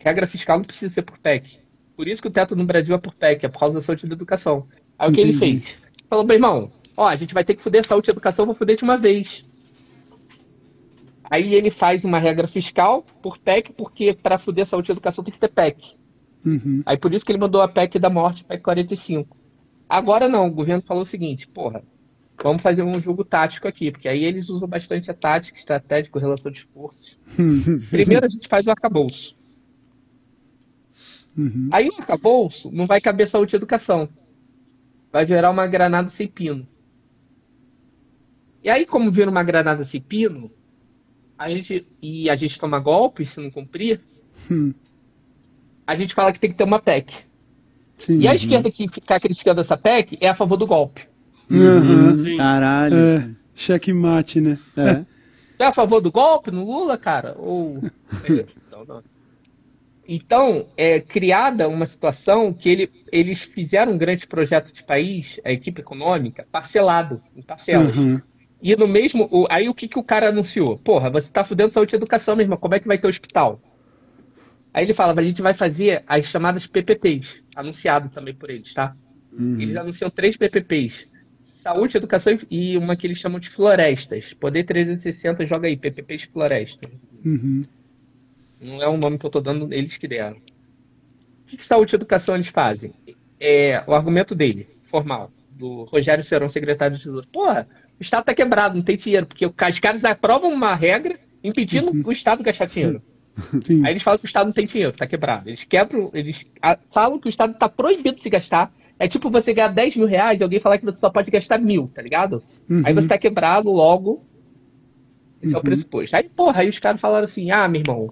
Regra fiscal não precisa ser por PEC. Por isso que o teto no Brasil é por PEC, é por causa da saúde e da educação. Aí o que ele fez? Falou, meu irmão, ó, a gente vai ter que fuder saúde e educação, vou fuder de uma vez. Aí ele faz uma regra fiscal por PEC, porque para fuder saúde e educação tem que ter PEC. Uhum. Aí por isso que ele mandou a PEC da morte, PEC 45. Agora não, o governo falou o seguinte, porra, vamos fazer um jogo tático aqui, porque aí eles usam bastante a tática, estratégia, relação de esforços. Primeiro a gente faz o arcabouço. Uhum. Aí o arcabouço não vai caber saúde e educação. Vai virar uma granada sem pino. E aí, como vira uma granada sem pino, a gente, e a gente toma golpe se não cumprir, Hum. a gente fala que tem que ter uma PEC. Sim. E a esquerda que ficar criticando essa PEC é a favor do golpe. Uhum. Sim. Caralho. É, checkmate, né? É. Você é a favor do golpe no Lula, cara? Ou. Então, não. Então, é criada uma situação que ele, eles fizeram um grande projeto de país, a equipe econômica, parcelado, em parcelas. Uhum. E no mesmo. o- aí o que, que o cara anunciou? Porra, você tá fudendo saúde e educação, meu irmão, como é que vai ter hospital? Aí ele falava, a gente vai fazer as chamadas PPPs, anunciado também por eles, tá? Eles anunciam três PPPs. Saúde, educação e uma que eles chamam de florestas. Poder 360, joga aí, PPPs florestas. Uhum. Não é um nome que eu tô dando, eles que deram. O que, que saúde e educação eles fazem? É, o argumento dele, formal, do Rogério Serão, secretário de Tesouro. Porra, o Estado tá quebrado, não tem dinheiro, porque os caras aprovam uma regra impedindo o Estado gastar dinheiro. Sim. Aí eles falam que o Estado não tem dinheiro, tá quebrado. Eles quebram, eles falam que o Estado tá proibido de se gastar. É tipo você ganhar 10 mil reais e alguém falar que você só pode gastar mil, tá ligado? Uhum. Aí você tá quebrado logo. Esse é o pressuposto. Aí, porra, aí os caras falaram assim: ah, meu irmão,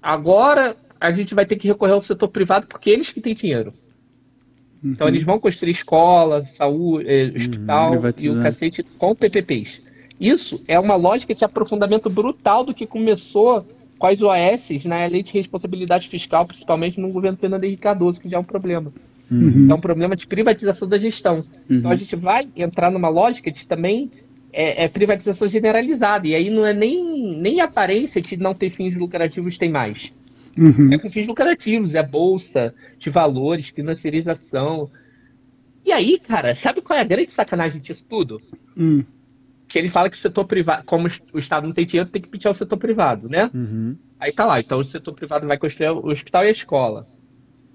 agora a gente vai ter que recorrer ao setor privado porque eles que têm dinheiro. Então eles vão construir escola, saúde, eh, hospital e o cacete com PPPs. Isso é uma lógica de aprofundamento brutal do que começou com as OAS na lei de responsabilidade fiscal, principalmente no governo Fernando Henrique Cardoso, que já é um problema. Uhum. É um problema de privatização da gestão. Então a gente vai entrar numa lógica de também é, é privatização generalizada. E aí não é nem, nem aparência de não ter fins lucrativos tem mais. Uhum. É com fins lucrativos, é bolsa de valores, financiarização. E aí, cara, sabe qual é a grande sacanagem disso tudo? Hum. Que ele fala que o setor privado, como o Estado não tem dinheiro, tem que pedir ao setor privado, né? Uhum. Aí tá lá, então o setor privado vai construir o hospital e a escola.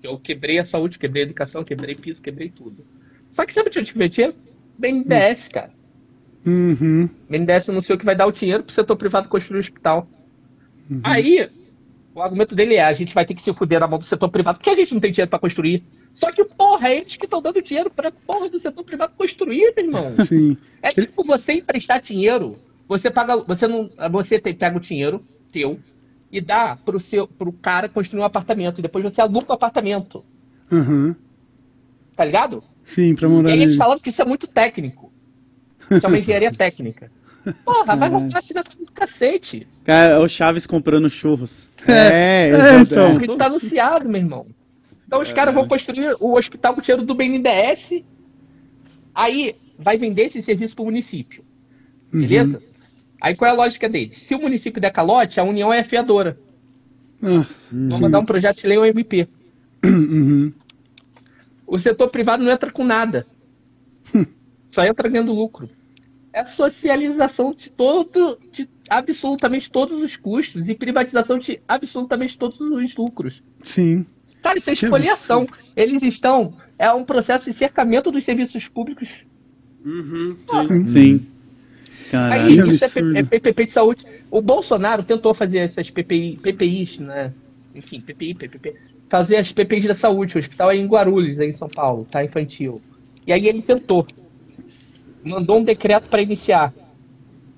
Eu quebrei a saúde, quebrei a educação, quebrei piso, quebrei tudo. Só que sabe de onde que veio dinheiro? BNDES, cara. Uhum. BNDES anunciou que vai dar o dinheiro pro setor privado construir o hospital. Aí, o argumento dele é, a gente vai ter que se fuder na mão do setor privado, porque a gente não tem dinheiro pra construir. Só que, porra, é eles que estão dando dinheiro pra porra do setor privado construir, meu irmão. Sim. É tipo você emprestar dinheiro, você paga, você não, você tem, pega o dinheiro teu, e dá pro, seu, pro cara construir um apartamento. E depois você aluga o apartamento. Aham. Tá ligado? Sim, pra E mandar aí eles falam que isso é muito técnico. Isso é uma engenharia técnica. Porra, vai roubar assinatura do cacete. Cara, é o Chaves comprando churros. É, é, exato, então. Porque isso tá anunciado, meu irmão. Então os caras vão construir o hospital com dinheiro do BNDES. Aí vai vender esse serviço pro município. Beleza? Aí qual é a lógica deles? Se o município der calote, a União é fiadora. Nossa. Vão mandar um projeto de lei ou MP. Uhum. O setor privado não entra com nada. Só entra ganhando lucro. É socialização de todo, de absolutamente todos os custos e privatização de absolutamente todos os lucros. Sim. Cara, isso é Que expoliação. Eles estão. É um processo de cercamento dos serviços públicos. Sim. Aí, Caralho. que isso é, é PPP de saúde. O Bolsonaro tentou fazer essas PPI, PPIs, né? Enfim, PPI, PPP. Fazer as PPIs da saúde. O hospital é em Guarulhos, aí em São Paulo, tá? Infantil. E aí ele tentou. Mandou um decreto para iniciar.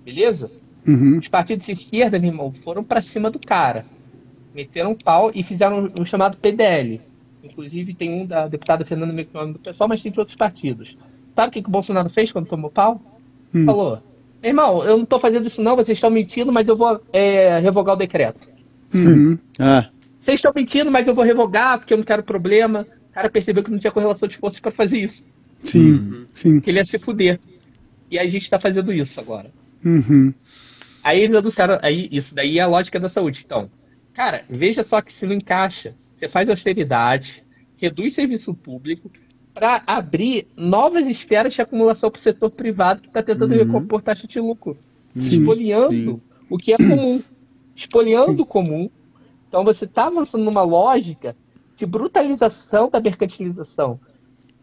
Beleza? Uhum. Os partidos de esquerda, meu irmão, foram para cima do cara. Meteram um pau e fizeram o chamado PDL. Inclusive tem um da deputada Fernanda Melchior do pessoal, mas tem de outros partidos. Sabe o que, que o Bolsonaro fez quando tomou pau? Hum. Falou: "Meu Irmão, eu não tô fazendo isso não, vocês estão mentindo, mas eu vou é, revogar o decreto. Uhum. Ah, Vocês estão mentindo, mas eu vou revogar porque eu não quero problema. O cara percebeu que não tinha correlação de forças para fazer isso. Sim. Sim. Que ele ia se fuder. E a gente tá fazendo isso agora. Uhum. Aí eles anunciaram, aí isso daí é a lógica da saúde. Então, cara, veja só que se não encaixa. Você faz austeridade, reduz serviço público para abrir novas esferas de acumulação para o setor privado que está tentando recompor taxa de lucro, Sim. espoliando Sim. o que é comum, espoliando o comum. Então você está avançando numa lógica de brutalização da mercantilização.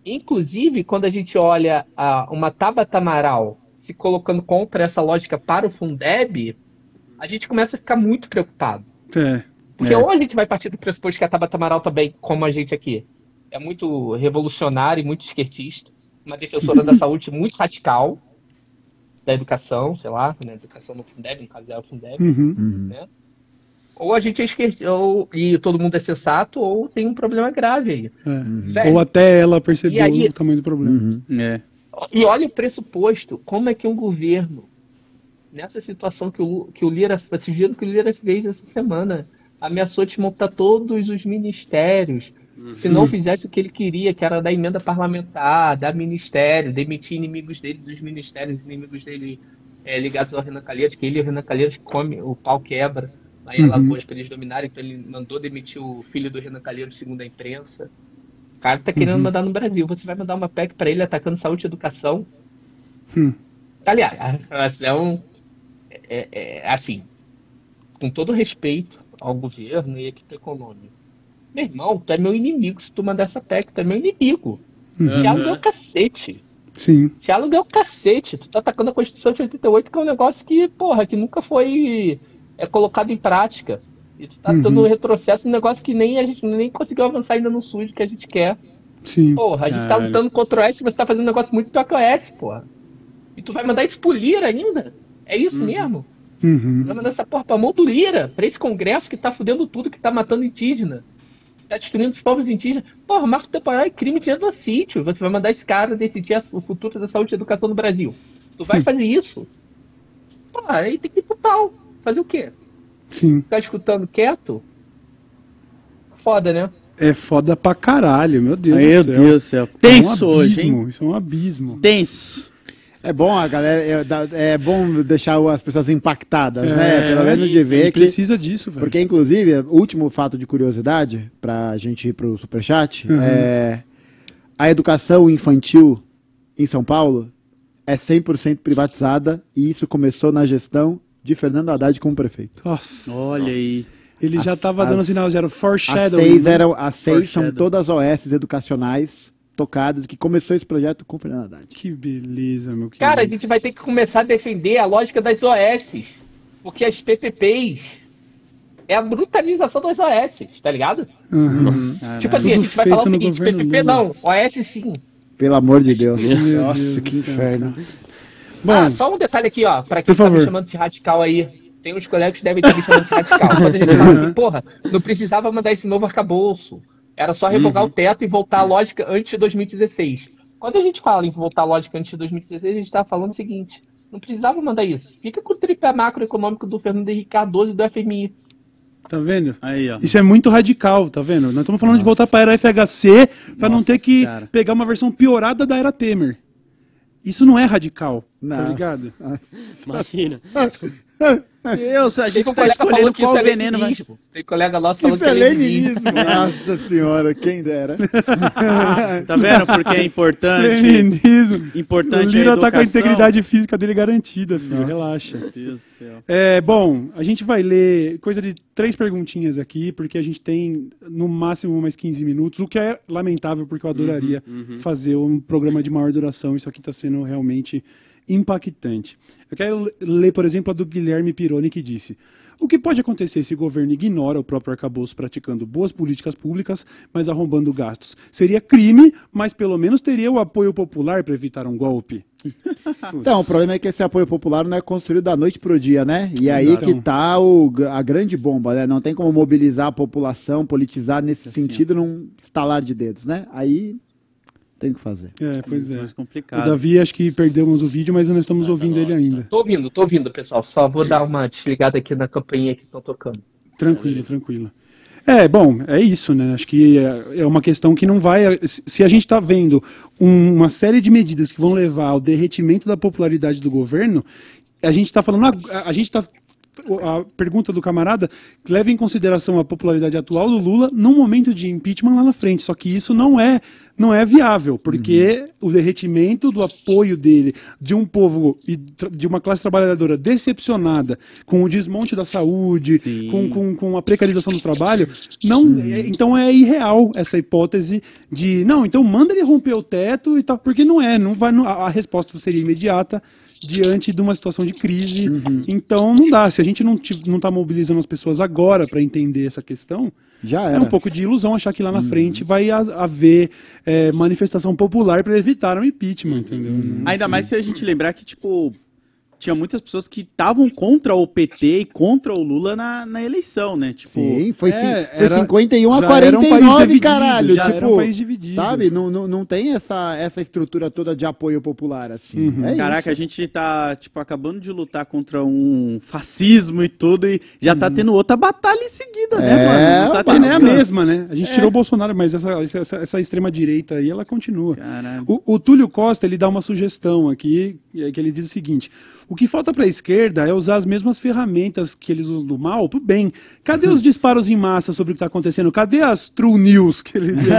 Inclusive, quando a gente olha a, uma Tabata Amaral se colocando contra essa lógica para o Fundeb, a gente começa a ficar muito preocupado. É. Porque É. ou a gente vai partir do pressuposto que a Tabata Amaral também, como a gente aqui, é muito revolucionária e muito esquertista, uma defensora da saúde muito radical, da educação, sei lá, né, educação no Fundeb, no caso dela, o Fundeb, Uhum. né? Ou a gente é esquerdista, ou, e todo mundo é sensato, ou tem um problema grave aí. É. Velho, Ou até ela percebeu aí- o tamanho do problema. é. E olha o pressuposto, como é que um governo, nessa situação que o, que o Lira, esse giro que o Lira fez essa semana, ameaçou desmontar todos os ministérios, se não fizesse o que ele queria, que era da emenda parlamentar, dar ministério, demitir inimigos dele dos ministérios, inimigos dele é, ligados ao Renan Calheiros, que ele e o Renan Calheiros come, o pau quebra, aí em Alagoas para eles dominarem, então ele mandou demitir o filho do Renan Calheiros, segundo a imprensa. O cara tá querendo mandar no Brasil. Você vai mandar uma PEC para ele atacando saúde e educação? Hum. Aliás, é um. É, é, assim, com todo respeito ao governo e equipe econômica. Meu irmão, tu é meu inimigo se tu mandar essa PEC, tu é meu inimigo. Diálogo é o cacete. Sim. Diálogo é o cacete. Tu tá atacando a Constituição de 88, que é um negócio que, porra, que nunca foi é, colocado em prática. E tu tá Uhum. dando um retrocesso, um negócio que nem a gente nem conseguiu avançar ainda no SUS que a gente quer. Sim. Porra, a gente tá Caralho. lutando contra o S, você tá fazendo um negócio muito pior que o S, porra. E tu vai mandar isso pro Lira ainda? É isso mesmo? Uhum. Vai mandar essa porra pra mão do Lira, pra esse congresso que tá fudendo tudo, que tá matando indígena. Tá destruindo os povos indígenas. Porra, marco temporal é crime de genocídio. Você vai mandar esse cara decidir o futuro da saúde e educação no Brasil. Tu vai fazer isso? Porra, aí tem que ir pro pau. Fazer o quê? Sim. Ficar escutando quieto? Foda, né? É foda pra caralho, meu Deus Meu do céu. Deus do céu. É um Tenso hoje, abismo, hein? Isso é um abismo. Tenso. É bom a galera, é, é bom deixar as pessoas impactadas, né? Pelo é menos de ver que precisa disso, velho. Porque, inclusive, o último fato de curiosidade, pra gente ir pro Superchat, Uhum. é a educação infantil em São Paulo é 100% privatizada e isso começou na gestão de Fernando Haddad como prefeito. Nossa. Olha aí. Ele já As- tava dando as- sinal zero. As Foreshadowing. seis, né? eram, as seis são todas OS educacionais tocadas, que começou esse projeto com Fernando Haddad. Que beleza, meu querido. Cara, a gente vai ter que começar a defender a lógica das OS. Porque as PPPs é a brutalização das OS, tá ligado? Uhum. tipo assim, Tudo a gente vai falar o seguinte, PPP Lula. não, OS sim. Pelo amor de Deus. Meu Nossa, Deus que inferno. Bom, ah, só um detalhe aqui, ó, pra quem Por tá me favor. chamando de radical aí. tem uns colegas que devem ter me chamado de radical. Quando a gente fala assim, porra, não precisava mandar esse novo arcabouço. Era só revogar Uhum. o teto e voltar à lógica antes de 2016. Quando a gente fala em voltar à lógica antes de 2016, a gente tá falando o seguinte: não precisava mandar isso. Fica com o tripé macroeconômico do Fernando Henrique Cardoso e do FMI. Tá vendo? Aí, ó. Isso é muito radical, tá vendo? Nós estamos falando de voltar para a era FHC para não Nossa, ter que cara. pegar uma versão piorada da era Temer. Isso não é radical, tá Não. ligado? Imagina. Deus, a gente um tá escolhendo falando que isso qual é veneno vai. leninismo. Tem colega nosso falando Isso que é é leninismo. Nossa senhora, quem dera. Tá vendo? Porque é importante. Leninismo. O Importante Lira a tá com a integridade física dele garantida, filho. Relaxa. Meu Deus do céu. É, bom, a gente vai ler coisa de três perguntinhas aqui, porque a gente tem no máximo mais 15 minutos, o que é lamentável, porque eu adoraria fazer um programa de maior duração. Isso aqui está sendo realmente impactante. Eu quero ler, por exemplo, a do Guilherme Pironi, que disse. O que pode acontecer se o governo ignora o próprio arcabouço praticando boas políticas públicas, mas arrombando gastos? Seria crime, mas pelo menos teria o apoio popular para evitar um golpe. Então, o problema é que esse apoio popular não é construído da noite pro dia, né? E aí Exato. que tá o, a grande bomba, né? Não tem como mobilizar a população, politizar nesse sentido num estalar de dedos, né? Aí tem que fazer. É, pois é. Mais O complicado. Davi, acho que perdemos o vídeo, mas nós estamos ouvindo ele ainda. Tô ouvindo, tô ouvindo, pessoal. Só vou dar uma desligada aqui na campainha que estão tocando. Tranquilo, tranquilo. É, bom, é isso, né? Acho que é é uma questão que não vai. se- a gente está vendo um- uma série de medidas que vão levar ao derretimento da popularidade do governo, a gente está falando. A, a gente está. A pergunta do camarada leva em consideração a popularidade atual do Lula num momento de impeachment lá na frente. Só que isso não é, não é viável, porque o derretimento do apoio dele, de um povo e de uma classe trabalhadora decepcionada com o desmonte da saúde, com, com, com a precarização do trabalho, não, é- então é irreal essa hipótese de não, então manda ele romper o teto e tal, porque não é, não vai, não- a, a resposta seria imediata diante de uma situação de crise. Então não dá. Se a gente não está mobilizando as pessoas agora para entender essa questão, Já é era. um pouco de ilusão achar que lá na frente vai ha- haver é, manifestação popular para evitar um impeachment, entendeu? Não- Ainda mais se a gente lembrar que, tipo, tinha muitas pessoas que estavam contra o PT e contra o Lula na, na eleição, né? Tipo, Sim, foi, É, foi era- 51 a já era um país 49, dividido, caralho. já tipo, era um país dividido. Sabe? Não, não, não tem essa, essa estrutura toda de apoio popular, assim. Uhum. É Caraca, a isso. gente tá, tipo, acabando de lutar contra um fascismo e tudo, e já Uhum. tá tendo outra batalha em seguida, né, É, mano? Não tá tendo é a mesma, né? A gente tirou o Bolsonaro, mas essa, essa, essa extrema-direita aí, ela continua. O, o Túlio Costa, ele dá uma sugestão aqui, é que ele diz o seguinte, o que falta para a esquerda é usar as mesmas ferramentas que eles usam do mal pro bem. Cadê os disparos em massa sobre o que está acontecendo? Cadê as true news que ele, ele diz?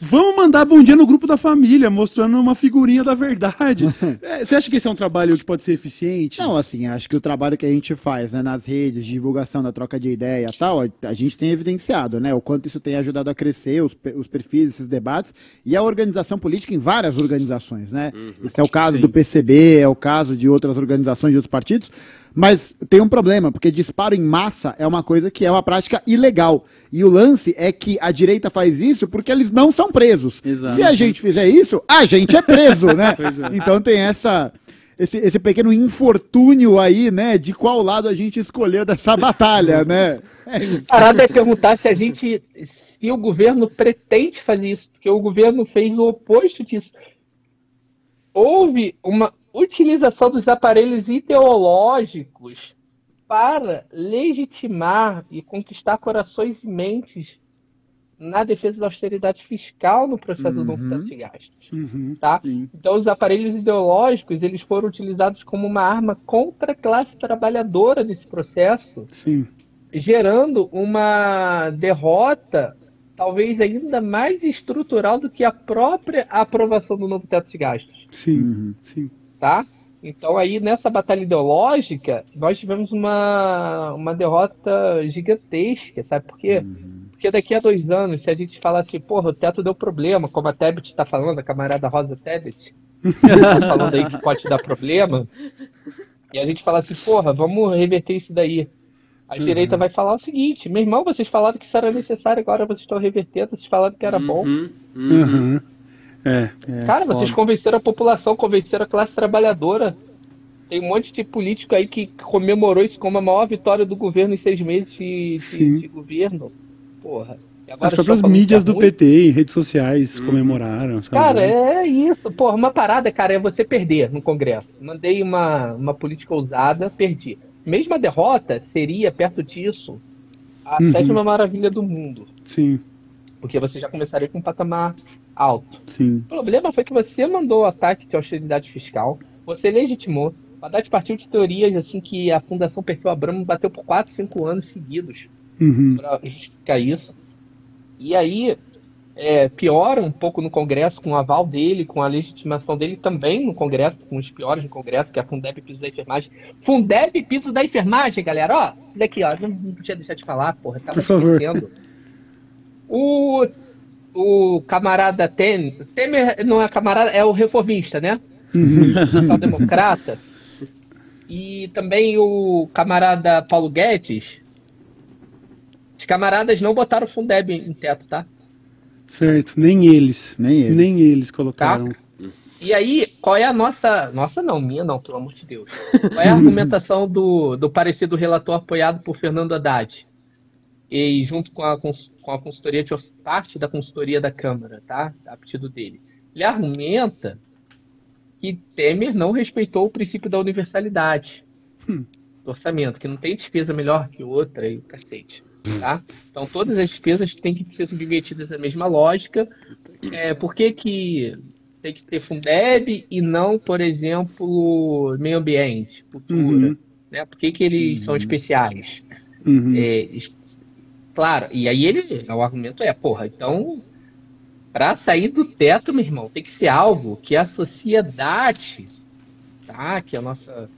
Vamos mandar bom dia no grupo da família, mostrando uma figurinha da verdade. É, Você acha que esse é um trabalho que pode ser eficiente? Não, assim, acho que o trabalho que a gente faz né, nas redes de divulgação da troca de ideia e tal, a, gente tem evidenciado, né? O quanto isso tem ajudado a crescer, os, os perfis, esses debates, e a organização política em várias organizações, né? Esse é o caso Sim. do PCB, é o caso de outras organizações, de outros partidos. Mas tem um problema, porque disparo em massa é uma coisa que é uma prática ilegal. E o lance é que a direita faz isso porque eles não são presos. Exato. Se a gente fizer isso, a gente é preso, né? Então tem essa esse, esse pequeno infortúnio aí, né? De qual lado a gente escolheu dessa batalha, né? É parada é perguntar se a gente. Se o governo pretende fazer isso, porque o governo fez o oposto disso. Houve uma utilização dos aparelhos ideológicos para legitimar e conquistar corações e mentes na defesa da austeridade fiscal no processo do novo teto de gastos. Uhum. Tá? Sim. Então, os aparelhos ideológicos eles foram utilizados como uma arma contra a classe trabalhadora nesse processo Sim. gerando uma derrota talvez ainda mais estrutural do que a própria aprovação do novo teto de gastos, Sim. Sim. Tá? Então aí nessa batalha ideológica nós tivemos uma, uma derrota gigantesca, sabe por quê? Porque daqui a dois anos, se a gente falar assim, porra, o teto deu problema, como a Tebet está falando, a camarada Rosa Tebet, tá falando aí que pode dar problema, e a gente fala assim, porra, vamos reverter isso daí. A direita vai falar o seguinte, meu irmão, vocês falaram que isso era necessário, agora vocês estão revertendo, vocês falaram que era bom. Uhum, uhum. Uhum. É. É, Cara, vocês foda. convenceram a população, convenceram a classe trabalhadora. Tem um monte de político aí que comemorou isso como a maior vitória do governo em seis meses de, de, de governo. Porra. As próprias mídias do muito? PT, em redes sociais, comemoraram, sabe? Cara, é isso. Porra, uma parada, cara, é você perder no Congresso. Mandei uma, uma política ousada, perdi. Mesmo a derrota seria, perto disso, a Uhum. sétima maravilha do mundo. Sim, Porque você já começaria com um patamar alto. sim. O problema foi que você mandou o ataque de austeridade fiscal, você legitimou. O Haddad partiu de teorias assim que a Fundação Perfil Abramo bateu por 4, 5 anos seguidos Uhum. para justificar isso. E aí é, piora um pouco no Congresso, com o aval dele, com a legitimação dele também no Congresso, com os piores no Congresso, que é a Fundeb Piso da Enfermagem. Fundeb Piso da Enfermagem, galera, ó, daqui, ó, não, podia deixar de falar, porra, tava Por favor. O, o camarada Temer, Temer não é camarada, é o reformista, né? Social-democrata. E também o camarada Paulo Guedes. Os camaradas não botaram o Fundeb em teto, tá? Certo, nem eles. Nem eles. Nem eles colocaram. E aí, qual é a nossa. Nossa, não, minha não, pelo amor de Deus. Qual é a argumentação do, do parecer do relator apoiado por Fernando Haddad? E junto com a, com a consultoria de parte da consultoria da Câmara, tá? A pedido dele. Ele argumenta que Temer não respeitou o princípio da universalidade do orçamento, que não tem despesa melhor que outra e o cacete. Tá? Então todas as despesas têm que ser submetidas à mesma lógica. É, por que, que tem que ter Fundeb e não, por exemplo, meio ambiente, cultura? Uhum. Né? Por que, que eles são especiais? Uhum. É, claro, e aí ele, o argumento é, porra, então, para sair do teto, meu irmão, tem que ser algo que a sociedade, tá? Que a nossa,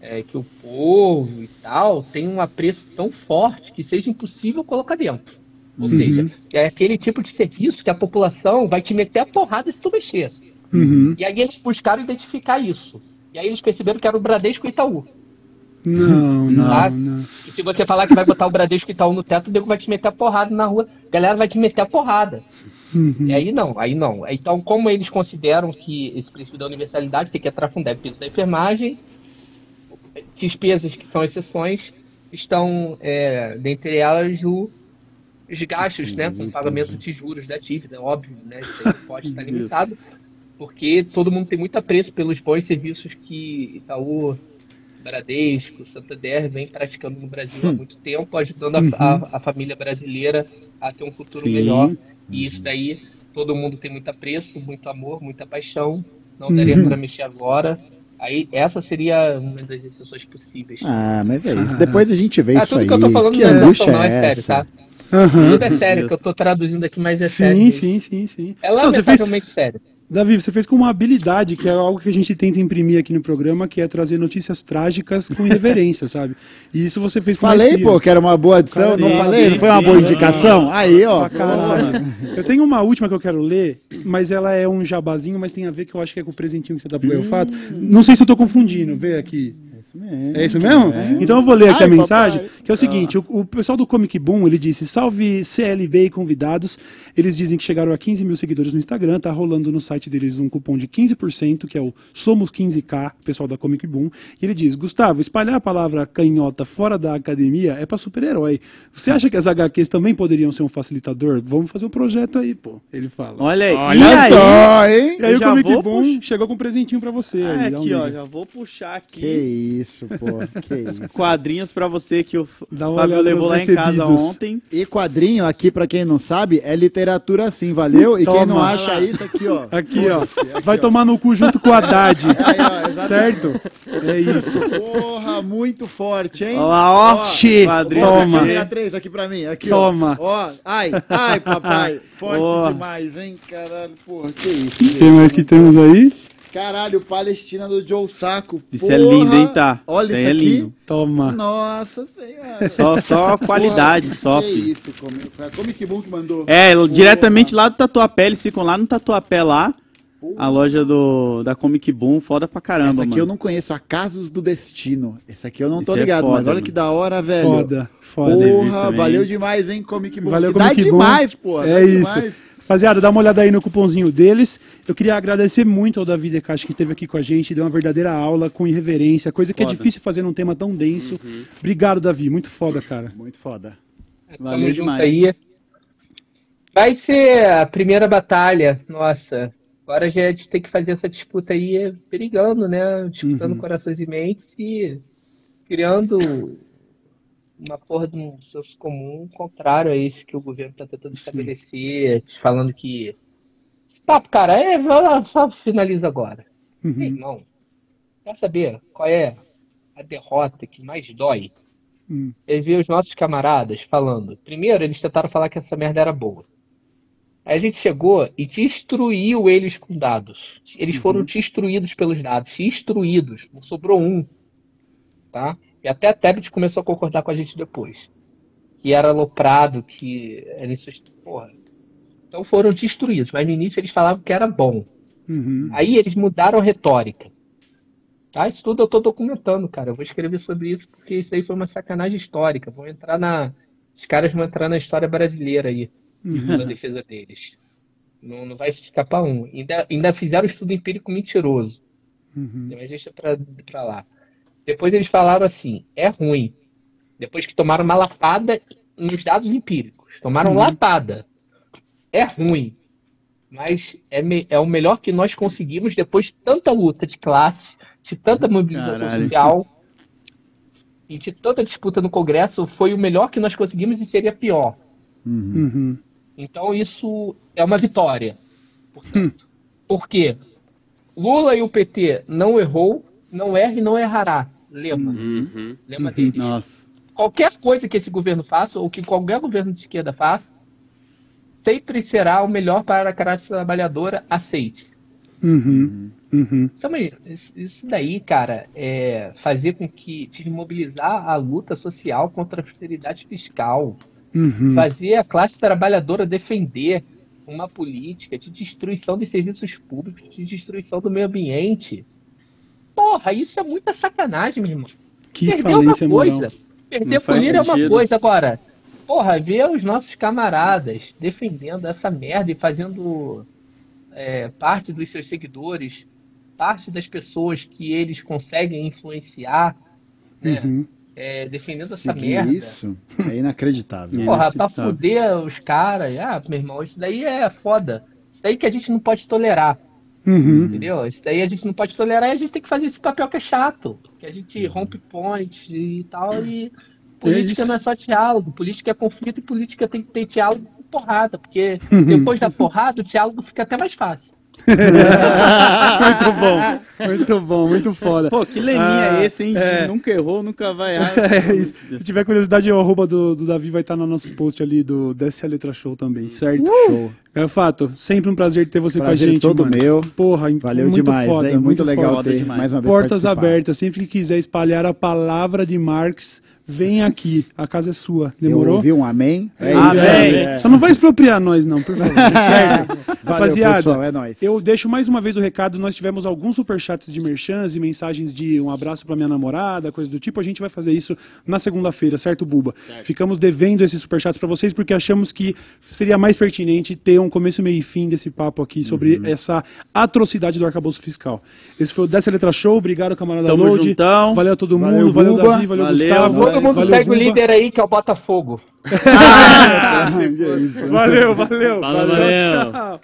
é, que o povo e tal, tem um apreço tão forte que seja impossível colocar dentro. Ou seja, é aquele tipo de serviço que a população vai te meter a porrada se tu mexer. Uhum. E aí eles buscaram identificar isso. E aí eles perceberam que era o Bradesco e Itaú. Não, não, Tá? não. E se você falar que vai botar o Bradesco e Itaú no teto, o nego vai te meter a porrada na rua. A galera vai te meter a porrada. Uhum. E aí não, aí não. Então, como eles consideram que esse princípio da universalidade tem que entrar Fundeb peso da enfermagem, despesas que são exceções, estão, é, dentre elas, o, os gastos né, com pagamento de juros da dívida, óbvio, né? Isso aí pode estar limitado, porque todo mundo tem muito apreço pelos bons serviços que Itaú, Bradesco, Santander vem praticando no Brasil há muito tempo, ajudando a, a- a família brasileira a ter um futuro Sim. melhor. E isso daí, todo mundo tem muito apreço, muito amor, muita paixão. Não daria Uhum. para mexer agora. Aí, essa seria uma das exceções possíveis. Ah, mas é isso. Depois a gente vê Ah, isso tudo aí. que eu tô falando que não é angústia não, é é sério, tá? Aham. Tudo é sério, Deus. que eu tô traduzindo aqui, mas é sério. Sim, sim, sim, sim. É Não, você fez, lamentavelmente sério. Davi, você fez com uma habilidade, que é algo que a gente tenta imprimir aqui no programa, que é trazer notícias trágicas com irreverência, sabe? E isso você fez com Falei, maestria. pô, que era uma boa adição, Cara, não sim, falei? sim, não foi uma boa indicação? Aí, ó. Eu tenho uma última que eu quero ler, mas ela é um jabazinho, mas tem a ver que eu acho que é com o presentinho que você dá pro Elfato. Não sei se eu tô confundindo, vê aqui. É isso mesmo? Então eu vou ler aqui Ai, a mensagem, papai. que é o seguinte, o, o pessoal do Comic Boom, ele disse, salve CLB e convidados, eles dizem que chegaram a 15 mil seguidores no Instagram, tá rolando no site deles um cupom de 15%, que é o Somos 15K, o pessoal da Comic Boom, e ele diz, Gustavo, espalhar a palavra canhota fora da academia é pra super-herói. Você acha que as HQs também poderiam ser um facilitador? Vamos fazer um projeto aí, pô, ele fala. Olha aí. Olha e aí? só, hein? E aí eu o Comic Boom puxar- chegou com um presentinho pra você. Ah, aí, um aqui, ó, liga. já vou puxar aqui. Que isso, pô. Que isso. Quadrinhos pra você que o Dá uma Fábio olhada levou lá nos em casa recebidos. ontem. E quadrinho aqui, pra quem não sabe, é literatura sim, valeu? E quem Toma. não acha isso aqui, ó. Aqui, ó. Vai tomar no cu junto com o Haddad. Aí, ó, certo? É isso. Porra, muito forte, hein? Olha lá, ó. Che, Quadrinhos toma. você. 3 aqui pra mim, aqui, Toma. ó. Ó, ai, ai, papai. Forte Boa. demais, hein? Caralho, porra, que isso, O que mais que temos aí? Caralho, Palestina do Joe Saco. Isso é Porra. lindo, hein, tá? Olha Isso isso, é aqui. lindo. Toma. Nossa senhora. Só, só qualidade, Porra, só, Que filho. isso, Comic, foi a Comic Boom que mandou. É, diretamente lá do Tatuapé, eles ficam lá no Tatuapé lá. A loja do, da Comic Boom, foda pra caramba, Essa aqui mano. eu não conheço, Acasos do Destino. Esse aqui eu não tô Esse é ligado, foda, mas olha mano. que da hora, velho. Foda, foda. Porra, valeu demais, hein, Comic Boom. Valeu, dá Comic Boom. demais, pô. É isso. Rapaziada, dá uma olhada aí no cupomzinho deles. Eu queria agradecer muito ao Davi Decache que esteve aqui com a gente, deu uma verdadeira aula com irreverência, coisa que é Foda. difícil fazer num tema tão denso. Obrigado, Davi, muito foda, cara. Muito foda. Valeu Tamo junto demais. aí. Vai ser a primeira batalha, nossa. Agora já é de ter que fazer essa disputa aí é, brigando, né? Disputando Uhum. corações e mentes e criando uma porra de um senso comum contrário a esse que o governo está tentando estabelecer, falando que. Papo, cara, é, só finaliza agora. Uhum. Ei, irmão, quer saber qual é a derrota que mais dói? Hum. É ver os nossos camaradas falando. Primeiro, eles tentaram falar que essa merda era boa. Aí a gente chegou e destruiu eles com dados. Eles foram destruídos pelos dados. Destruídos. Não sobrou um. Tá? E até a Tebet começou a concordar com a gente depois. Que era aloprado, que era isso. Porra. Então foram destruídos. Mas no início eles falavam que era bom. Uhum. Aí eles mudaram a retórica. Tá? Isso tudo eu tô documentando, cara. Eu vou escrever sobre isso porque isso aí foi uma sacanagem histórica. Vão entrar na. Os caras vão entrar na história brasileira aí, na defesa deles. Não, não vai escapar um. Ainda, ainda fizeram estudo empírico mentiroso. Uhum. Mas deixa pra, pra lá. Depois eles falaram assim: é ruim. Depois que tomaram uma lapada nos dados empíricos. Tomaram lapada. É ruim. Mas é, me- é o melhor que nós conseguimos depois de tanta luta de classe, de tanta mobilização Caralho. social e de tanta disputa no Congresso. Foi o melhor que nós conseguimos e seria pior. Uhum. Então isso é uma vitória. Portanto. Por quê? Lula e o PT não errou, não erra e não errará. Lema. Uhum. Lema deles. Nossa. Qualquer coisa que esse governo faça, ou que qualquer governo de esquerda faça, sempre será o melhor para a classe trabalhadora, aceite. Uhum. Uhum. Isso, aí- isso daí, cara, é fazer com que desmobilizar a luta social contra a austeridade fiscal. Uhum. fazer a classe trabalhadora defender uma política de destruição dos serviços públicos, de destruição do meio ambiente. Porra, isso é muita sacanagem, meu irmão. Que Perder é uma falência moral. coisa. Perder Não faz polícia é uma coisa. Agora, porra, ver os nossos camaradas defendendo essa merda e fazendo é, parte dos seus seguidores, parte das pessoas que eles conseguem influenciar, né, Uhum. é, defendendo essa Seguir merda. isso é inacreditável. É. Porra, pra Inacreditável. fuder os caras, ah, meu irmão, isso daí é foda. Isso daí que a gente não pode tolerar, Uhum. entendeu? Isso daí a gente não pode tolerar e a gente tem que fazer esse papel que é chato. Que a gente rompe pontes e tal, e política isso. não é só diálogo, política é conflito e política tem que ter diálogo com porrada, porque Uhum. depois da porrada o diálogo fica até mais fácil. Muito bom, muito bom, muito foda. Pô, que leminha Ah, é esse, hein? é. Nunca errou, nunca vai errar. É isso. Se tiver curiosidade, o arroba do, do Davi vai estar no nosso post ali do Desce a Letra Show também, certo? Show. Gafato, sempre um prazer ter você Prazer com a gente, todo mano. meu. Porra, Valeu muito demais, foda, hein? Muito, legal foda ter demais. mais uma vez Portas participar. abertas, sempre que quiser espalhar a palavra de Marx, vem aqui, a casa é sua. Eu Demorou? ouvi um amém. É Amém. isso aí. É. Só não vai expropriar nós, não, por favor. certo? Rapaziada, pessoal, é nóis. eu deixo mais uma vez o recado. Nós tivemos alguns superchats de merchans e mensagens de um abraço pra minha namorada, coisa do tipo. A gente vai fazer isso na segunda-feira, certo, Buba? Ficamos devendo esses superchats pra vocês porque achamos que seria mais pertinente ter um começo, meio e fim desse papo aqui sobre Uhum. essa atrocidade do arcabouço fiscal. Esse foi o Dessa Letra Show. Obrigado, camarada Tamo Load. juntão. Valeu a todo Valeu, mundo. Valeu, Buba. Davi. Valeu, Valeu. Gustavo. Todo mundo valeu, segue o Buba. líder aí, que é o Botafogo. Valeu, valeu. Fala, valeu. tchau.